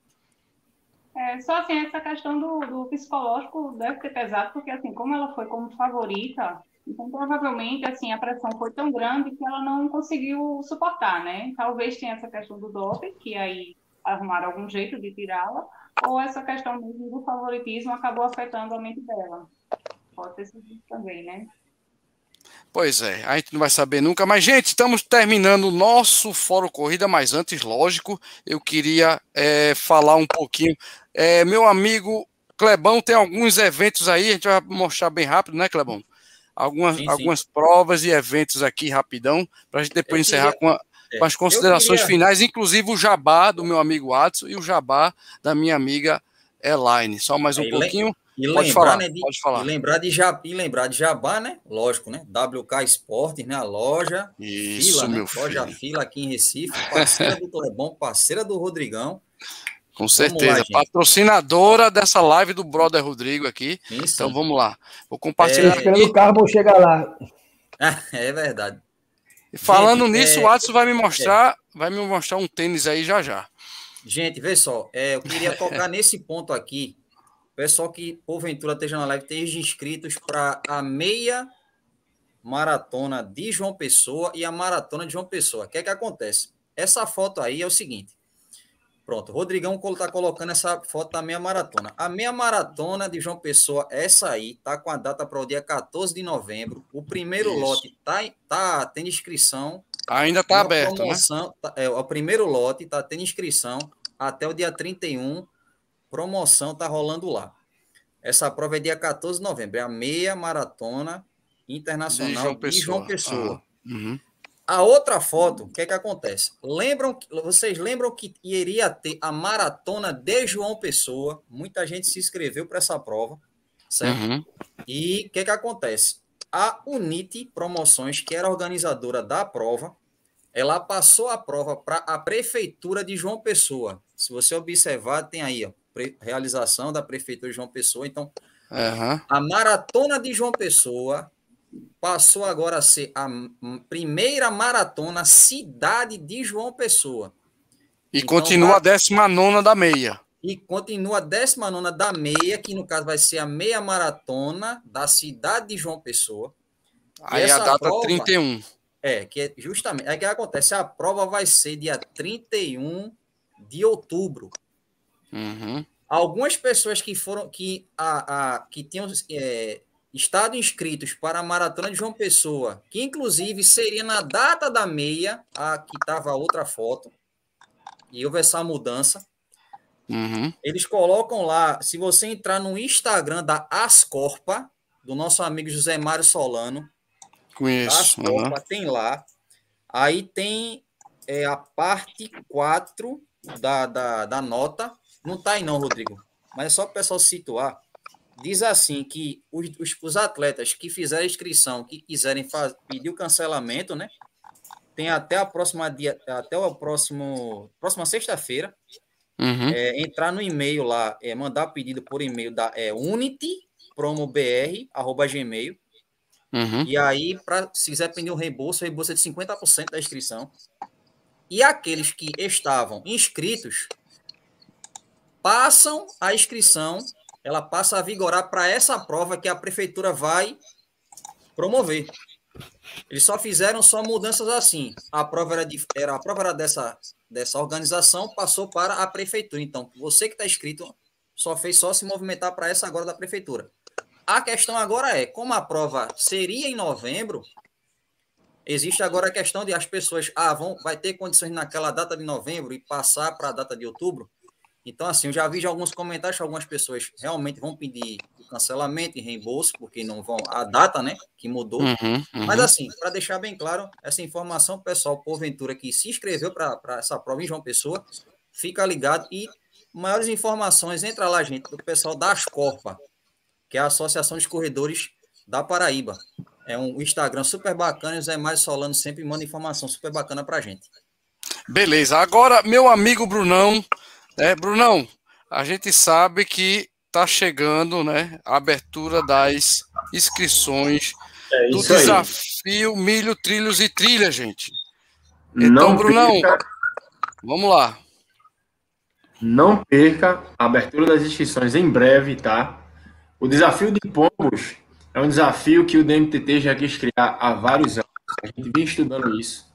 É, só assim, essa questão do, do psicológico deve ter pesado, porque assim, como ela foi como favorita, então provavelmente assim, a pressão foi tão grande que ela não conseguiu suportar, né? Talvez tenha essa questão do doping, que aí arrumaram algum jeito de tirá-la, ou essa questão mesmo do favoritismo acabou afetando a mente dela. Sido também, né? Pois é, a gente não vai saber nunca. Mas, gente, estamos terminando o nosso Fórum Corrida, mas antes, lógico, eu queria é, falar um pouquinho. É, meu amigo Clebão tem alguns eventos aí, a gente vai mostrar bem rápido, né, Clebão? Algumas, sim, sim. algumas provas e eventos aqui rapidão, para a gente depois eu encerrar queria... com, a, com, as considerações queria... finais, inclusive o jabá do meu amigo Adson e o jabá da minha amiga Elaine. Só mais um aí, pouquinho. E pode lembrar, falar, né, de, pode falar. E lembrar, de Jabá, e lembrar de Jabá, né? Lógico, né? WK Esportes, né? A loja Isso, Fila, né? meu Loja filho. Fila aqui em Recife, parceira do Clebão, parceira do Rodrigão. Com certeza, lá, patrocinadora dessa live do brother Rodrigo aqui. Sim, sim. Então vamos lá. Vou compartilhar. É, aqui. o carro, vou chegar lá. é verdade. E falando Gente, nisso, é... o Adson vai me mostrar, é. vai me mostrar um tênis aí já já. Gente, vê só, é, eu queria tocar nesse ponto aqui Pessoal que porventura esteja na live, esteja inscritos para a meia maratona de João Pessoa e a maratona de João Pessoa. O que é que acontece? Essa foto aí é o seguinte. Pronto, Rodrigão está colocando essa foto da meia maratona. A meia maratona de João Pessoa, essa aí, tá com a data para o dia 14 de novembro. O primeiro Isso. lote tá, tá tendo inscrição. Ainda está aberto, promoção, né? Tá, é, o primeiro lote está tendo inscrição até o dia 31. Promoção está rolando lá. Essa prova é dia 14 de novembro. É a meia maratona internacional de João Pessoa. De João Pessoa. Ah, uhum. A outra foto, o que é que acontece? Lembram, vocês lembram que iria ter a maratona de João Pessoa? Muita gente se inscreveu para essa prova, certo? Uhum. E o que é que acontece? A Unite Promoções, que era organizadora da prova, ela passou a prova para a prefeitura de João Pessoa. Se você observar, tem aí, ó, realização da prefeitura de João Pessoa. Então, uhum. a maratona de João Pessoa passou agora a ser a primeira maratona cidade de João Pessoa. E então, continua a 19 da meia. E continua a 19 da meia, que no caso vai ser a meia maratona da cidade de João Pessoa. Aí a data prova, 31. É, que é justamente. É que acontece, a prova vai ser dia 31 de outubro. Uhum. Algumas pessoas que foram, que, a, a, que tinham é, estado inscritos para a Maratona de João Pessoa, que inclusive seria na data da meia, aqui estava outra foto, e houve essa mudança. Uhum. Eles colocam lá, se você entrar no Instagram da Ascorpa, do nosso amigo José Mário Solano, Conheço. Ascorpa, uhum. tem lá. Aí tem é, a parte 4 da, da, da nota. Não está aí não, Rodrigo, mas é só para o pessoal situar diz assim que os, os, os atletas que fizerem inscrição, que quiserem faz, pedir o cancelamento, né? Tem até a próxima dia, até o próximo próxima sexta-feira, uhum. é, entrar no e-mail lá, é, mandar pedido por e-mail da é, unity.promobr@gmail. Uhum. E aí, para se quiser pedir um reembolso, o reembolso é de 50% da inscrição. E aqueles que estavam inscritos passam a inscrição ela passa a vigorar para essa prova que a prefeitura vai promover. Eles só fizeram só mudanças assim. A prova era, de, era a prova era dessa, dessa organização, passou para a prefeitura. Então, você que está inscrito só fez só se movimentar para essa agora da prefeitura. A questão agora é, como a prova seria em novembro, existe agora a questão de as pessoas, ah, vão, vai ter condições naquela data de novembro e passar para a data de outubro. Então, assim, eu já vi já alguns comentários que algumas pessoas realmente vão pedir cancelamento e reembolso, porque não vão. A data, né? Que mudou. Uhum, uhum. Mas, assim, para deixar bem claro, essa informação, pessoal, porventura, que se inscreveu para essa prova em João Pessoa, fica ligado. E maiores informações, entra lá, gente, do pessoal da Ascorpa, que é a Associação de Corredores da Paraíba. É um Instagram super bacana e o Zé Mais Solano sempre manda informação super bacana para gente. Beleza. Agora, meu amigo Brunão é, Brunão, a gente sabe que está chegando né, a abertura das inscrições é do desafio aí. Milho, Trilhos e Trilha, gente. Então, Não Brunão, perca, vamos lá. Não perca a abertura das inscrições em breve, tá? O desafio de Pombos é um desafio que o DMTT já quis criar há vários anos. A gente vem estudando isso.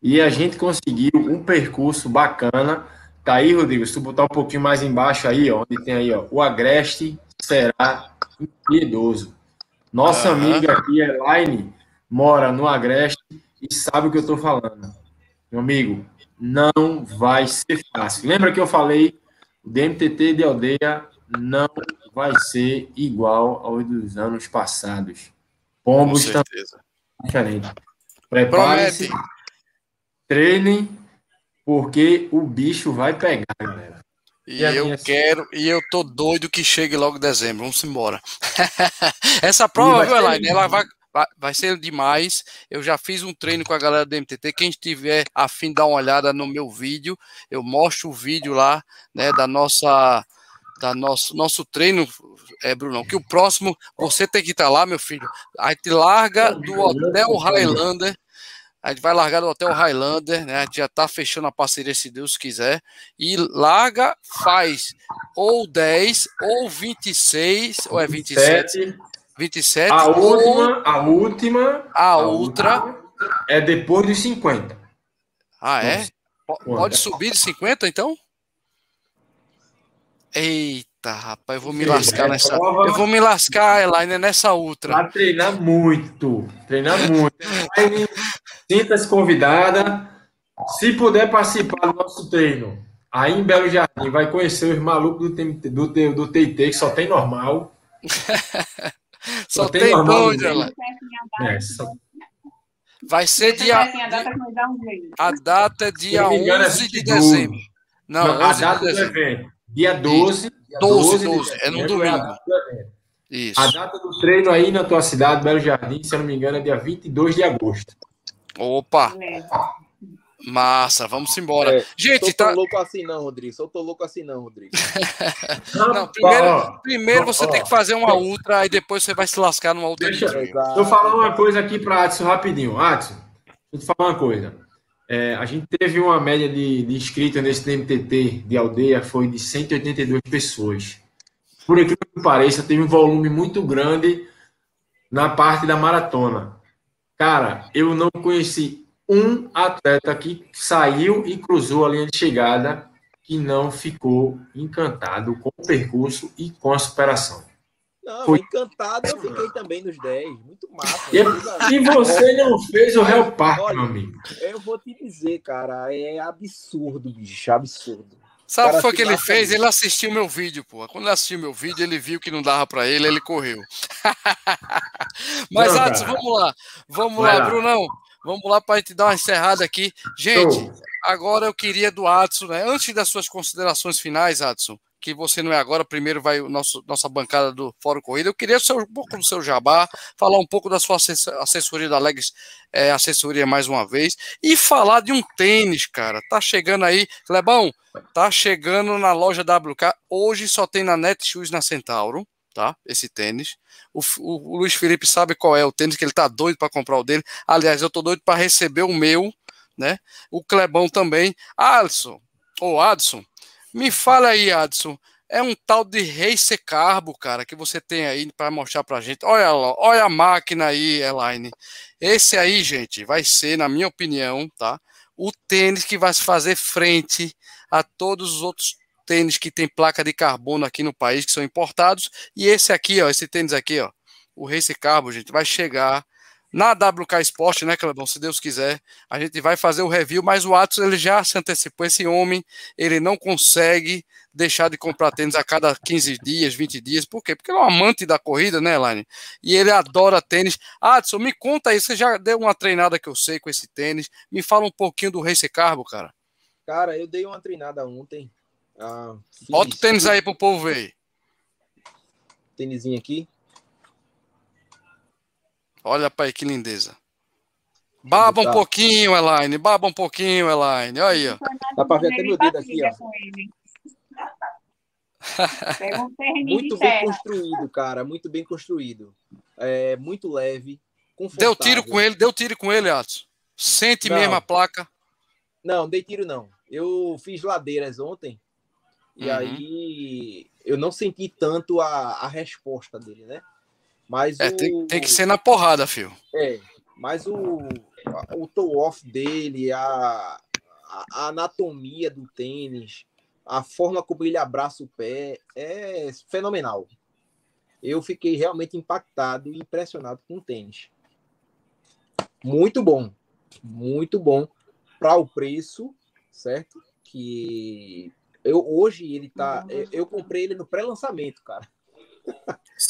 E a gente conseguiu um percurso bacana Tá aí, Rodrigo, se tu botar um pouquinho mais embaixo aí, ó, onde tem aí, ó, o agreste será impiedoso. Nossa uhum. amiga aqui, Elaine, mora no agreste e sabe o que eu tô falando. Meu amigo, não vai ser fácil. Lembra que eu falei, o DMTT de aldeia não vai ser igual aos dos anos passados. Pombos estão diferente. Prepare-se, treinem porque o bicho vai pegar, galera. E, e eu quero, e eu tô doido que chegue logo dezembro. Vamos embora. Essa prova, viu, Elaine, ela vai, vai, vai ser demais. Eu já fiz um treino com a galera do MTT. Quem estiver afim de dar uma olhada no meu vídeo, eu mostro o vídeo lá, né, da nossa da nosso, nosso treino, é, Bruno, que o próximo você tem que estar tá lá, meu filho. Aí te larga do Hotel Highlander a gente vai largar do Hotel Highlander, né? A gente já tá fechando a parceria, se Deus quiser. E larga, faz ou 10, ou 26, ou é 27. 27. A ou, última, a última. A, a outra. É depois dos 50. Ah, é? Pode subir de 50, então? Eita, rapaz, eu vou me lascar nessa. Eu vou me lascar, Elaine, nessa outra. Vai treinar muito. Treinar muito. Sinta-se convidada. Se puder participar do nosso treino, aí em Belo Jardim, vai conhecer os malucos do, TT, do, do TT, que só tem normal. só, só, tem, tem doido, ela. É, só... Vai ser dia. A data é dia 11 é de dezembro. Não, Não a data de do evento. Dia 12. 12, 12, 12 é no domingo. Isso. A data do treino aí na tua cidade, Belo Jardim, se eu não me engano, é dia 22 de agosto. Opa! Massa, vamos embora. É, Gente, sou tá. Não louco assim, não, Rodrigo. Sou tô louco assim, não, Rodrigo. não, primeiro, primeiro você tem que fazer uma ultra, aí depois você vai se lascar numa outra. Deixa, deixa eu falar uma coisa aqui para Adson rapidinho. Adson, deixa eu falar uma coisa. É, a gente teve uma média de, de inscritos nesse MTT de aldeia, foi de 182 pessoas. Por aquilo que pareça, teve um volume muito grande na parte da maratona. Cara, eu não conheci um atleta que saiu e cruzou a linha de chegada que não ficou encantado com o percurso e com a superação. Não, Foi... encantado eu fiquei também nos 10. Muito massa. E, e você não fez o Real Park, meu amigo. Eu vou te dizer, cara, é absurdo, bicho, absurdo. Sabe o que foi que ele fez? Ele assistiu meu vídeo, pô. Quando ele assistiu meu vídeo, ele viu que não dava para ele, ele correu. Mas, antes, vamos lá. Vamos lá, lá, Brunão. Vamos lá para a gente dar uma encerrada aqui. Gente, agora eu queria do Adson, né? Antes das suas considerações finais, Adson, que você não é agora, primeiro vai nosso, nossa bancada do Fórum Corrida. Eu queria um pouco do seu jabá, falar um pouco da sua assessoria da Legs é, Assessoria mais uma vez, e falar de um tênis, cara. Tá chegando aí, Clebão, tá chegando na loja WK. Hoje só tem na Netshoes na Centauro, tá? Esse tênis. O, o, o, Luiz Felipe sabe qual é o tênis, que ele tá doido para comprar o dele. Aliás, eu tô doido para receber o meu, né? O Clebão também. Alisson, ou Adson, me fala aí, Adson. É um tal de Race Carbo, cara, que você tem aí para mostrar pra gente. Olha lá, olha a máquina aí, Elaine. Esse aí, gente, vai ser, na minha opinião, tá? O tênis que vai fazer frente a todos os outros tênis que tem placa de carbono aqui no país, que são importados. E esse aqui, ó, esse tênis aqui, ó, o Race Carbo, gente, vai chegar na WK Sport, né, Clebão? Se Deus quiser, a gente vai fazer o review, mas o Atos ele já se antecipou. Esse homem, ele não consegue deixar de comprar tênis a cada 15 dias, 20 dias. Por quê? Porque ele é um amante da corrida, né, Elaine? E ele adora tênis. Adson, me conta aí, você já deu uma treinada que eu sei com esse tênis. Me fala um pouquinho do Race Carbo, cara. Cara, eu dei uma treinada ontem. Ah, Bota o tênis aí pro povo ver. Tênisinho aqui. Olha para aí que lindeza. Baba um tá. pouquinho, Elaine. Baba um pouquinho, Elaine. Olha aí, ó. Dá para ver até meu dedo aqui, ó. muito bem construído, cara. Muito bem construído. É, muito leve. Deu tiro com ele, deu tiro com ele, Atos. Sente não. mesmo a placa. Não, dei tiro não. Eu fiz ladeiras ontem. E uhum. aí eu não senti tanto a, a resposta dele, né? Mas é, o... tem, tem, que ser na porrada, fio. É, mas o, o toe-off dele, a, a, anatomia do tênis, a forma como ele abraça o pé é fenomenal. Eu fiquei realmente impactado e impressionado com o tênis. Muito bom, muito bom para o preço, certo? Que eu hoje ele tá, eu, comprei ele no pré-lançamento, cara.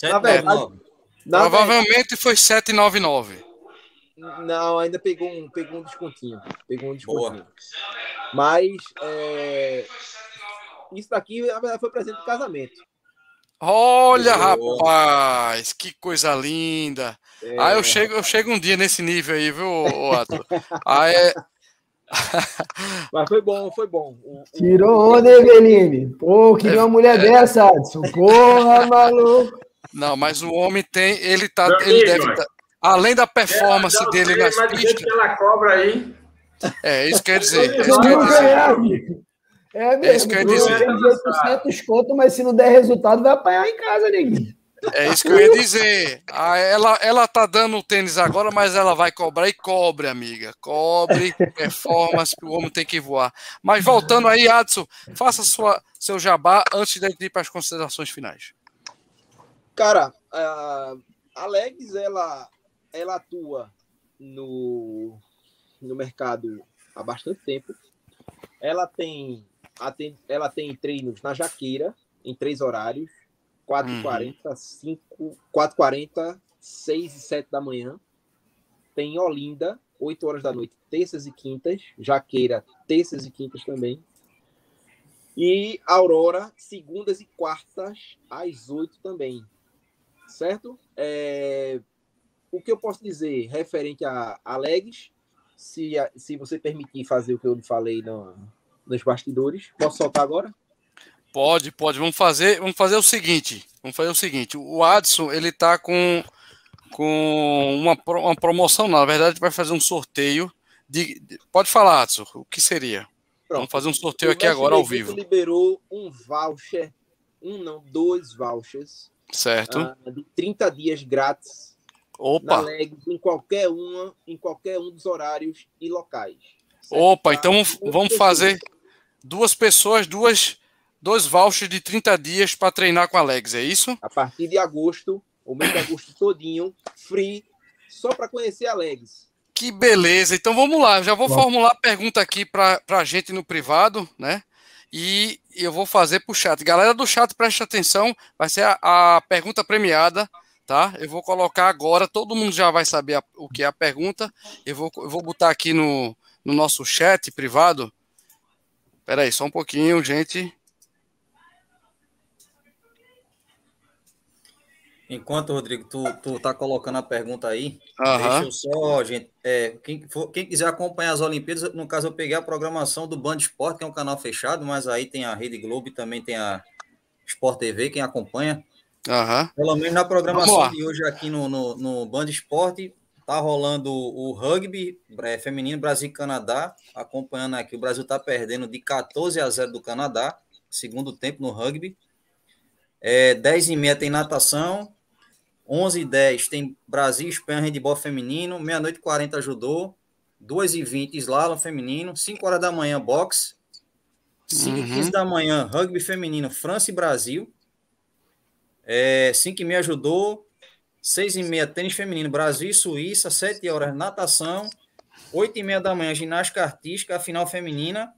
Na verdade, na Provavelmente verdade, foi 799. Não, ainda pegou um, pegou um descontinho. Pegou um descontinho. Boa. Mas é, isso daqui foi presente de casamento. Olha, rapaz, que coisa linda. É... Ah, eu chego, eu chego um dia nesse nível aí, viu, Ato? ah, é... Mas foi bom, foi bom. Tirou onda, Eveline. Pô, queria é, uma mulher é... dessa, Adson. Porra, maluco. Não, mas o homem tem, ele tá, Meu ele amigo, deve tá, além da performance ela, dele nas pistas. Que ela cobra aí. É, isso quer dizer. É isso quer dizer. É mesmo. É isso quer dizer. 800 conto, mas se não der resultado, vai apanhar em casa, neguinho. É isso que eu ia dizer. Ah, ela, ela tá dando o tênis agora, mas ela vai cobrar e cobre, amiga. Cobre, performance, o homem tem que voar. Mas voltando aí, Adson, faça sua, seu jabá antes de ir para as considerações finais. Cara, a Alex, ela, ela atua no, no mercado há bastante tempo. Ela tem, ela tem treinos na Jaqueira, em três horários: 4h40, uhum. 5, 4h40, 6 e 7 da manhã. Tem Olinda, 8 horas da noite, terças e quintas. Jaqueira, terças e quintas também. E Aurora, segundas e quartas, às 8 também. Certo? É... O que eu posso dizer referente a, a legs, se, se você permitir fazer o que eu lhe falei no, nos bastidores, posso soltar agora? Pode, pode. Vamos fazer, vamos fazer o seguinte. Vamos fazer o seguinte. O Adson, ele tá com, com uma, uma promoção, não. Na verdade, vai fazer um sorteio. De, de pode falar, Adson, o que seria? Pronto. Vamos fazer um sorteio aqui agora ao vivo. liberou um voucher, um não, dois vouchers. Certo. Uh, de 30 dias grátis. Opa. Na Legs, em qualquer uma, em qualquer um dos horários e locais. Certo? Opa, então vamos fazer duas pessoas, duas dois vouchers de 30 dias para treinar com a Legs, é isso? A partir de agosto, o mês de agosto todinho, free, só para conhecer a Legs. Que beleza. Então vamos lá, já vou Bom. formular a pergunta aqui para a gente no privado, né? E eu vou fazer para o chat. Galera do chat, preste atenção, vai ser a, a, pergunta premiada, tá? Eu vou colocar agora, todo mundo já vai saber a, o que é a pergunta. Eu vou, eu vou botar aqui no, no nosso chat privado. Espera aí, só um pouquinho, gente. Enquanto, Rodrigo, tu, tu tá colocando a pergunta aí, uhum. deixa eu só, gente, é, quem, for, quem quiser acompanhar as Olimpíadas, no caso eu peguei a programação do Band Esporte, que é um canal fechado, mas aí tem a Rede Globo e também tem a Sport TV, quem acompanha. Uhum. Pelo menos na programação de hoje aqui no, no, no Band Esporte, tá rolando o rugby é, feminino Brasil e Canadá, acompanhando aqui, o Brasil tá perdendo de 14 a 0 do Canadá, segundo tempo no rugby. É, 10 e meia tem natação, 11 e 10 tem Brasil, Espanha, handebol feminino. Meia-noite 40 judô. 2 e 20 slalom feminino. 5 horas da manhã boxe. 5 uhum. e 15 da manhã rugby feminino França e Brasil. É, 5 e meia judô. 6 e meia tênis feminino Brasil e Suíça. 7 horas natação. 8 e meia da manhã ginástica artística, a final feminina.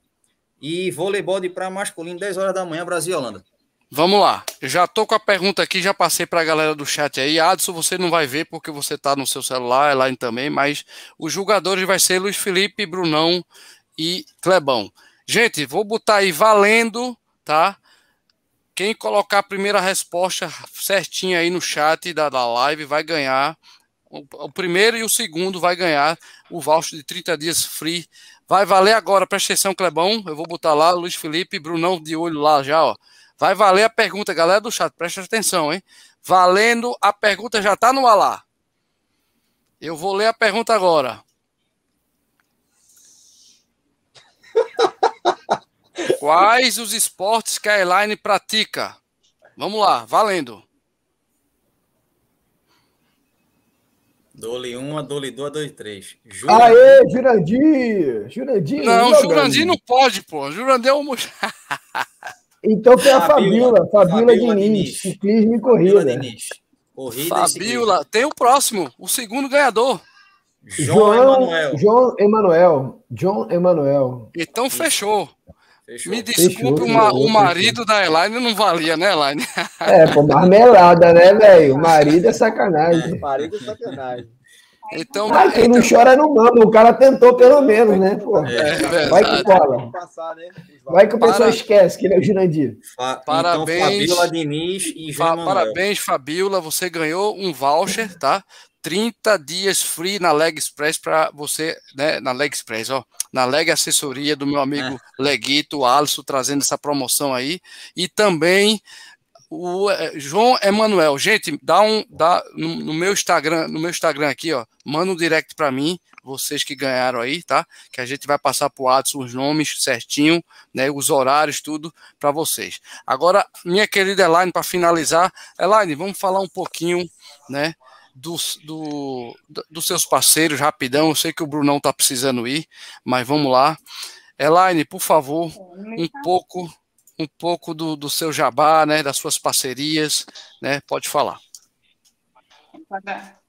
E voleibol de praia masculino, 10 horas da manhã, Brasil e Holanda. Vamos lá. Já tô com a pergunta aqui, já passei para a galera do chat aí. Adson, você não vai ver porque você está no seu celular, é lá também, mas os jogadores vai ser Luiz Felipe, Brunão e Clebão. Gente, vou botar aí valendo, tá? Quem colocar a primeira resposta certinha aí no chat da, da live vai ganhar. O, o primeiro e o segundo vai ganhar o voucher de 30 dias free. Vai valer agora, presta atenção, Clebão. Eu vou botar lá, Luiz Felipe, Brunão de olho lá já, ó. Vai valer a pergunta, galera do chat, presta atenção, hein? Valendo, a pergunta já está no alá. Eu vou ler a pergunta agora. Quais os esportes que a Elaine pratica? Vamos lá, valendo. Dole 1, a Dole 2, a Dole 3. Jurandir. Aê, Jurandir! Jurandir! Não, Jurandir não pode, pô. Jurandir é um. Então foi a Fabiola, Fabiola, Diniz, Diniz, ciclismo e corrida. Diniz. Corrida Fabiola, tem o próximo, o segundo ganhador. João Emanuel. João Emanuel. John Emanuel. Então fechou. fechou. Me desculpe, fechou, o marido da Elaine não valia, né, Elaine? É, pô, marmelada, né, velho? O marido é sacanagem. É, marido é sacanagem. Então, ah, quem não chora não manda. O cara tentou pelo menos, né? Pô. É, vai que cola. Vai que o pessoal Para... esquece que ele é o Jurandir. Fa... Parabéns, então, Fabiola Diniz e Fa... Parabéns, Fabiola. Você ganhou um voucher, tá? 30 dias free na Leg Express para você, né? Na Leg Express, ó. Na Leg Assessoria do meu amigo é. Leguito, Alisson, trazendo essa promoção aí. E também o é, João Emanuel, gente, dá um, dá no, no, meu Instagram, no meu Instagram aqui, ó, manda um direct para mim, vocês que ganharam aí, tá? Que a gente vai passar pro Adson os nomes certinho, né? Os horários, tudo para vocês. Agora, minha querida Elaine, para finalizar, Elaine, vamos falar um pouquinho, né? Dos, do, dos seus parceiros, rapidão. Eu sei que o Brunão tá precisando ir, mas vamos lá. Elaine, por favor, um pouco um pouco do, do seu jabá, né, das suas parcerias, né, pode falar.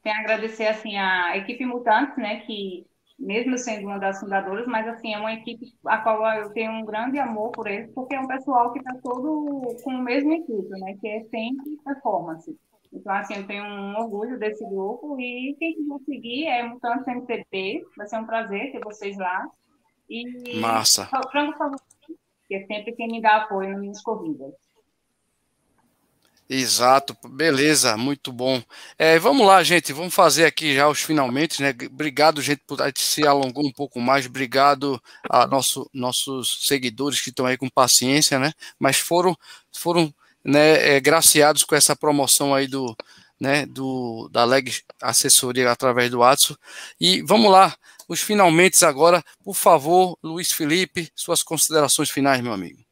Tenho a agradecer assim a equipe Mutantes, né, que mesmo sendo uma das fundadoras, mas assim, é uma equipe a qual eu tenho um grande amor por eles, porque é um pessoal que está todo com o mesmo intuito, né? Que é sempre performance. Então, assim, eu tenho um orgulho desse grupo e quem quiser seguir é Mutantes MTP, vai ser um prazer ter vocês lá. E Massa. Frango Favorito, que é sempre quem me dá apoio nas minhas corridas. Exato, beleza, muito bom. É, vamos lá, gente, vamos fazer aqui já os finalmente, né? Obrigado, gente, por se alongou um pouco mais. Obrigado a nosso, nossos seguidores que estão aí com paciência, né? Mas foram, foram né, é, graciados com essa promoção aí do, né, do da Leg Assessoria através do WhatsApp. E vamos lá, os finalmente agora, por favor, Luiz Felipe, suas considerações finais, meu amigo.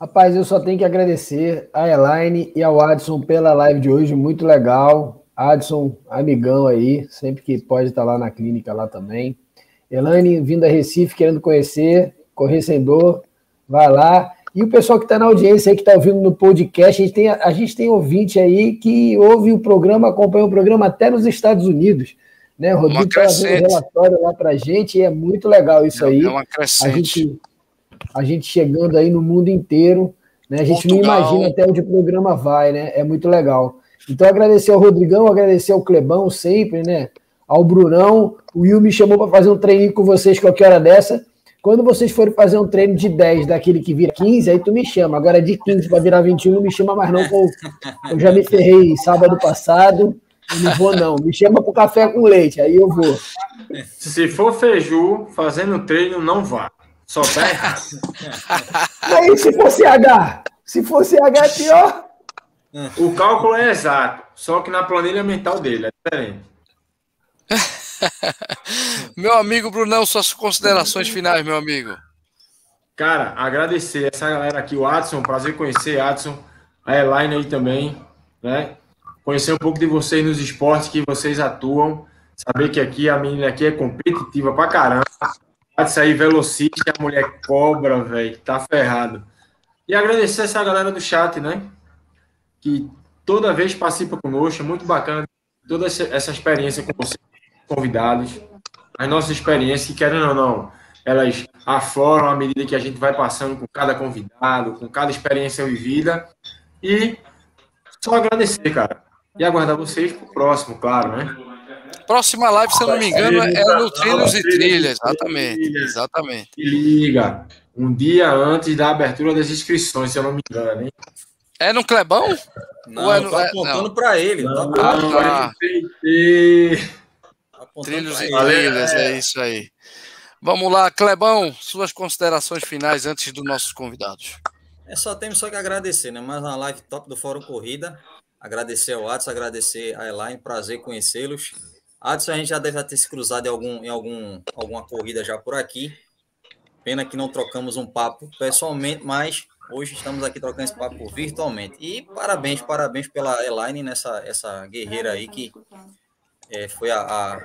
Rapaz, eu só tenho que agradecer a Elaine e ao Adson pela live de hoje, muito legal. Adson, amigão aí, sempre que pode estar lá na clínica lá também. Elaine, vindo a Recife, querendo conhecer, correr sem dor, vai lá. E o pessoal que está na audiência aí, que está ouvindo no podcast, a gente, tem, a gente tem ouvinte aí que ouve o programa, acompanha o programa até nos Estados Unidos. Né? O Rodrigo está fazendo um relatório lá para a gente e é muito legal isso é, aí. É uma crescente. A gente, a gente chegando aí no mundo inteiro, né? A gente Portugal. não imagina até onde o programa vai, né? É muito legal. Então, agradecer ao Rodrigão, agradecer ao Clebão sempre, né? Ao Brunão. O Will me chamou para fazer um treininho com vocês qualquer hora dessa. Quando vocês forem fazer um treino de 10 daquele que vira 15, aí tu me chama. Agora de 15 para virar 21, não me chama mais não, eu já me ferrei sábado passado. Eu não vou, não. Me chama para café com leite, aí eu vou. Se for Feiju fazendo treino, não vá. Só tá. Aí, se fosse H? Se fosse H, é pior. O cálculo é exato, só que na planilha mental dele é diferente. meu amigo Brunão, suas considerações finais, meu amigo. Cara, agradecer essa galera aqui, o Adson, prazer conhecer Adson, a Elaine aí também, né? Conhecer um pouco de vocês nos esportes que vocês atuam, saber que aqui a menina aqui é competitiva pra caramba, sair velocista, a mulher cobra, velho, tá ferrado. E agradecer essa galera do chat, né? Que toda vez participa conosco, é muito bacana toda essa experiência com vocês, convidados. As nossas experiências, que querendo ou não, elas afloram à medida que a gente vai passando com cada convidado, com cada experiência vivida. E só agradecer, cara. E aguardar vocês pro próximo, claro, né? Próxima live, se eu não me engano, é no Trilhos e Trilhas. Exatamente. Exatamente. E liga. Um dia antes da abertura das inscrições, se eu não me engano, hein? É no Clebão? Não, é no, tô apontando para ele. Não, tô apontando ah, tá. Trilhos e Trilhas, é. é isso aí. Vamos lá, Clebão, suas considerações finais antes dos nossos convidados. É só temos só que agradecer, né? Mais uma live top do Fórum Corrida. Agradecer ao Watson, agradecer a Elaine, prazer conhecê-los. Adson, a gente já deve ter se cruzado em, algum, em algum, alguma corrida já por aqui. Pena que não trocamos um papo pessoalmente, mas hoje estamos aqui trocando esse papo virtualmente. E parabéns, parabéns pela Elaine, nessa essa guerreira aí que é, foi a, a,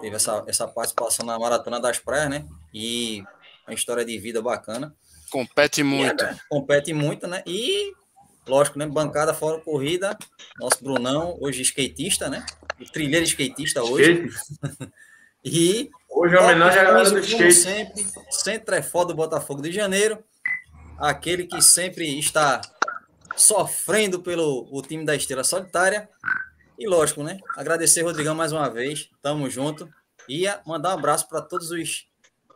teve essa, essa participação na Maratona das Praias, né? E uma história de vida bacana. Compete muito. E, compete muito, né? E, lógico, né? Bancada fora corrida, nosso Brunão, hoje skatista, né? o trilheiro skatista hoje. e hoje é homenagem à galera do skate. sempre, sempre é foda do Botafogo de Janeiro, aquele que sempre está sofrendo pelo o time da Estrela Solitária. E lógico, né? Agradecer, Rodrigão, mais uma vez. Tamo junto. E mandar um abraço para todos os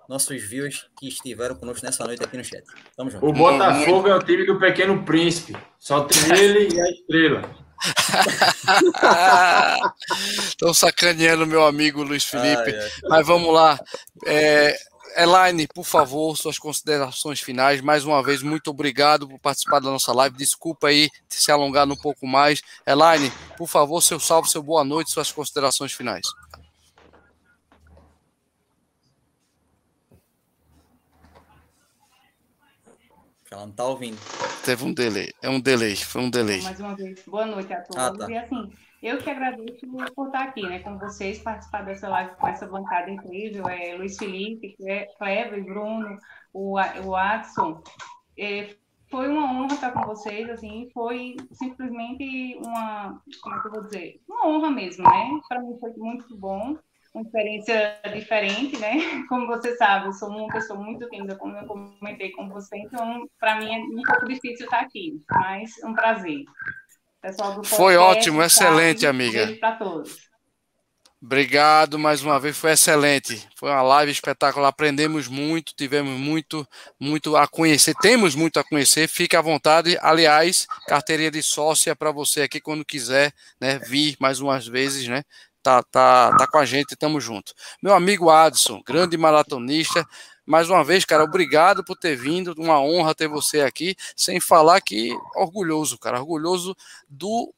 nossos viewers que estiveram conosco nessa noite aqui no chat. Tamo junto. O Botafogo é o time do Pequeno Príncipe. Só tem ele e a Estrela. Estão sacaneando meu amigo Luiz Felipe. Ah, é. Mas vamos lá. É, Elaine, por favor, suas considerações finais. Mais uma vez, muito obrigado por participar da nossa live. Desculpa aí se alongar um pouco mais. Elaine, por favor, seu salve, seu boa noite, suas considerações finais. Ela não tá ouvindo. Teve um delay. É um delay, foi um delay. Mais uma vez, boa noite a todos. Ah, tá. E assim, eu que agradeço por estar aqui, né, com vocês, participar dessa live com essa bancada incrível. É, Luiz Felipe, Cleber, Bruno, o, o Adson. É, foi uma honra estar com vocês, assim, foi simplesmente uma, como é que eu vou dizer, uma honra mesmo, né? Para mim foi muito bom. Uma experiência diferente, né? Como você sabe, eu sou uma pessoa muito tímida, como eu comentei com você, então para mim é um pouco difícil estar aqui, mas um prazer. Pessoal do Foi ótimo, excelente, amiga. Beijo para todos. Obrigado mais uma vez, foi excelente. Foi uma live espetacular, aprendemos muito, tivemos muito, muito a conhecer, temos muito a conhecer. Fique à vontade. Aliás, carteirinha de sócia para você aqui quando quiser, né, vir mais umas vezes, né? Tá, tá, tá com a gente, tamo junto. Meu amigo Adson, grande maratonista, mais uma vez, cara, obrigado por ter vindo, uma honra ter você aqui, sem falar que orgulhoso, cara, orgulhoso do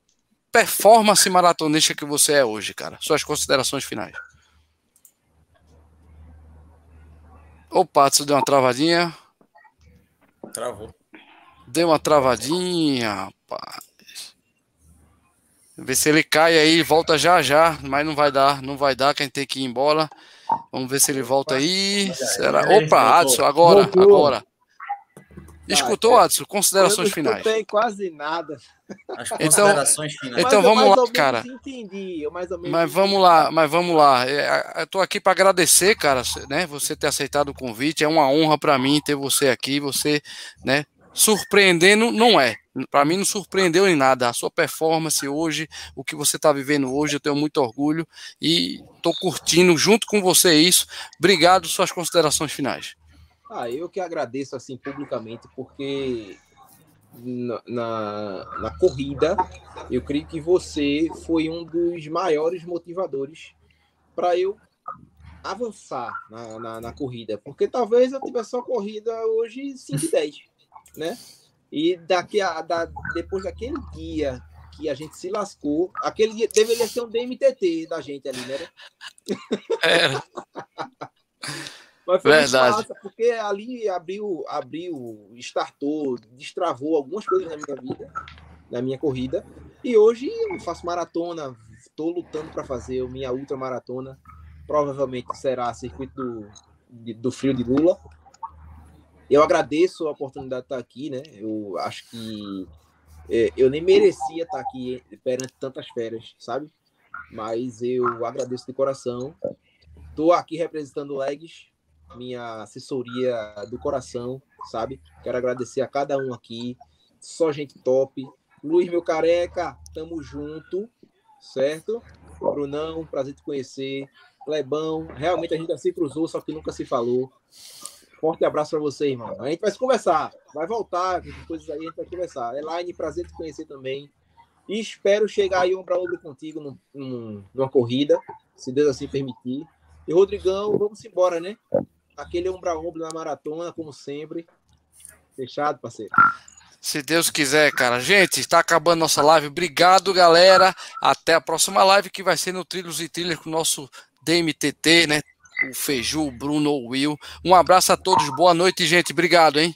performance maratonista que você é hoje, cara? Suas considerações finais. Opa, isso deu uma travadinha. Travou. Deu uma travadinha, rapaz. Vê se ele cai aí, volta já já, mas não vai dar, não vai dar, quem tem que ir embora. Vamos ver se ele volta aí. Será? Opa, Adson, agora, agora. Escutou, ah, Adson? Considerações finais. Não tem quase nada. As então, considerações então, finais. Então vamos lá, cara. Entendi, eu mais ou menos mas vamos lá, mas vamos lá. É, eu tô aqui para agradecer, cara, né? Você ter aceitado o convite. É uma honra para mim ter você aqui. Você, né? Surpreendendo não é. Para mim não surpreendeu em nada. A sua performance hoje, o que você está vivendo hoje, eu tenho muito orgulho e estou curtindo junto com você isso. Obrigado. Suas considerações finais. Ah, eu que agradeço assim publicamente, porque na, na, na, corrida, eu creio que você foi um dos maiores motivadores para eu avançar na, na, na, corrida, porque talvez eu tivesse só corrida hoje 5 e 10, né? E daqui a, da, depois daquele dia que a gente se lascou, aquele dia deveria ser um DMTT da gente ali, né? É. Mas foi Verdade. Massa, porque ali abriu, abriu, startou, destravou algumas coisas na minha vida, na minha corrida. E hoje eu faço maratona, estou lutando para fazer a minha ultra maratona. Provavelmente será circuito do, do frio de Lula. Eu agradeço a oportunidade de estar aqui, né? Eu acho que é, eu nem merecia estar aqui perante tantas férias, sabe? Mas eu agradeço de coração. Estou aqui representando o Legs, minha assessoria do coração, sabe? Quero agradecer a cada um aqui, só gente top. Luiz, meu careca, tamo junto, certo? Brunão, prazer te conhecer. Clebão, realmente a gente já se cruzou, só que nunca se falou. Forte abraço para você, irmão. A gente vai se conversar, vai voltar, coisas aí a gente vai conversar. Elaine, prazer te conhecer também. E espero chegar aí um para outro contigo num, num, numa corrida, se Deus assim permitir. E Rodrigão, vamos embora, né? aquele ombro a ombro na maratona, como sempre. Fechado, parceiro. Se Deus quiser, cara. Gente, está acabando nossa live. Obrigado, galera. Até a próxima live que vai ser no Trilhos e Trilhas com o nosso DMTT, né? O Feiju, o Bruno, o Will. Um abraço a todos. Boa noite, gente. Obrigado, hein?